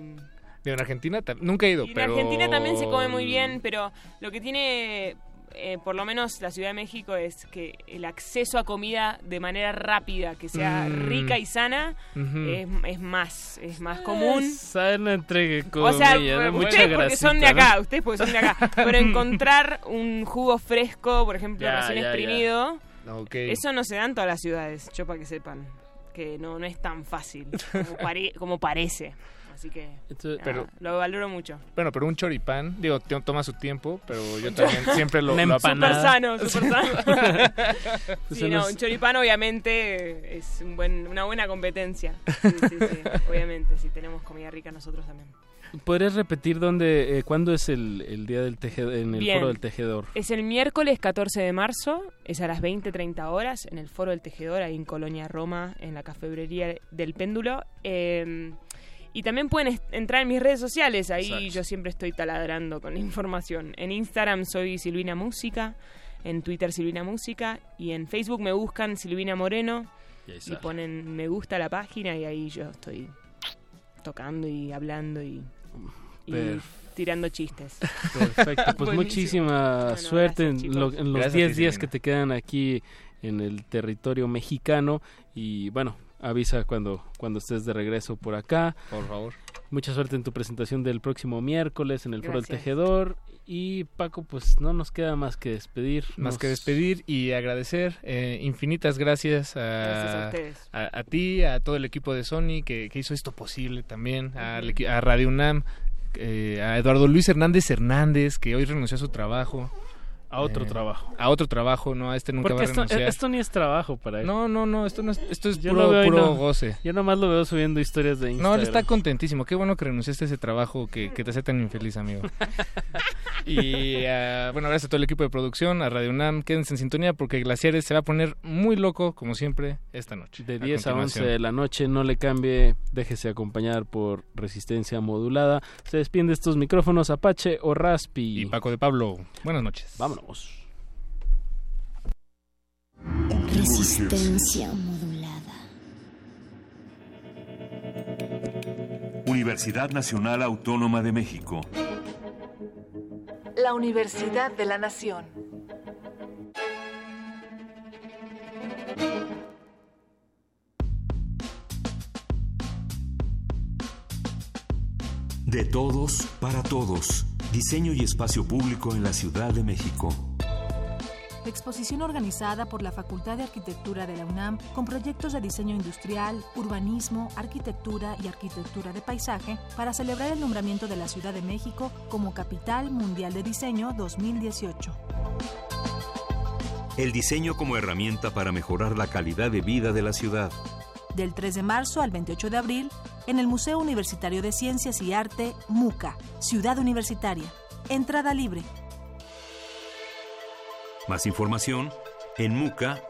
S32: en Argentina nunca he ido,
S35: y en
S32: pero...
S35: Argentina también se come muy bien, pero lo que tiene eh, por lo menos la Ciudad de México es que el acceso a comida de manera rápida, que sea
S31: Mm.
S35: rica y sana, es, es más es más común.
S31: Sana entre
S35: O sea,
S31: comillas, ¿no? mucha
S35: ustedes porque son de acá,
S31: ¿no?
S35: ustedes porque son de acá. Pero (laughs) encontrar un jugo fresco, por ejemplo,
S31: Ya,
S35: recién
S31: ya, ya.
S35: exprimido, eso no se da en todas las ciudades, yo para que sepan. Que no, no es tan fácil como, pare- como parece. Así que
S31: Entonces,
S35: nada,
S32: pero-
S35: lo valoro mucho.
S32: Bueno, pero un choripán, digo, toma su tiempo, pero yo (laughs) también siempre lo, lo.
S35: Súper sano, súper sano. (laughs) Sí, no, un choripán obviamente es un buen, una buena competencia. Sí, sí, sí, (laughs) obviamente, si tenemos comida rica nosotros también.
S31: ¿Podrías repetir dónde, eh, cuándo es el, el día del tejedor, en el
S35: Bien.
S31: foro del tejedor?
S35: Es el miércoles 14 de marzo, es a las 20-30 horas, en el Foro del Tejedor, ahí en Colonia Roma, en la cafebrería del Péndulo. Eh, y también pueden entrar en mis redes sociales, ahí
S31: Exacto.
S35: yo siempre estoy taladrando con (laughs) información. En Instagram soy Silvina Música, en Twitter Silvina Música, y en Facebook me buscan Silvina Moreno,
S31: Y
S35: ponen me gusta a la página, y ahí yo estoy tocando y hablando y, tirando chistes. (laughs)
S31: Perfecto, pues
S35: Buenísimo.
S31: muchísima
S35: Bueno,
S31: suerte
S35: gracias,
S31: en, lo- en los
S32: Gracias,
S31: 10 días que te quedan aquí en el territorio mexicano y bueno, avisa cuando, cuando estés de regreso por acá.
S32: Por favor.
S31: Mucha suerte en tu presentación del próximo miércoles en el Foro del. Tejedor y Paco, pues no nos queda más que despedir.
S32: Más que despedir y agradecer, eh, infinitas gracias a,
S35: Gracias a ustedes.
S32: a, a ti, a todo el equipo de Sony que, que hizo esto posible también, equi- a Radio UNAM, eh, a Eduardo Luis Hernández Hernández, que hoy renunció a su trabajo.
S31: A otro
S32: Eh,
S31: trabajo.
S32: A otro trabajo, no, a este nunca
S31: Porque
S32: va a
S31: esto,
S32: renunciar.
S31: esto ni es trabajo para él.
S32: No, no, no, esto no es, esto es
S31: Yo
S32: puro,
S31: veo
S32: puro
S31: no-
S32: goce.
S31: Yo nomás lo veo subiendo historias de
S32: No,
S31: Instagram.
S32: él está contentísimo. Qué bueno que renunciaste a ese trabajo que, que te hace tan infeliz, amigo. (laughs) y ah, bueno, gracias a todo el equipo de producción, a Radio UNAM. Quédense en sintonía porque Glaciares se va a poner muy loco, como siempre, esta noche.
S31: De 10 a 11
S32: continuación.
S31: de la noche, no le cambie, déjese acompañar por resistencia modulada. Se despiden de estos micrófonos Apache o Raspi.
S32: Y Paco de Pablo, buenas noches.
S31: Vámonos.
S36: Resistencia modulada.
S41: Universidad Nacional Autónoma de México.
S42: La Universidad de la Nación.
S41: De todos, para todos. Diseño y espacio público en la Ciudad de México.
S2: Exposición organizada por la Facultad de Arquitectura de la UNAM con proyectos de diseño industrial, urbanismo, arquitectura y arquitectura de paisaje para celebrar el nombramiento de la Ciudad de México como Capital Mundial de Diseño 2018.
S41: El diseño como herramienta para mejorar la calidad de vida de la ciudad.
S2: Del 3 de marzo al 28 de abril en el Museo Universitario de Ciencias y Arte, MUCA, Ciudad Universitaria. Entrada libre.
S41: Más información en muca.unam.mx.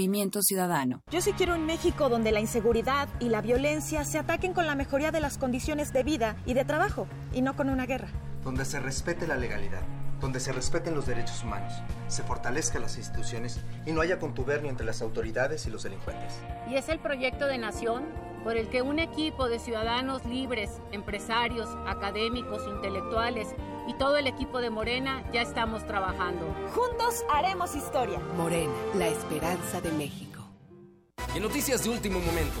S43: Movimiento Ciudadano.
S4: Yo sí quiero un México donde la inseguridad y la violencia se ataquen con la mejoría de las condiciones de vida y de trabajo, y no con una guerra.
S44: donde se respete la legalidad, donde se respeten los derechos humanos, se fortalezcan las instituciones y no haya contubernio entre las autoridades y los delincuentes.
S45: Y es el proyecto de nación por el que un equipo de ciudadanos libres, empresarios, académicos, intelectuales y todo el equipo de Morena ya estamos trabajando.
S4: Juntos haremos historia.
S46: Morena, la esperanza de México.
S47: En noticias de último momento,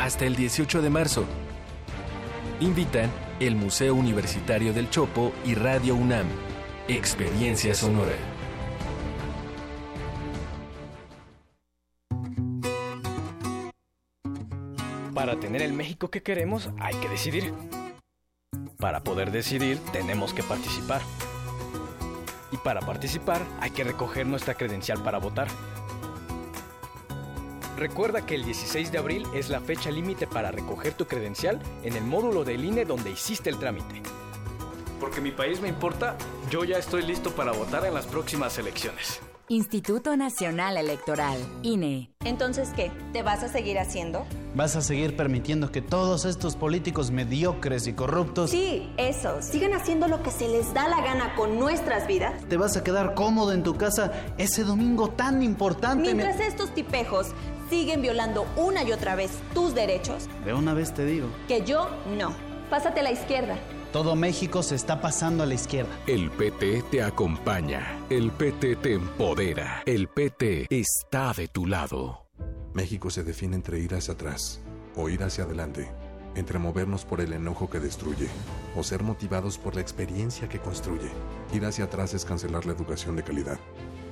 S23: Hasta el 18 de marzo. Invitan el Museo Universitario del Chopo y Radio UNAM. Experiencia Sonora.
S48: Para tener el México que queremos hay que decidir. Para poder decidir tenemos que participar. Y para participar hay que recoger nuestra credencial para votar. Recuerda que el 16 de abril es la fecha límite para recoger tu credencial en el módulo del INE donde hiciste el trámite. Porque mi país me importa, yo ya estoy listo para votar en las próximas elecciones.
S49: Instituto Nacional Electoral, INE.
S50: Entonces, ¿qué? ¿Te vas a seguir haciendo?
S51: ¿Vas a seguir permitiendo que todos estos políticos mediocres y corruptos...
S50: Sí, eso. Sigan haciendo lo que se les da la gana con nuestras vidas.
S51: ¿Te vas a quedar cómodo en tu casa ese domingo tan importante?
S50: Mientras estos tipejos siguen violando una y otra vez tus derechos.
S51: De una vez te digo.
S50: Que yo no. Pásate a la izquierda.
S51: Todo México se está pasando a la izquierda.
S52: El PT te acompaña. El PT te empodera. El PT está de tu lado.
S53: México se define entre ir hacia atrás o ir hacia adelante.
S44: entre movernos por el enojo que destruye o ser motivados por la experiencia que construye. Ir hacia atrás es cancelar la educación de calidad.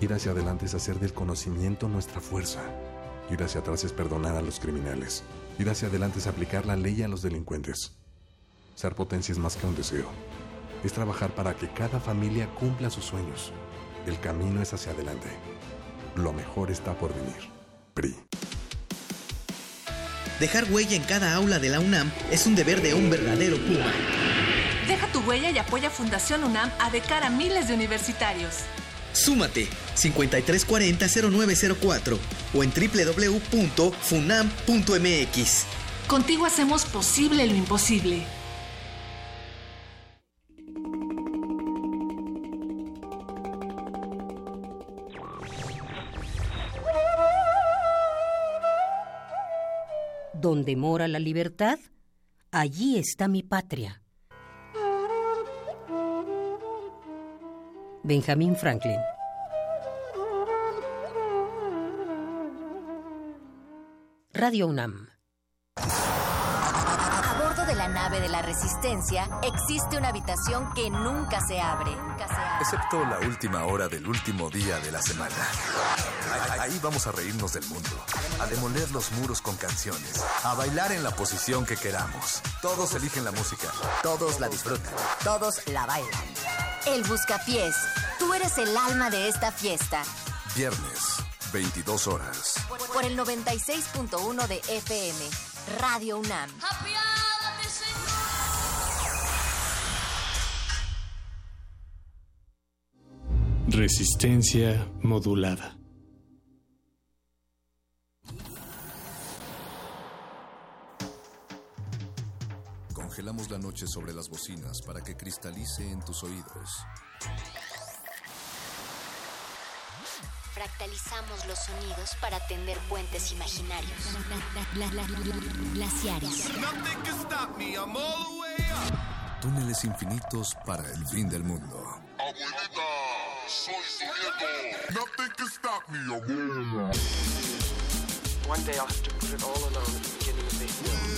S44: Ir hacia adelante es hacer del conocimiento nuestra fuerza. Ir hacia atrás es perdonar a los criminales. Ir hacia adelante es aplicar la ley a los delincuentes. Ser potencia es más que un deseo. Es trabajar para que cada familia cumpla sus sueños. El camino es hacia adelante. Lo mejor está por venir. PRI.
S54: Dejar huella en cada aula de la UNAM es un deber de un verdadero Puma.
S2: Deja tu huella y apoya Fundación UNAM a de cara a miles de universitarios.
S54: Súmate 5340-0904 o en www.funam.mx.
S2: Contigo hacemos posible lo imposible.
S55: Donde mora la libertad, allí está mi patria. Benjamin Franklin. Radio UNAM.
S56: A bordo de la nave de la Resistencia existe una habitación que nunca se abre.
S39: Excepto la última hora del último día de la semana. Ahí- Ahí vamos a reírnos del mundo, a demoler los muros con canciones, a bailar en la posición que queramos. Todos eligen la música, todos la disfrutan.
S56: Todos la bailan. El Buscapiés. Tú eres el alma de esta fiesta.
S39: Viernes, 22 horas.
S56: Por el 96.1 de FM. Radio UNAM.
S57: Resistencia modulada.
S39: Congelamos la noche sobre las bocinas para que cristalice en tus oídos.
S34: Fractalizamos los sonidos para tender puentes imaginarios. Glaciares.
S39: Túneles infinitos para el fin del mundo.
S58: Abuelita, soy su nieto. Nothing can stop me, abuela.
S59: One day I'll have to put it all alone at the beginning of the hill.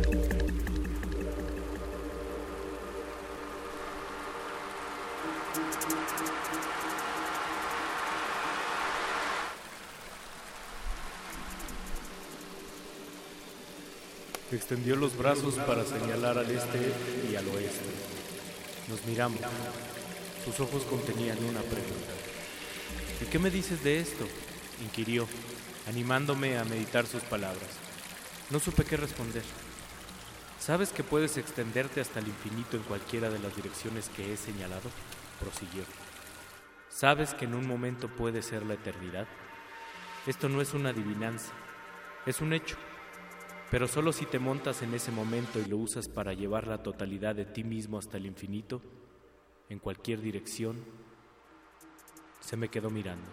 S60: Extendió los brazos para señalar al este y al oeste. Nos miramos. Sus ojos contenían una pregunta. ¿Y qué me dices de esto? inquirió, animándome a meditar sus palabras. No supe qué responder. ¿Sabes que puedes extenderte hasta el infinito en cualquiera de las direcciones que he señalado? prosiguió. ¿Sabes que en un momento puede ser la eternidad? Esto no es una adivinanza, es un hecho. Pero solo si te montas en ese momento y lo usas para llevar la totalidad de ti mismo hasta el infinito, en cualquier dirección, se me quedó mirando.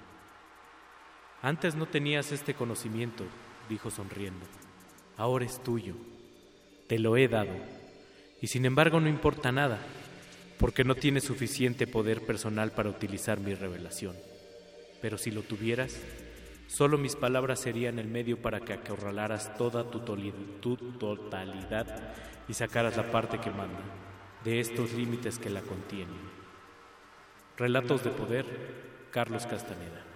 S60: Antes no tenías este conocimiento, dijo sonriendo. Ahora es tuyo. Te lo he dado. Y sin embargo no importa nada, porque no tienes suficiente poder personal para utilizar mi revelación. Pero si lo tuvieras, Solo mis palabras serían el medio para que acorralaras toda tu, tu totalidad y sacaras la parte que manda de estos límites que la contienen. Relatos de poder, Carlos Castaneda.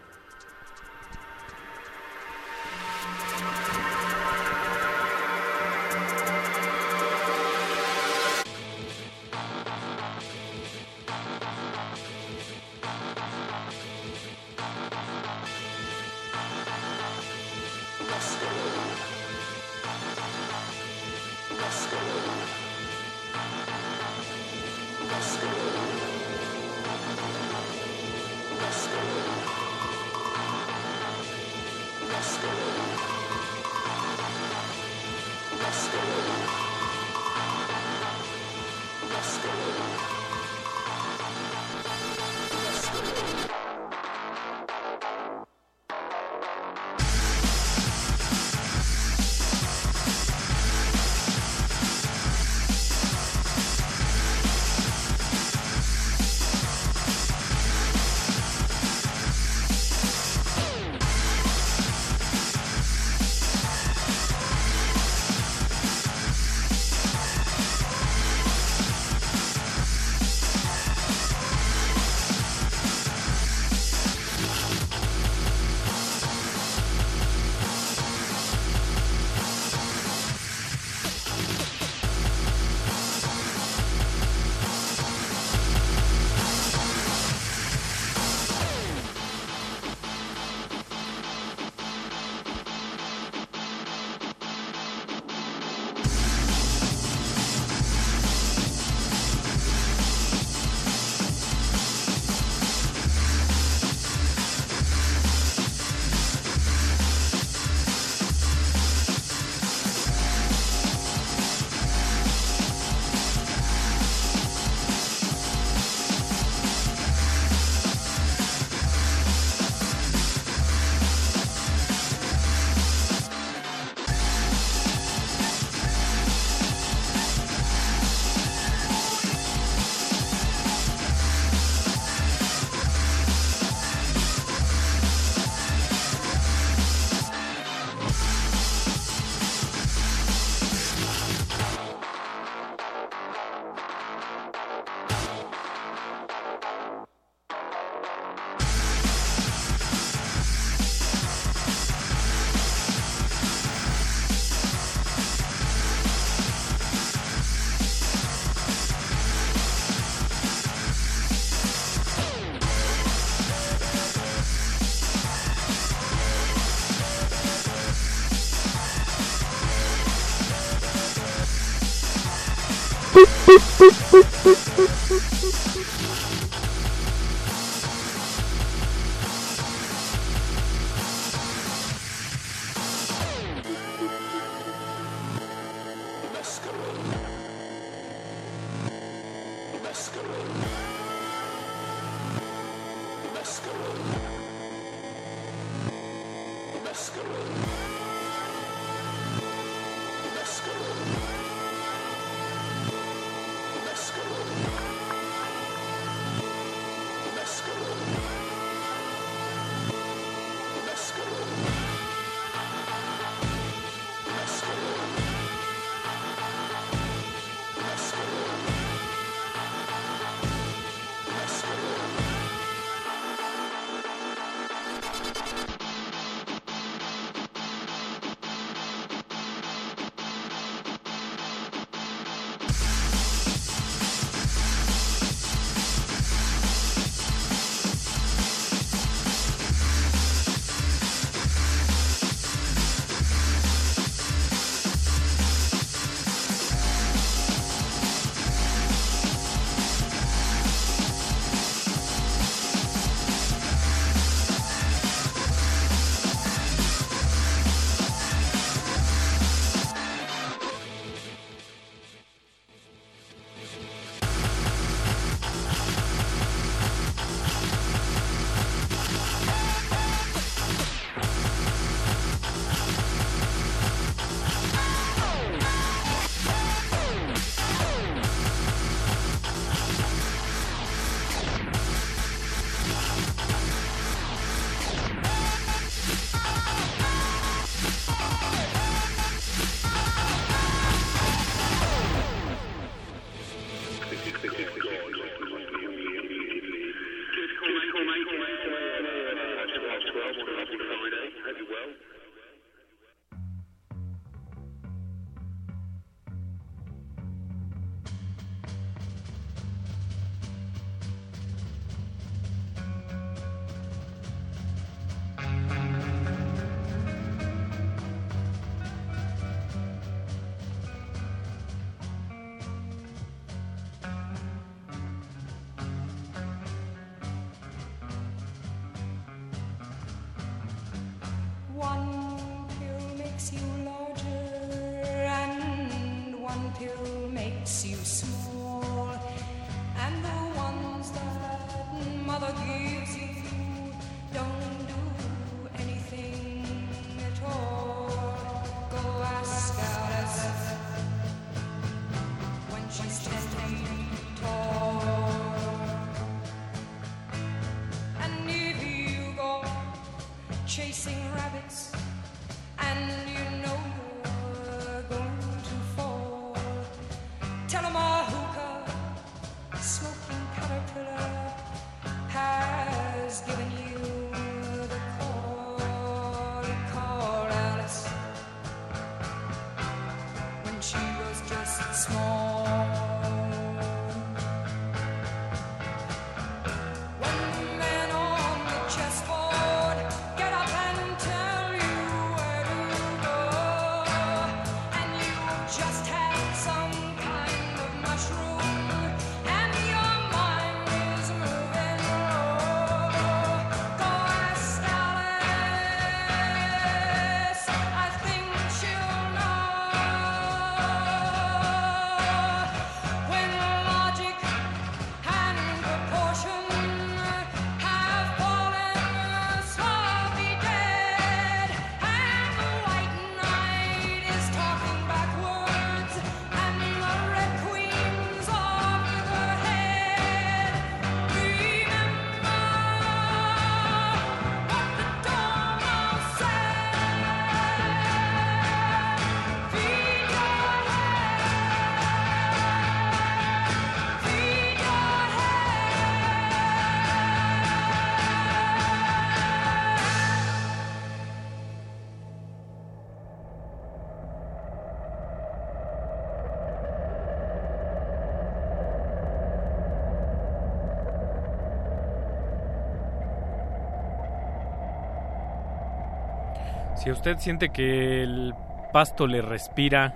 S60: Si usted siente que el pasto le respira,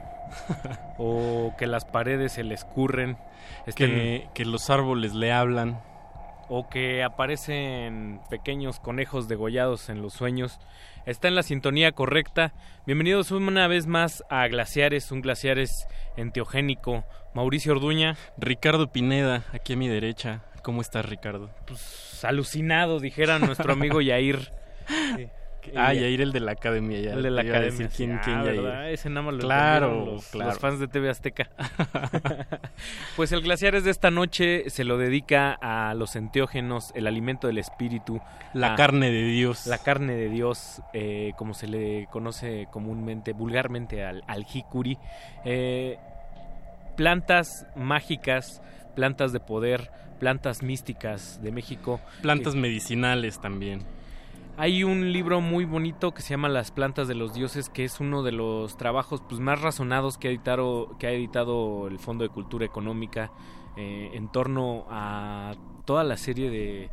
S60: (laughs) o que las paredes se le escurren,
S31: que, que los árboles le hablan.
S60: o que aparecen pequeños conejos degollados en los sueños. Está en la sintonía correcta. Bienvenidos una vez más a Glaciares, un Glaciares enteogénico. Mauricio Orduña.
S31: Ricardo Pineda, aquí a mi derecha. ¿Cómo estás, Ricardo?
S60: Pues alucinado, dijera nuestro amigo (laughs) Yair. Sí.
S31: Ah, Yair, el de la academia. Ya
S60: el de la academia.
S31: decir quién, quién
S60: Ah,
S31: Yair.
S60: ¿verdad? Ese nada más lo
S31: Claro,
S60: los,
S31: claro.
S60: los fans de TV Azteca. (laughs) pues el Glaciares de esta noche se lo dedica a los enteógenos, el alimento del espíritu.
S31: La
S60: a-
S31: carne de Dios.
S60: La carne de Dios, eh, como se le conoce comúnmente, vulgarmente al, al jicuri. Eh, plantas mágicas, plantas de poder, plantas místicas de México.
S31: Plantas
S60: Eh,
S31: medicinales también.
S60: Hay un libro muy bonito que se llama Las plantas de los dioses, que es uno de los trabajos pues, más razonados que ha editado, que ha editado el Fondo de Cultura Económica eh, en torno a toda la serie de,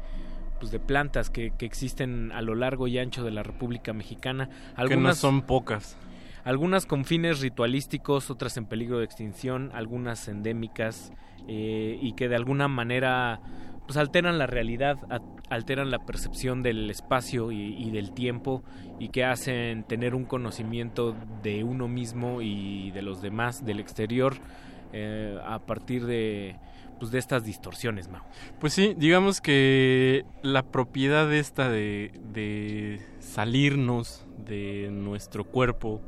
S60: pues, de plantas que, que existen a lo largo y ancho de la República Mexicana.
S31: que no son pocas.
S60: Algunas con fines ritualísticos, otras en peligro de extinción, algunas endémicas eh, y que de alguna manera pues alteran la realidad, alteran la percepción del espacio y, y del tiempo y que hacen tener un conocimiento de uno mismo y de los demás, del exterior, eh, a partir de, pues, de estas distorsiones, Mau.
S31: Pues sí, digamos que la propiedad esta de, de salirnos de nuestro cuerpo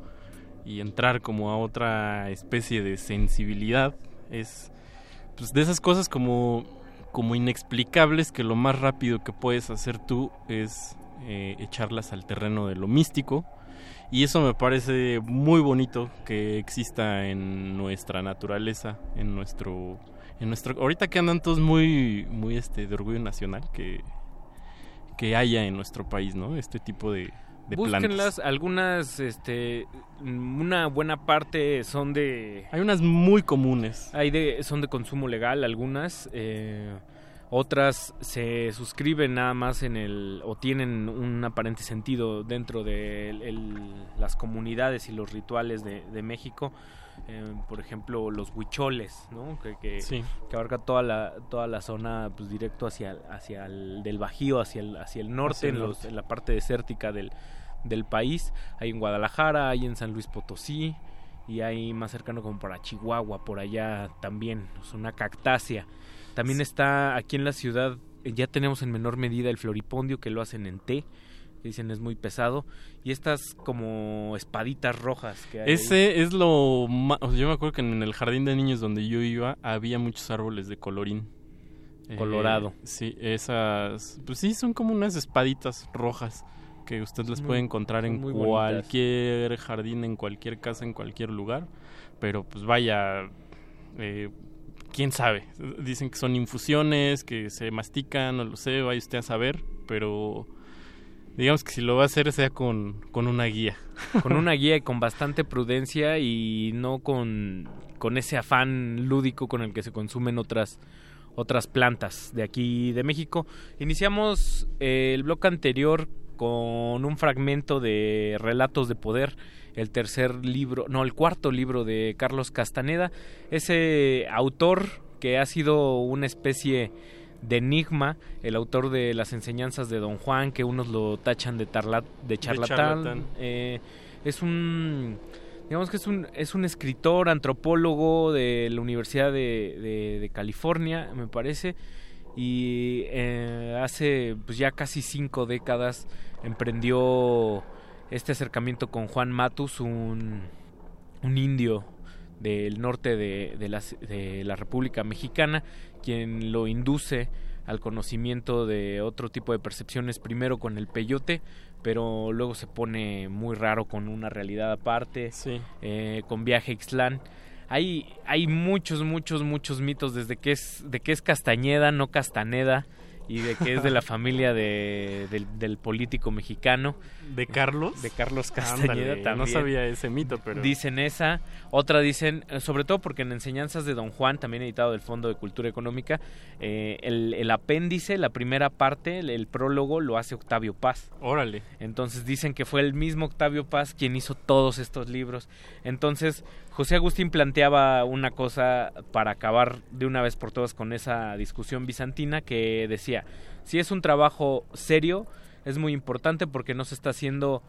S31: y entrar como a otra especie de sensibilidad es pues de esas cosas como, como inexplicables que lo más rápido que puedes hacer tú es eh, echarlas al terreno de lo místico y eso me parece muy bonito que exista en nuestra naturaleza, en nuestro en nuestro ahorita que andan todos muy muy este de orgullo nacional que que haya en nuestro país, ¿no? Este tipo de de
S60: Búsquenlas,
S31: plantas.
S60: algunas, este, una buena parte son de...
S31: Hay unas muy comunes.
S60: Hay de, son de consumo legal algunas, eh, otras se suscriben nada más en el, o tienen un aparente sentido dentro de el- el- las comunidades y los rituales de, de México. Eh, por ejemplo, los huicholes, ¿no? Que, que,
S31: Sí.
S60: que abarca toda la, toda la zona pues, directo hacia, hacia el del Bajío, hacia el, hacia el norte,
S31: Hacia el
S60: en, los- en la parte desértica del, del país. Hay en Guadalajara, hay en San Luis Potosí y hay más cercano como para Chihuahua, por allá también, es una cactácea. También está aquí en la ciudad, ya tenemos en menor medida el floripondio que lo hacen en té, que dicen es muy pesado, y estas como espaditas rojas que hay. ahí.
S31: Ese es lo ma- o sea, yo me acuerdo que en el jardín de niños donde yo iba había muchos árboles de colorín. Eh,
S60: Colorado.
S31: sí, esas pues sí son como unas espaditas rojas que usted las
S60: Muy-
S31: puede encontrar en
S60: bonitas.
S31: cualquier jardín, en cualquier casa, en cualquier lugar, pero pues vaya eh, quién sabe. Dicen que son infusiones, que se mastican, no lo sé, vaya usted a saber, pero digamos que si lo va a hacer sea con, con una guía. (laughs)
S60: con una guía y con bastante prudencia y no con, con ese afán lúdico con el que se consumen otras otras plantas de aquí de México. Iniciamos eh, el bloque anterior con un fragmento de Relatos de Poder, el tercer libro, no, el cuarto libro de Carlos Castaneda, ese autor que ha sido una especie de enigma, el autor de las enseñanzas de Don Juan, que unos lo tachan de, tarla- de charlatán,
S31: charlatán.
S60: eh, es un digamos que es un es un escritor antropólogo de la Universidad de, de- de California me parece y eh, hace pues ya casi cinco décadas emprendió este acercamiento con Juan Matus un un indio del norte de, de la, de la República Mexicana, quien lo induce al conocimiento de otro tipo de percepciones, primero con el peyote, pero luego se pone muy raro con una realidad aparte, eh, con viaje Ixtlán. Hay, hay muchos, muchos, muchos mitos desde que es, de que es Castañeda, no Castaneda, y de que es de la familia de, del, del político mexicano.
S31: ¿De Carlos?
S60: De Carlos Castañeda
S31: Ándale,
S60: también.
S31: No sabía ese mito, pero...
S60: Dicen esa, otra dicen, eh, sobre todo porque en Enseñanzas de Don Juan, también editado del Fondo de Cultura Económica, eh, el, el apéndice, la primera parte, el, el prólogo, lo hace Octavio Paz.
S31: Órale.
S60: Entonces dicen que fue el mismo Octavio Paz quien hizo todos estos libros. Entonces, José Agustín planteaba una cosa para acabar de una vez por todas con esa discusión bizantina que decía, si es un trabajo serio, es muy importante porque no se está haciendo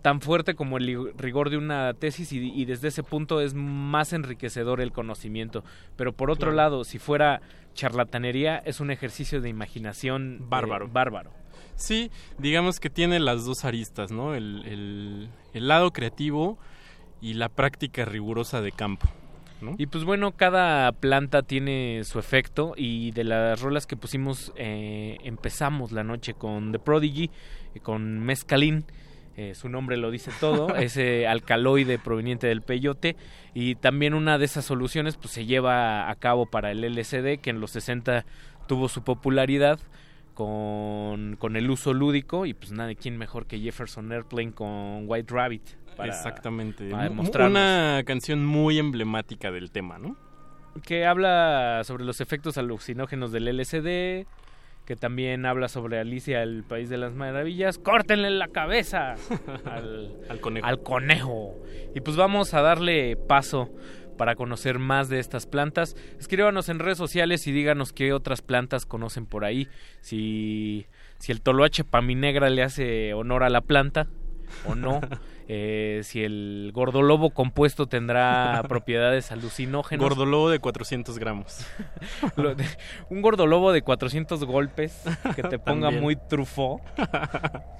S60: tan fuerte como el rigor de una tesis y, y desde ese punto es más enriquecedor el conocimiento. Pero por otro
S61: Claro.
S60: lado, si fuera charlatanería, es un ejercicio de imaginación eh,
S31: Bárbaro.
S60: bárbaro.
S31: Sí, digamos que tiene las dos aristas, ¿no? El, el- el lado creativo y la práctica rigurosa de campo. ¿no?
S60: Y pues bueno, cada planta tiene su efecto y de las rolas que pusimos eh, empezamos la noche con The Prodigy, eh, con Mezcalín, eh, su nombre lo dice todo, (laughs) ese alcaloide proveniente del peyote y también una de esas soluciones pues se lleva a cabo para el LSD que en los 60 tuvo su popularidad con, con el uso lúdico y pues nada, quién mejor que Jefferson Airplane con White Rabbit. Para-
S31: Exactamente.
S60: para
S31: Mu-
S60: demostrarnos.
S31: Una canción muy emblemática del tema, ¿no?
S60: que habla sobre los efectos alucinógenos del LSD, que también habla sobre Alicia, el País de las Maravillas. ¡Córtenle la cabeza (laughs) al,
S31: al conejo.
S60: al conejo! Y pues vamos a darle paso para conocer más de estas plantas. Escríbanos en redes sociales y díganos qué otras plantas conocen por ahí. Si, si el toloache paminegra le hace honor a la planta o no. Eh, si el gordolobo compuesto tendrá (laughs) propiedades alucinógenas.
S31: Gordolobo de 400 gramos. (laughs)
S60: Un gordolobo de 400 golpes que te (laughs) ponga
S31: También.
S60: muy trufó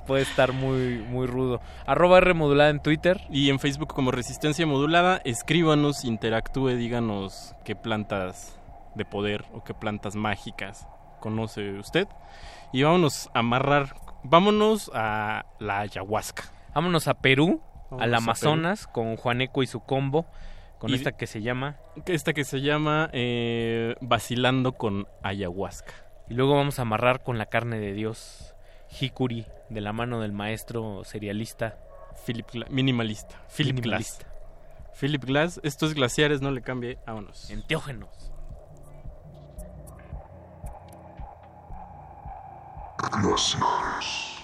S60: puede estar muy muy rudo. Arroba R modulada en Twitter.
S31: Y en Facebook como Resistencia Modulada, escríbanos, interactúe, díganos qué plantas de poder o qué plantas mágicas conoce usted. Y vámonos a amarrar, vámonos a la ayahuasca.
S60: Vámonos a Perú,
S31: Vámonos
S60: al Amazonas, con Juaneco y su combo, con
S31: Y-
S60: esta que se llama...
S31: Esta que se llama eh, Vacilando con Ayahuasca.
S60: Y luego vamos a amarrar con la carne de Dios, Hikuri, de la mano del maestro serialista.
S31: Philip Gla- minimalista. Philip
S60: Minimalista.
S31: Glass. Philip Glass, estos glaciares no le cambie, vámonos.
S60: Enteógenos.
S62: Glaciares.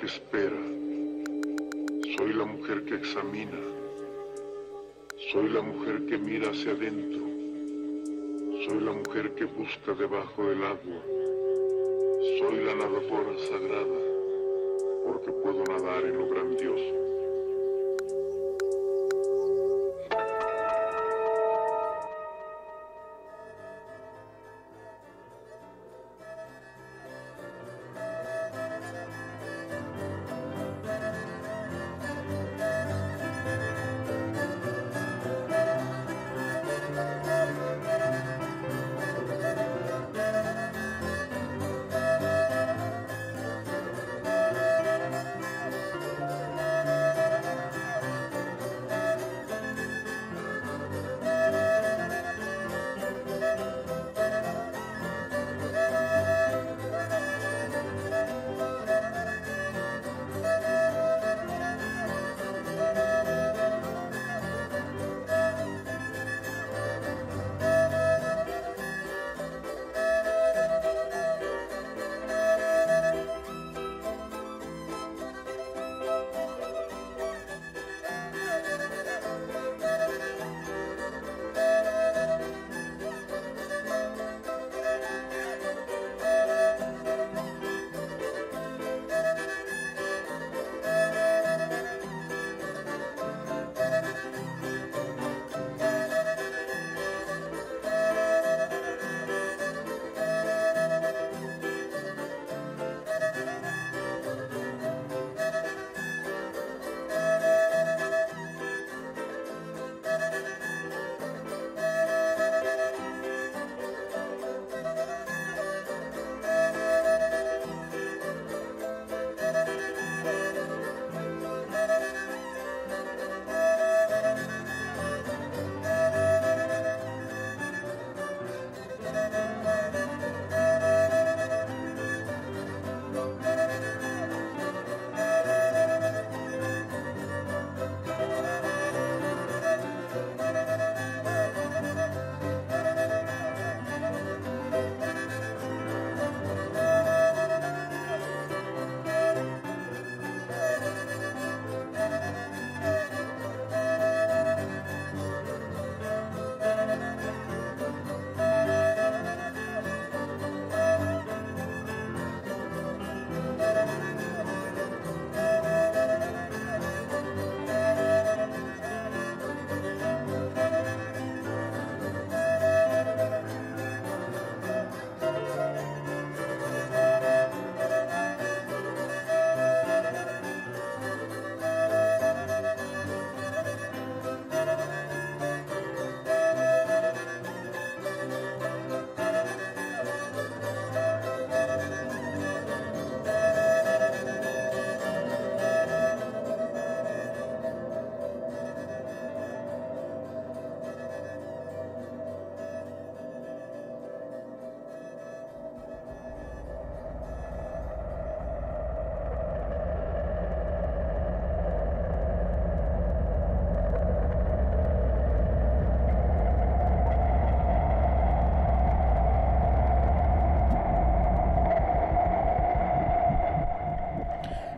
S63: Que espera. Soy la mujer que examina. Soy la mujer que mira hacia adentro. Soy la mujer que busca debajo del agua. Soy la nadadora sagrada, porque puedo nadar en lo grandioso.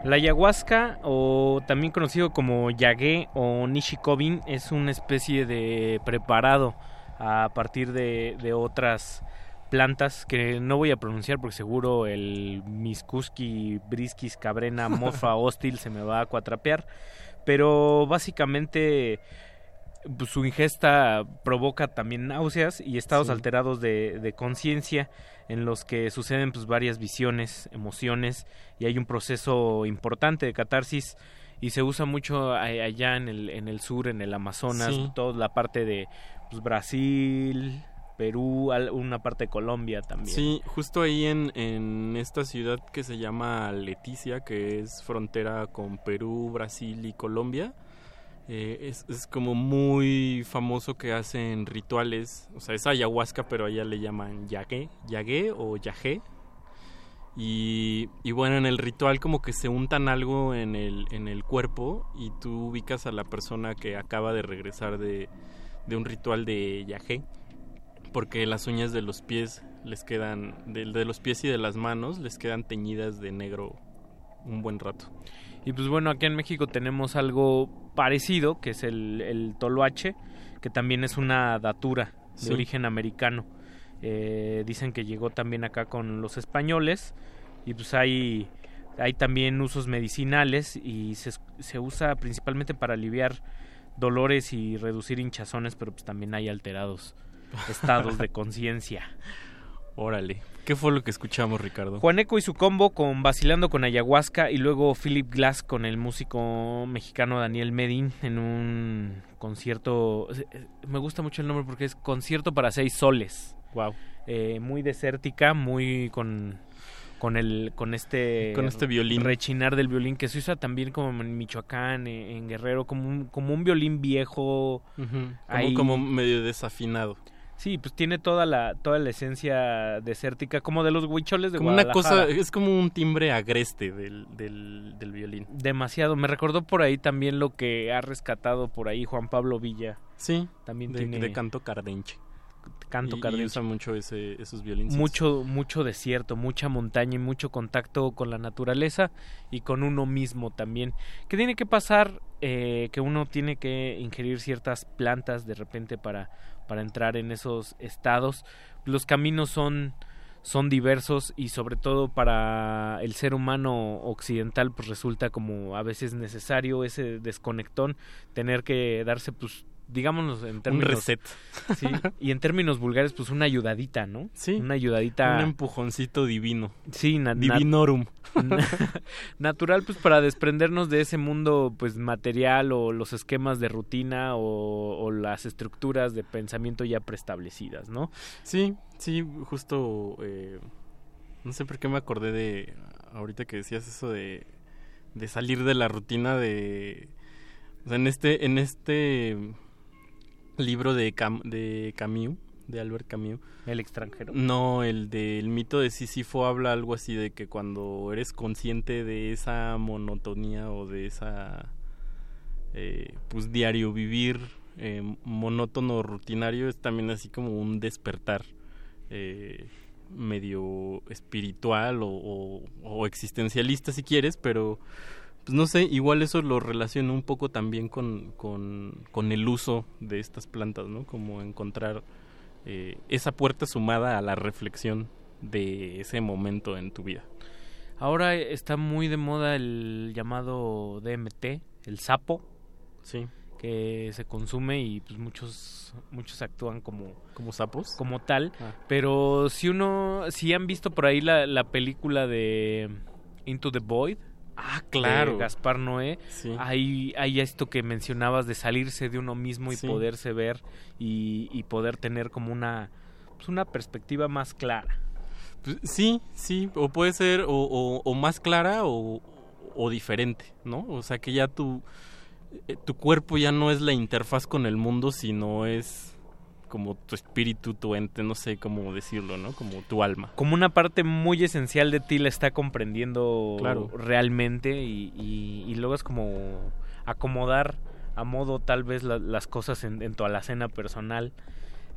S60: La ayahuasca, o también conocido como yagué o nishikobin, es una especie de preparado a partir de, de otras plantas que no voy a pronunciar porque seguro el miskuski, briskis, cabrena, mofa, (laughs) hostil se me va a cuatrapear. Pero básicamente su ingesta provoca también náuseas y estados
S31: Sí.
S60: alterados de, de conciencia en los que suceden pues varias visiones, emociones y hay un proceso importante de catarsis y se usa mucho allá en el, en el sur, en el Amazonas,
S31: Sí.
S60: toda la parte de pues, Brasil, Perú, una parte de Colombia también.
S31: Sí, justo ahí en, en esta ciudad que se llama Leticia, que es frontera con Perú, Brasil y Colombia, eh, es, es como muy famoso que hacen rituales, o sea, es ayahuasca, pero allá le llaman yagué, yagué o yagé. Y, bueno, en el ritual como que se untan algo en el, en el cuerpo y tú ubicas a la persona que acaba de regresar de, de un ritual de yagé porque las uñas de los pies les quedan de los pies y de las manos les quedan teñidas de negro un buen rato.
S60: Y pues bueno, aquí en México tenemos algo parecido, que es el, el toloache, que también es una datura de origen americano. Eh, dicen que llegó también acá con los españoles y pues hay, hay también usos medicinales y se, se usa principalmente para aliviar dolores y reducir hinchazones, pero pues también hay alterados (laughs) estados de conciencia.
S31: Órale. ¿Qué fue lo que escuchamos, Ricardo?
S60: Juaneco y su combo con Vacilando con Ayahuasca y luego Philip Glass con el músico mexicano Daniel Medin en un concierto. eh, Me gusta mucho el nombre porque es Concierto para seis soles.
S31: Wow.
S60: muy desértica, muy con con el con este
S31: Con este violín.
S60: rechinar del violín que se usa también como en Michoacán, en, en Guerrero, como un, como un violín viejo.
S31: Como,
S60: ahí.
S31: como medio desafinado.
S60: Sí, pues tiene toda la toda la esencia desértica como de los huicholes de
S31: Como una cosa,
S60: Guadalajara.
S31: es como un timbre agreste del, del, del violín.
S60: Demasiado. Me recordó por ahí también lo que ha rescatado por ahí Juan Pablo Villa.
S31: Sí,
S60: también
S31: de,
S60: tiene
S31: de canto cardenche.
S60: canto
S31: y, y
S60: cardenche.
S31: usa mucho ese, esos violines.
S60: mucho mucho desierto, mucha montaña y mucho contacto con la naturaleza y con uno mismo también. ¿Qué tiene que pasar? Eh, que uno tiene que ingerir ciertas plantas de repente para para entrar en esos estados. Los caminos son son diversos y sobre todo para el ser humano occidental pues resulta como a veces necesario ese desconectón tener que darse pues digámonos en términos
S31: reset.
S60: sí, y en términos vulgares pues una ayudadita no
S31: Sí.
S60: una ayudadita
S31: Un empujoncito divino.
S60: sí na- na-
S31: Divinorum.
S60: natural pues para desprendernos de ese mundo pues material o los esquemas de rutina o, o las estructuras de pensamiento ya preestablecidas no
S31: Sí, sí, justo. eh, no sé por qué me acordé de. Ahorita que decías eso de. De salir de la rutina de. O sea, en este. En este libro de, Cam- de Camus, de Albert Camus.
S60: el extranjero
S31: No, el del mito de Sísifo habla algo así de que cuando eres consciente de esa monotonía o de esa eh, pues diario vivir eh, monótono rutinario es también así como un despertar eh, medio espiritual o, o- o existencialista si quieres, pero pues no sé, igual eso lo relaciono un poco también con, con, con el uso de estas plantas, ¿no? Como encontrar eh, esa puerta sumada a la reflexión de ese momento en tu vida.
S60: ahora está muy de moda el llamado DMT el sapo
S31: Sí.
S60: que se consume y pues muchos muchos actúan como
S31: como sapos
S60: como tal
S31: Ah.
S60: pero si uno si han visto por ahí la, la película de Into the Void
S31: Ah,
S60: de Gaspar Noé
S31: Sí.
S60: hay hay esto que mencionabas de salirse de uno mismo y
S31: Sí.
S60: poderse ver y, y poder tener como una pues una perspectiva más clara
S31: Pues, sí, sí, o puede ser o, o- o más clara o, o diferente, ¿no? O sea que ya tu, eh, tu cuerpo ya no es la interfaz con el mundo, sino es como tu espíritu, tu ente, no sé cómo decirlo, ¿no? Como tu alma.
S60: como una parte muy esencial de ti la está comprendiendo
S31: Claro.
S60: realmente y, y- y luego es como acomodar a modo tal vez la- las cosas en, en tu alacena personal.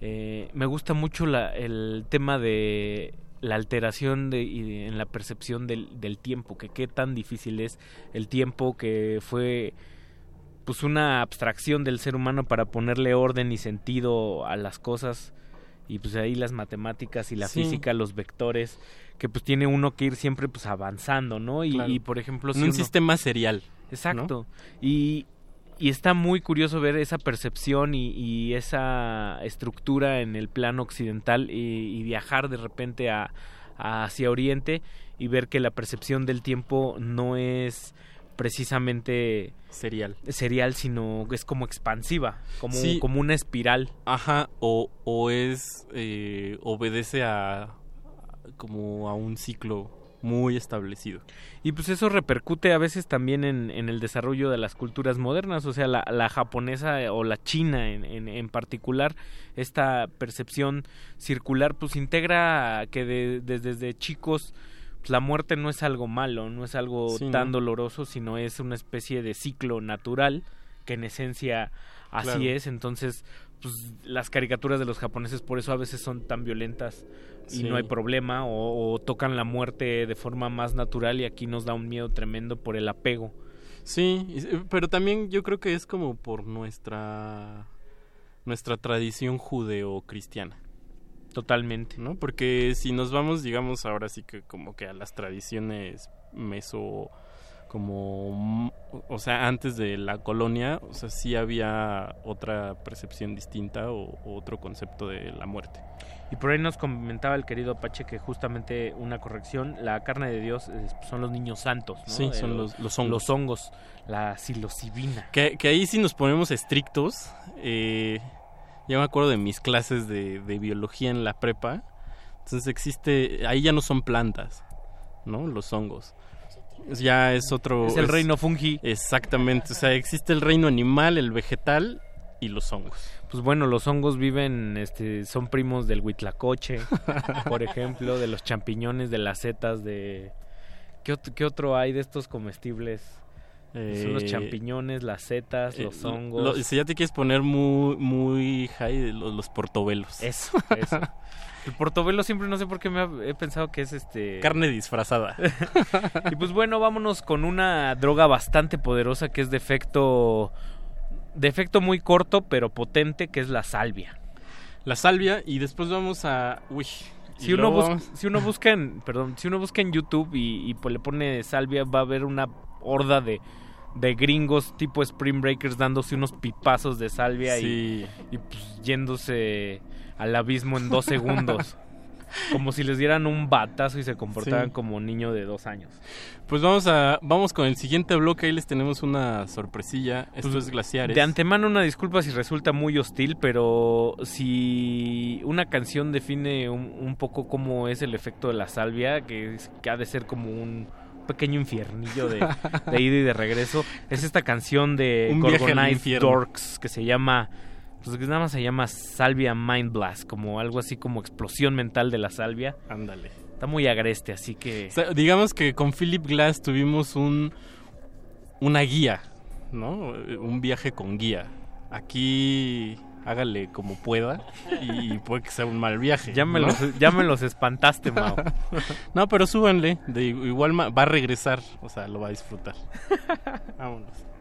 S60: Eh, me gusta mucho la- el tema de la alteración de, y de- en la percepción del, del tiempo, que qué tan difícil es el tiempo que fue pues una abstracción del ser humano para ponerle orden y sentido a las cosas y pues ahí las matemáticas y la
S31: Sí.
S60: física, los vectores, que pues tiene uno que ir siempre pues avanzando, ¿no? Y,
S31: Claro.
S60: y, por ejemplo,
S31: En un
S60: uno-
S31: sistema serial.
S60: Exacto. Y, y está muy curioso ver esa percepción y, y esa estructura en el plano occidental y, y viajar de repente a, a hacia Oriente y ver que la percepción del tiempo no es precisamente
S31: serial
S60: serial sino es como expansiva como,
S31: Sí.
S60: como una espiral
S31: Ajá, o, o es, eh, obedece a como a un ciclo muy establecido.
S60: Y pues eso repercute a veces también en, en el desarrollo de las culturas modernas, o sea, la, la japonesa o la china en, en, en particular, esta percepción circular pues integra que de- de- desde chicos la muerte no es algo malo, no es algo
S31: Sí,
S60: tan
S31: ¿no?
S60: doloroso, sino es una especie de ciclo natural que en esencia así
S31: Claro.
S60: es, entonces pues, las caricaturas de los japoneses por eso a veces son tan violentas y
S31: Sí.
S60: no hay problema o, o tocan la muerte de forma más natural y aquí nos da un miedo tremendo por el apego.
S31: Sí, pero también yo creo que es como por nuestra nuestra tradición judeo-cristiana.
S60: Totalmente.
S31: ¿No? Porque si nos vamos, digamos, ahora sí que como que a las tradiciones meso como o sea, antes de la colonia, o sea, sí había otra percepción distinta o, o otro concepto de la muerte.
S60: Y por ahí nos comentaba el querido Apache que justamente una corrección, la carne de Dios son los niños santos, ¿no?
S31: Sí,
S60: Eh,
S31: son los- los hongos.
S60: Los hongos, la psilocibina.
S31: Que, que ahí sí nos ponemos estrictos. Eh, ya me acuerdo de mis clases de, de biología en la prepa. Entonces existe, ahí ya no son plantas, ¿no? Los hongos. Ya es otro...
S60: Es el reino fungi.
S31: Exactamente, o sea, existe el reino animal, el vegetal y los hongos.
S60: Pues bueno, los hongos viven, este, son primos del huitlacoche, (laughs) por ejemplo, de los champiñones, de las setas, de... ¿Qué, qué otro hay de estos comestibles? Son los
S31: Eh,
S60: champiñones, las setas,
S31: Eh,
S60: los
S31: lo-
S60: hongos.
S31: lo- si ya te quieres poner muy, muy high, los, los portobelos.
S60: Eso, eso. El portobelo siempre no sé por qué me he pensado que es este...
S31: Carne disfrazada. (laughs)
S60: y pues bueno, vámonos con una droga bastante poderosa que es de efecto... De efecto muy corto pero potente, que es la salvia.
S31: La salvia y después vamos a... Uy.
S60: Si uno,
S31: luego
S60: bus-
S31: vamos-
S60: si uno busca en, perdón, si uno busca en YouTube y, y, pues le pone salvia, va a haber una horda de, de gringos tipo Spring Breakers dándose unos pipazos de salvia
S31: Sí.
S60: y, y, pues yéndose al abismo en dos segundos. (laughs) Como si les dieran un batazo y se comportaran
S31: Sí.
S60: como niño de dos años.
S31: Pues vamos a vamos con el siguiente bloque. Ahí les tenemos una sorpresilla. Esto
S60: Pues,
S31: es glaciares.
S60: De antemano una disculpa si resulta muy hostil, pero si una canción define un, un poco cómo es el efecto de la salvia, que, es- que ha de ser como un pequeño infiernillo de, de ida y de regreso, es esta canción de Gorgonite. Dorks que se llama, pues nada más se llama Salvia Mind Blast, como algo así como explosión mental de la salvia.
S31: Ándale.
S60: Está muy agreste, así que...
S31: O sea, digamos que con Philip Glass tuvimos un una guía, ¿no? Un viaje con guía. Aquí hágale como pueda y puede que sea un mal viaje.
S60: Ya me,
S31: ¿no?
S60: los, ya me los espantaste, Mao. (laughs)
S31: no, pero súbanle. De igual va a regresar, o sea, lo va a disfrutar. (laughs) Vámonos.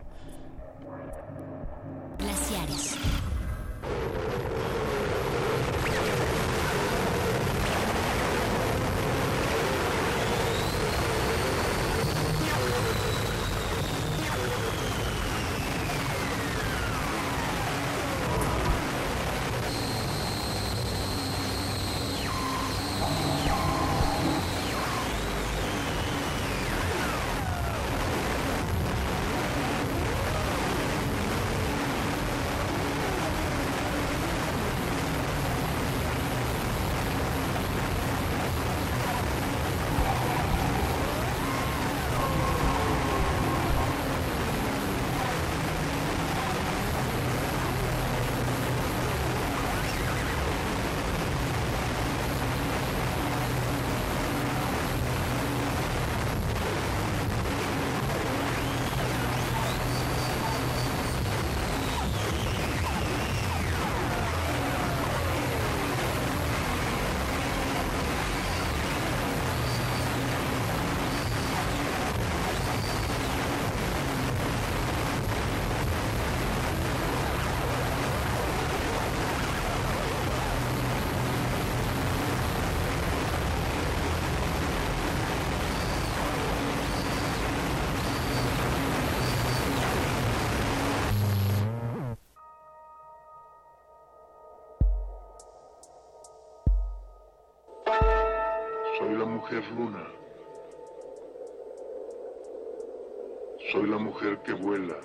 S63: Luna. Soy la mujer que vuela.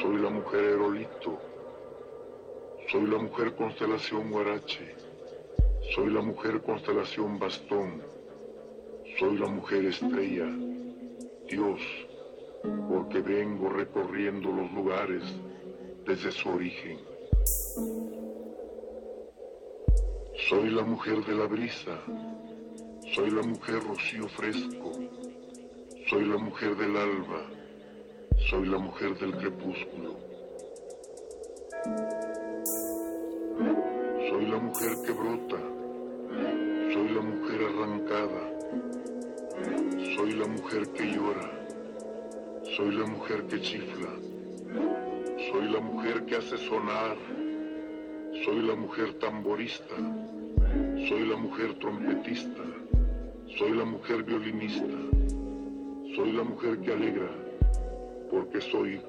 S63: Soy la mujer aerolito. Soy la mujer constelación Guarache. Soy la mujer constelación Bastón. Soy la mujer estrella. Dios, porque vengo recorriendo los lugares desde su origen. Soy la mujer de la brisa. Soy la mujer rocío fresco. Soy la mujer del alba. Soy la mujer del crepúsculo. Soy la mujer que brota. Soy la mujer arrancada. Soy la mujer que llora. Soy la mujer que chifla. Soy la mujer que hace sonar. Soy la mujer tamborista. Soy la mujer trompetista. Soy la mujer violinista. Soy la mujer que alegra. Porque soy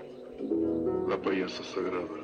S63: la payasa sagrada.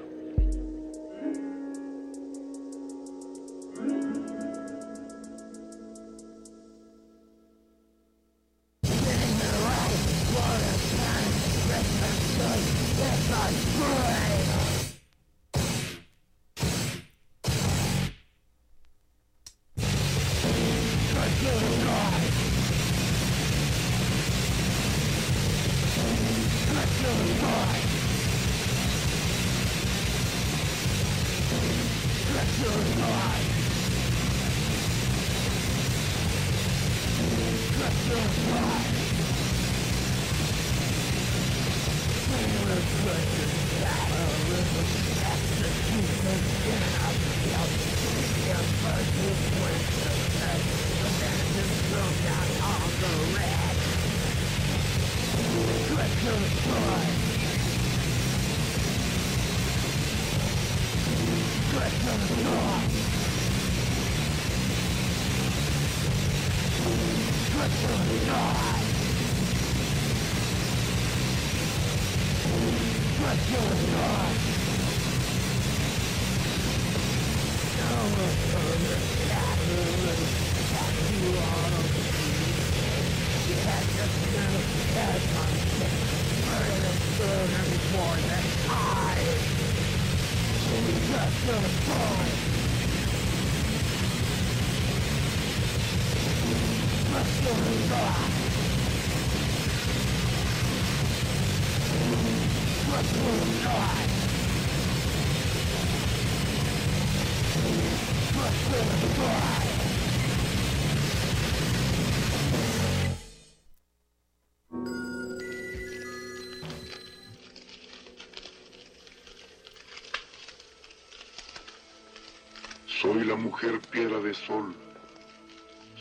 S63: Piedra de sol.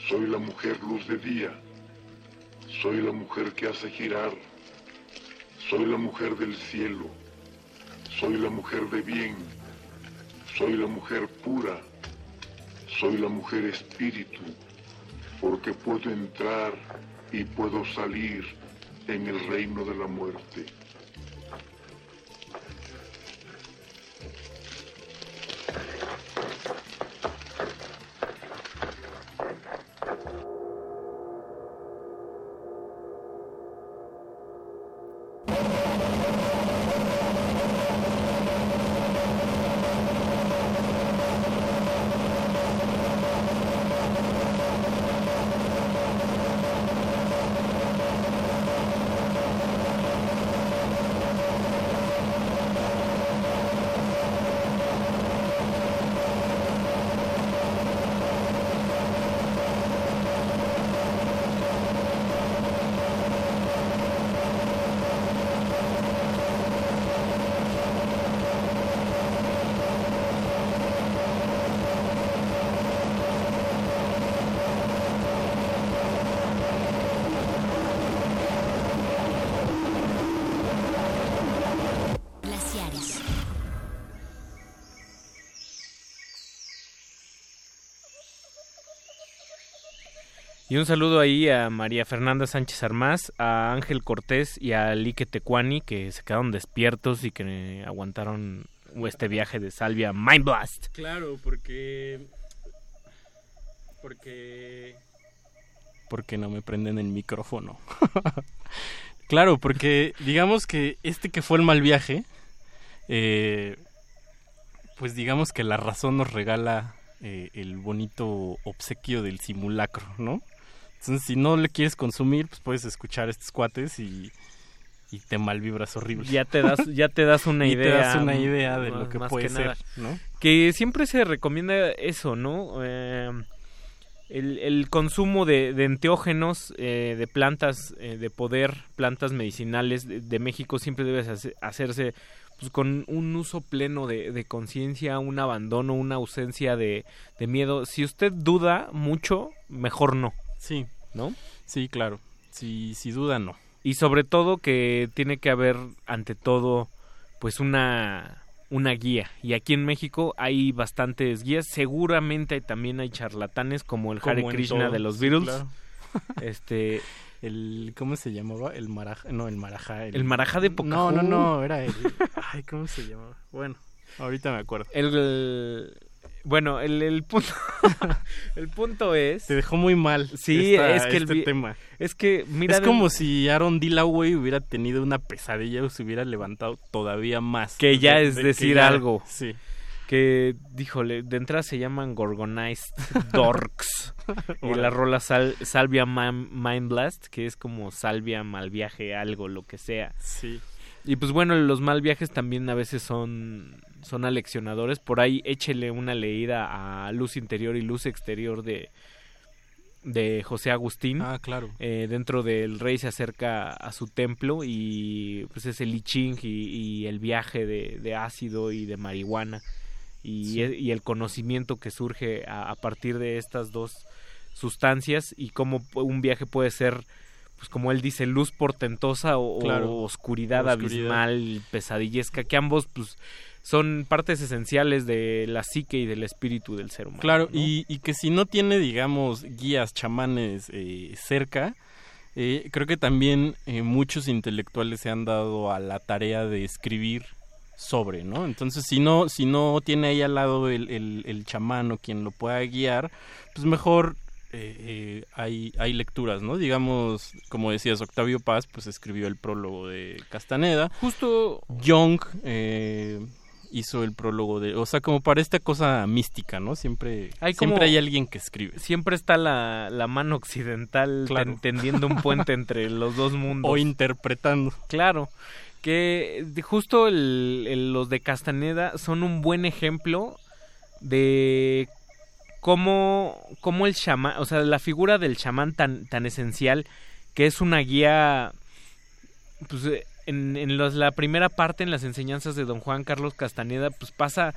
S63: Soy la mujer luz de día. Soy la mujer que hace girar. Soy la mujer del cielo. Soy la mujer de bien. Soy la mujer pura. Soy la mujer espíritu. Porque puedo entrar y puedo salir en el reino de la muerte.
S60: Un saludo ahí a María Fernanda Sánchez Armás, a Ángel Cortés y a Lique Tecuani que se quedaron despiertos y que aguantaron este viaje de Salvia Mind Blast.
S31: Claro, porque. Porque. Porque no me prenden el micrófono. (laughs) claro, porque digamos que este que fue el mal viaje. eh, pues digamos que la razón nos regala eh, el bonito obsequio del simulacro, ¿no? Entonces, si no le quieres consumir, pues puedes escuchar estos cuates y, y te malvibras horrible.
S60: Ya te das, ya te das una (laughs) idea.
S31: te das una idea de
S60: más-
S31: lo que puede ser.
S60: Que siempre se recomienda eso, ¿no? Eh, el, el consumo de, de enteógenos, eh, de plantas eh, de poder, plantas medicinales de, de México siempre debe hace- hacerse pues con un uso pleno de, de conciencia, un abandono, una ausencia de, de miedo. Si usted duda mucho, mejor no.
S31: Sí.
S60: ¿No?
S31: Sí, claro. Si, si duda, no.
S60: Y sobre todo que tiene que haber, ante todo, pues una, una guía. Y aquí en México hay bastantes guías. Seguramente también hay charlatanes como el
S31: Como
S60: Hare Krishna
S31: todo,
S60: de los
S31: sí,
S60: Beatles.
S31: claro. (laughs)
S60: Este, (laughs)
S31: El, ¿Cómo se llamaba? El maraja. No, el maraja.
S60: El marajá de
S31: No,
S60: Pocahú.
S31: no, no, era el. Ay, ¿cómo se llamaba? Bueno, ahorita me acuerdo.
S60: el, bueno, el, el punto (laughs) el punto es
S31: Te dejó muy mal.
S60: Sí,
S31: esta-
S60: es que el
S31: este tema.
S60: es que mira
S31: es
S60: de-
S31: como si Aaron Dillaway hubiera tenido una pesadilla o se hubiera levantado todavía más.
S60: que ya es
S31: de
S60: decir
S31: ya-
S60: algo.
S31: Sí.
S60: Que, díjole, de entrada se llaman Gorgonized (laughs) Dorks. y la rola sal- Salvia Mind Blast, que es como salvia, mal viaje, algo, lo que sea.
S31: Sí.
S60: Y pues bueno, los mal viajes también a veces son, son aleccionadores. Por ahí échele una leída a Luz Interior y Luz Exterior de, de José Agustín.
S31: Ah, claro.
S60: Eh, dentro del rey se acerca a su templo y pues es el I Ching y, y el viaje de, de ácido y de marihuana y,
S31: Sí.
S60: e- y el conocimiento que surge a, a partir de estas dos sustancias y cómo un viaje puede ser pues como él dice luz portentosa o, o
S31: Claro.
S60: oscuridad,
S31: Oscuridad.
S60: abismal pesadillesca que ambos pues son partes esenciales de la psique y del espíritu del ser humano
S31: Claro,
S60: ¿no?
S31: y, y que si no tiene, digamos, guías, chamanes eh, cerca, eh, creo que también eh, muchos intelectuales se han dado a la tarea de escribir sobre, ¿no? Entonces, si no, si no tiene ahí al lado el, el, el chamán o quien lo pueda guiar, pues mejor eh, eh, hay, hay lecturas, ¿no? Digamos, como decías, Octavio Paz, pues escribió el prólogo de Castaneda.
S60: Justo
S31: Young eh, hizo el prólogo de, o sea, como para esta cosa mística, ¿no? Siempre,
S60: Hay
S31: siempre hay alguien que escribe.
S60: siempre está la, la mano occidental
S31: Claro.
S60: ten- tendiendo un puente (laughs) entre los dos mundos.
S31: O interpretando.
S60: Claro, que justo el- el- los de Castaneda son un buen ejemplo de cómo, cómo el chamán, o sea, la figura del chamán tan, tan esencial que es una guía, pues eh, en, en los- la primera parte, en las enseñanzas de don Juan Carlos Castaneda, pues pasa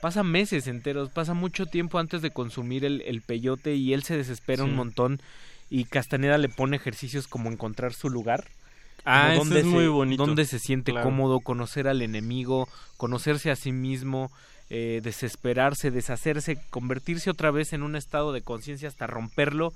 S60: pasa meses enteros, pasa mucho tiempo antes de consumir el, el peyote y él se desespera
S31: Sí.
S60: un montón y Castaneda le pone ejercicios como encontrar su lugar.
S31: Ah, eso es
S60: se-
S31: muy bonito.
S60: Dónde se siente
S31: Claro.
S60: cómodo, conocer al enemigo, conocerse a sí mismo, eh, desesperarse, deshacerse, convertirse otra vez en un estado de conciencia hasta romperlo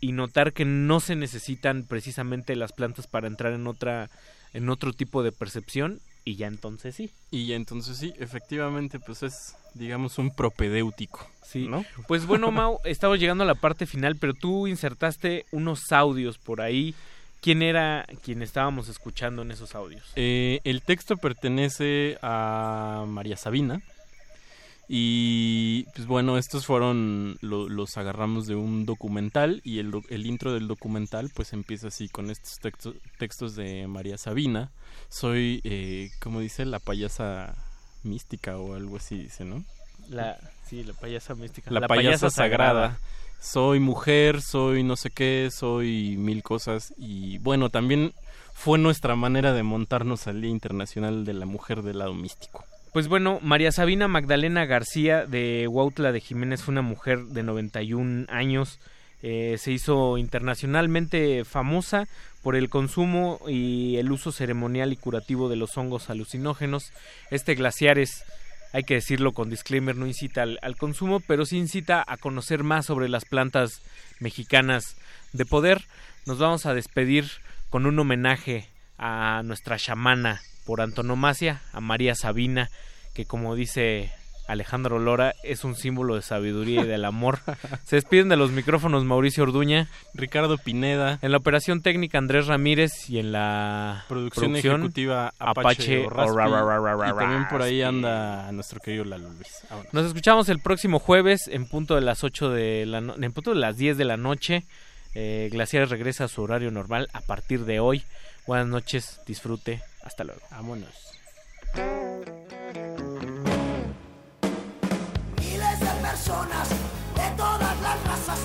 S60: y notar que no se necesitan precisamente las plantas para entrar en otra en otro tipo de percepción y ya entonces sí.
S31: Y ya entonces sí, efectivamente, pues es, digamos, un propedéutico.
S60: Sí.
S31: ¿no?
S60: Pues bueno, (laughs) Mau, estamos llegando a la parte final, pero tú insertaste unos audios por ahí. ¿Quién era quien estábamos escuchando en esos audios?
S31: Eh, el texto pertenece a María Sabina. Y pues bueno, estos fueron, lo- los agarramos de un documental y el, el intro del documental pues empieza así con estos textos, textos de María Sabina. Soy, eh, como dice, la payasa mística o algo así dice, ¿no?
S60: La, sí, la payasa mística.
S31: La, payasa, sagrada. Soy mujer, soy no sé qué, soy mil cosas. Y bueno, también fue nuestra manera de montarnos al Día Internacional de la Mujer del lado místico.
S60: Pues bueno, María Sabina Magdalena García de Huautla de Jiménez fue una mujer de 91 años. Eh, se hizo internacionalmente famosa por el consumo y el uso ceremonial y curativo de los hongos alucinógenos. Este glaciares, hay que decirlo con disclaimer, no incita al, al consumo, pero sí incita a conocer más sobre las plantas mexicanas de poder. Nos vamos a despedir con un homenaje a nuestra chamana por antonomasia, a María Sabina, que como dice Alejandro Lora, es un símbolo de sabiduría y del amor. (laughs) Se despiden de los micrófonos Mauricio Orduña,
S31: Ricardo Pineda,
S60: en la operación técnica Andrés Ramírez y en la
S31: Producción, ejecutiva Apache,
S60: Apache
S31: o Raspi,
S60: Orra-
S31: y también por ahí anda nuestro querido Lalo Luis.
S60: Nos escuchamos el próximo jueves en punto de las 8 de la no- en punto de las 10 de la noche. Eh, Glaciares regresa a su horario normal a partir de hoy. Buenas noches, disfrute, hasta luego.
S31: Vámonos.
S55: Miles de personas de todas las razas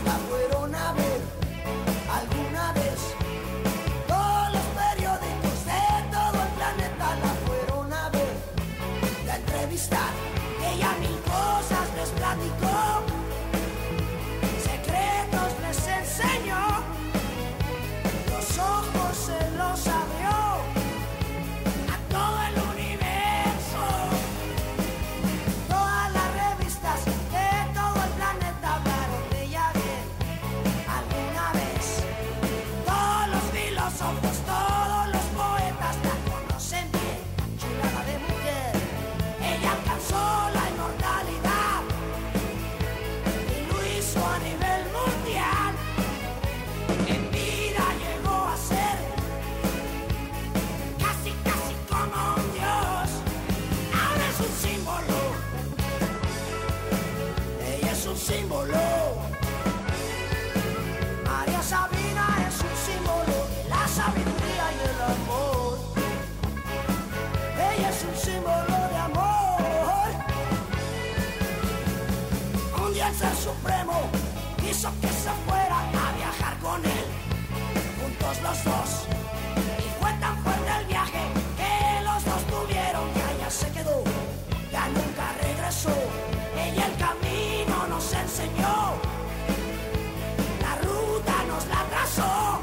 S55: que se fuera a
S64: viajar con él, juntos los dos. Y fue tan fuerte el viaje que los dos tuvieron que allá se quedó, ya nunca regresó. Ella el camino nos enseñó, la ruta nos
S55: la trazó.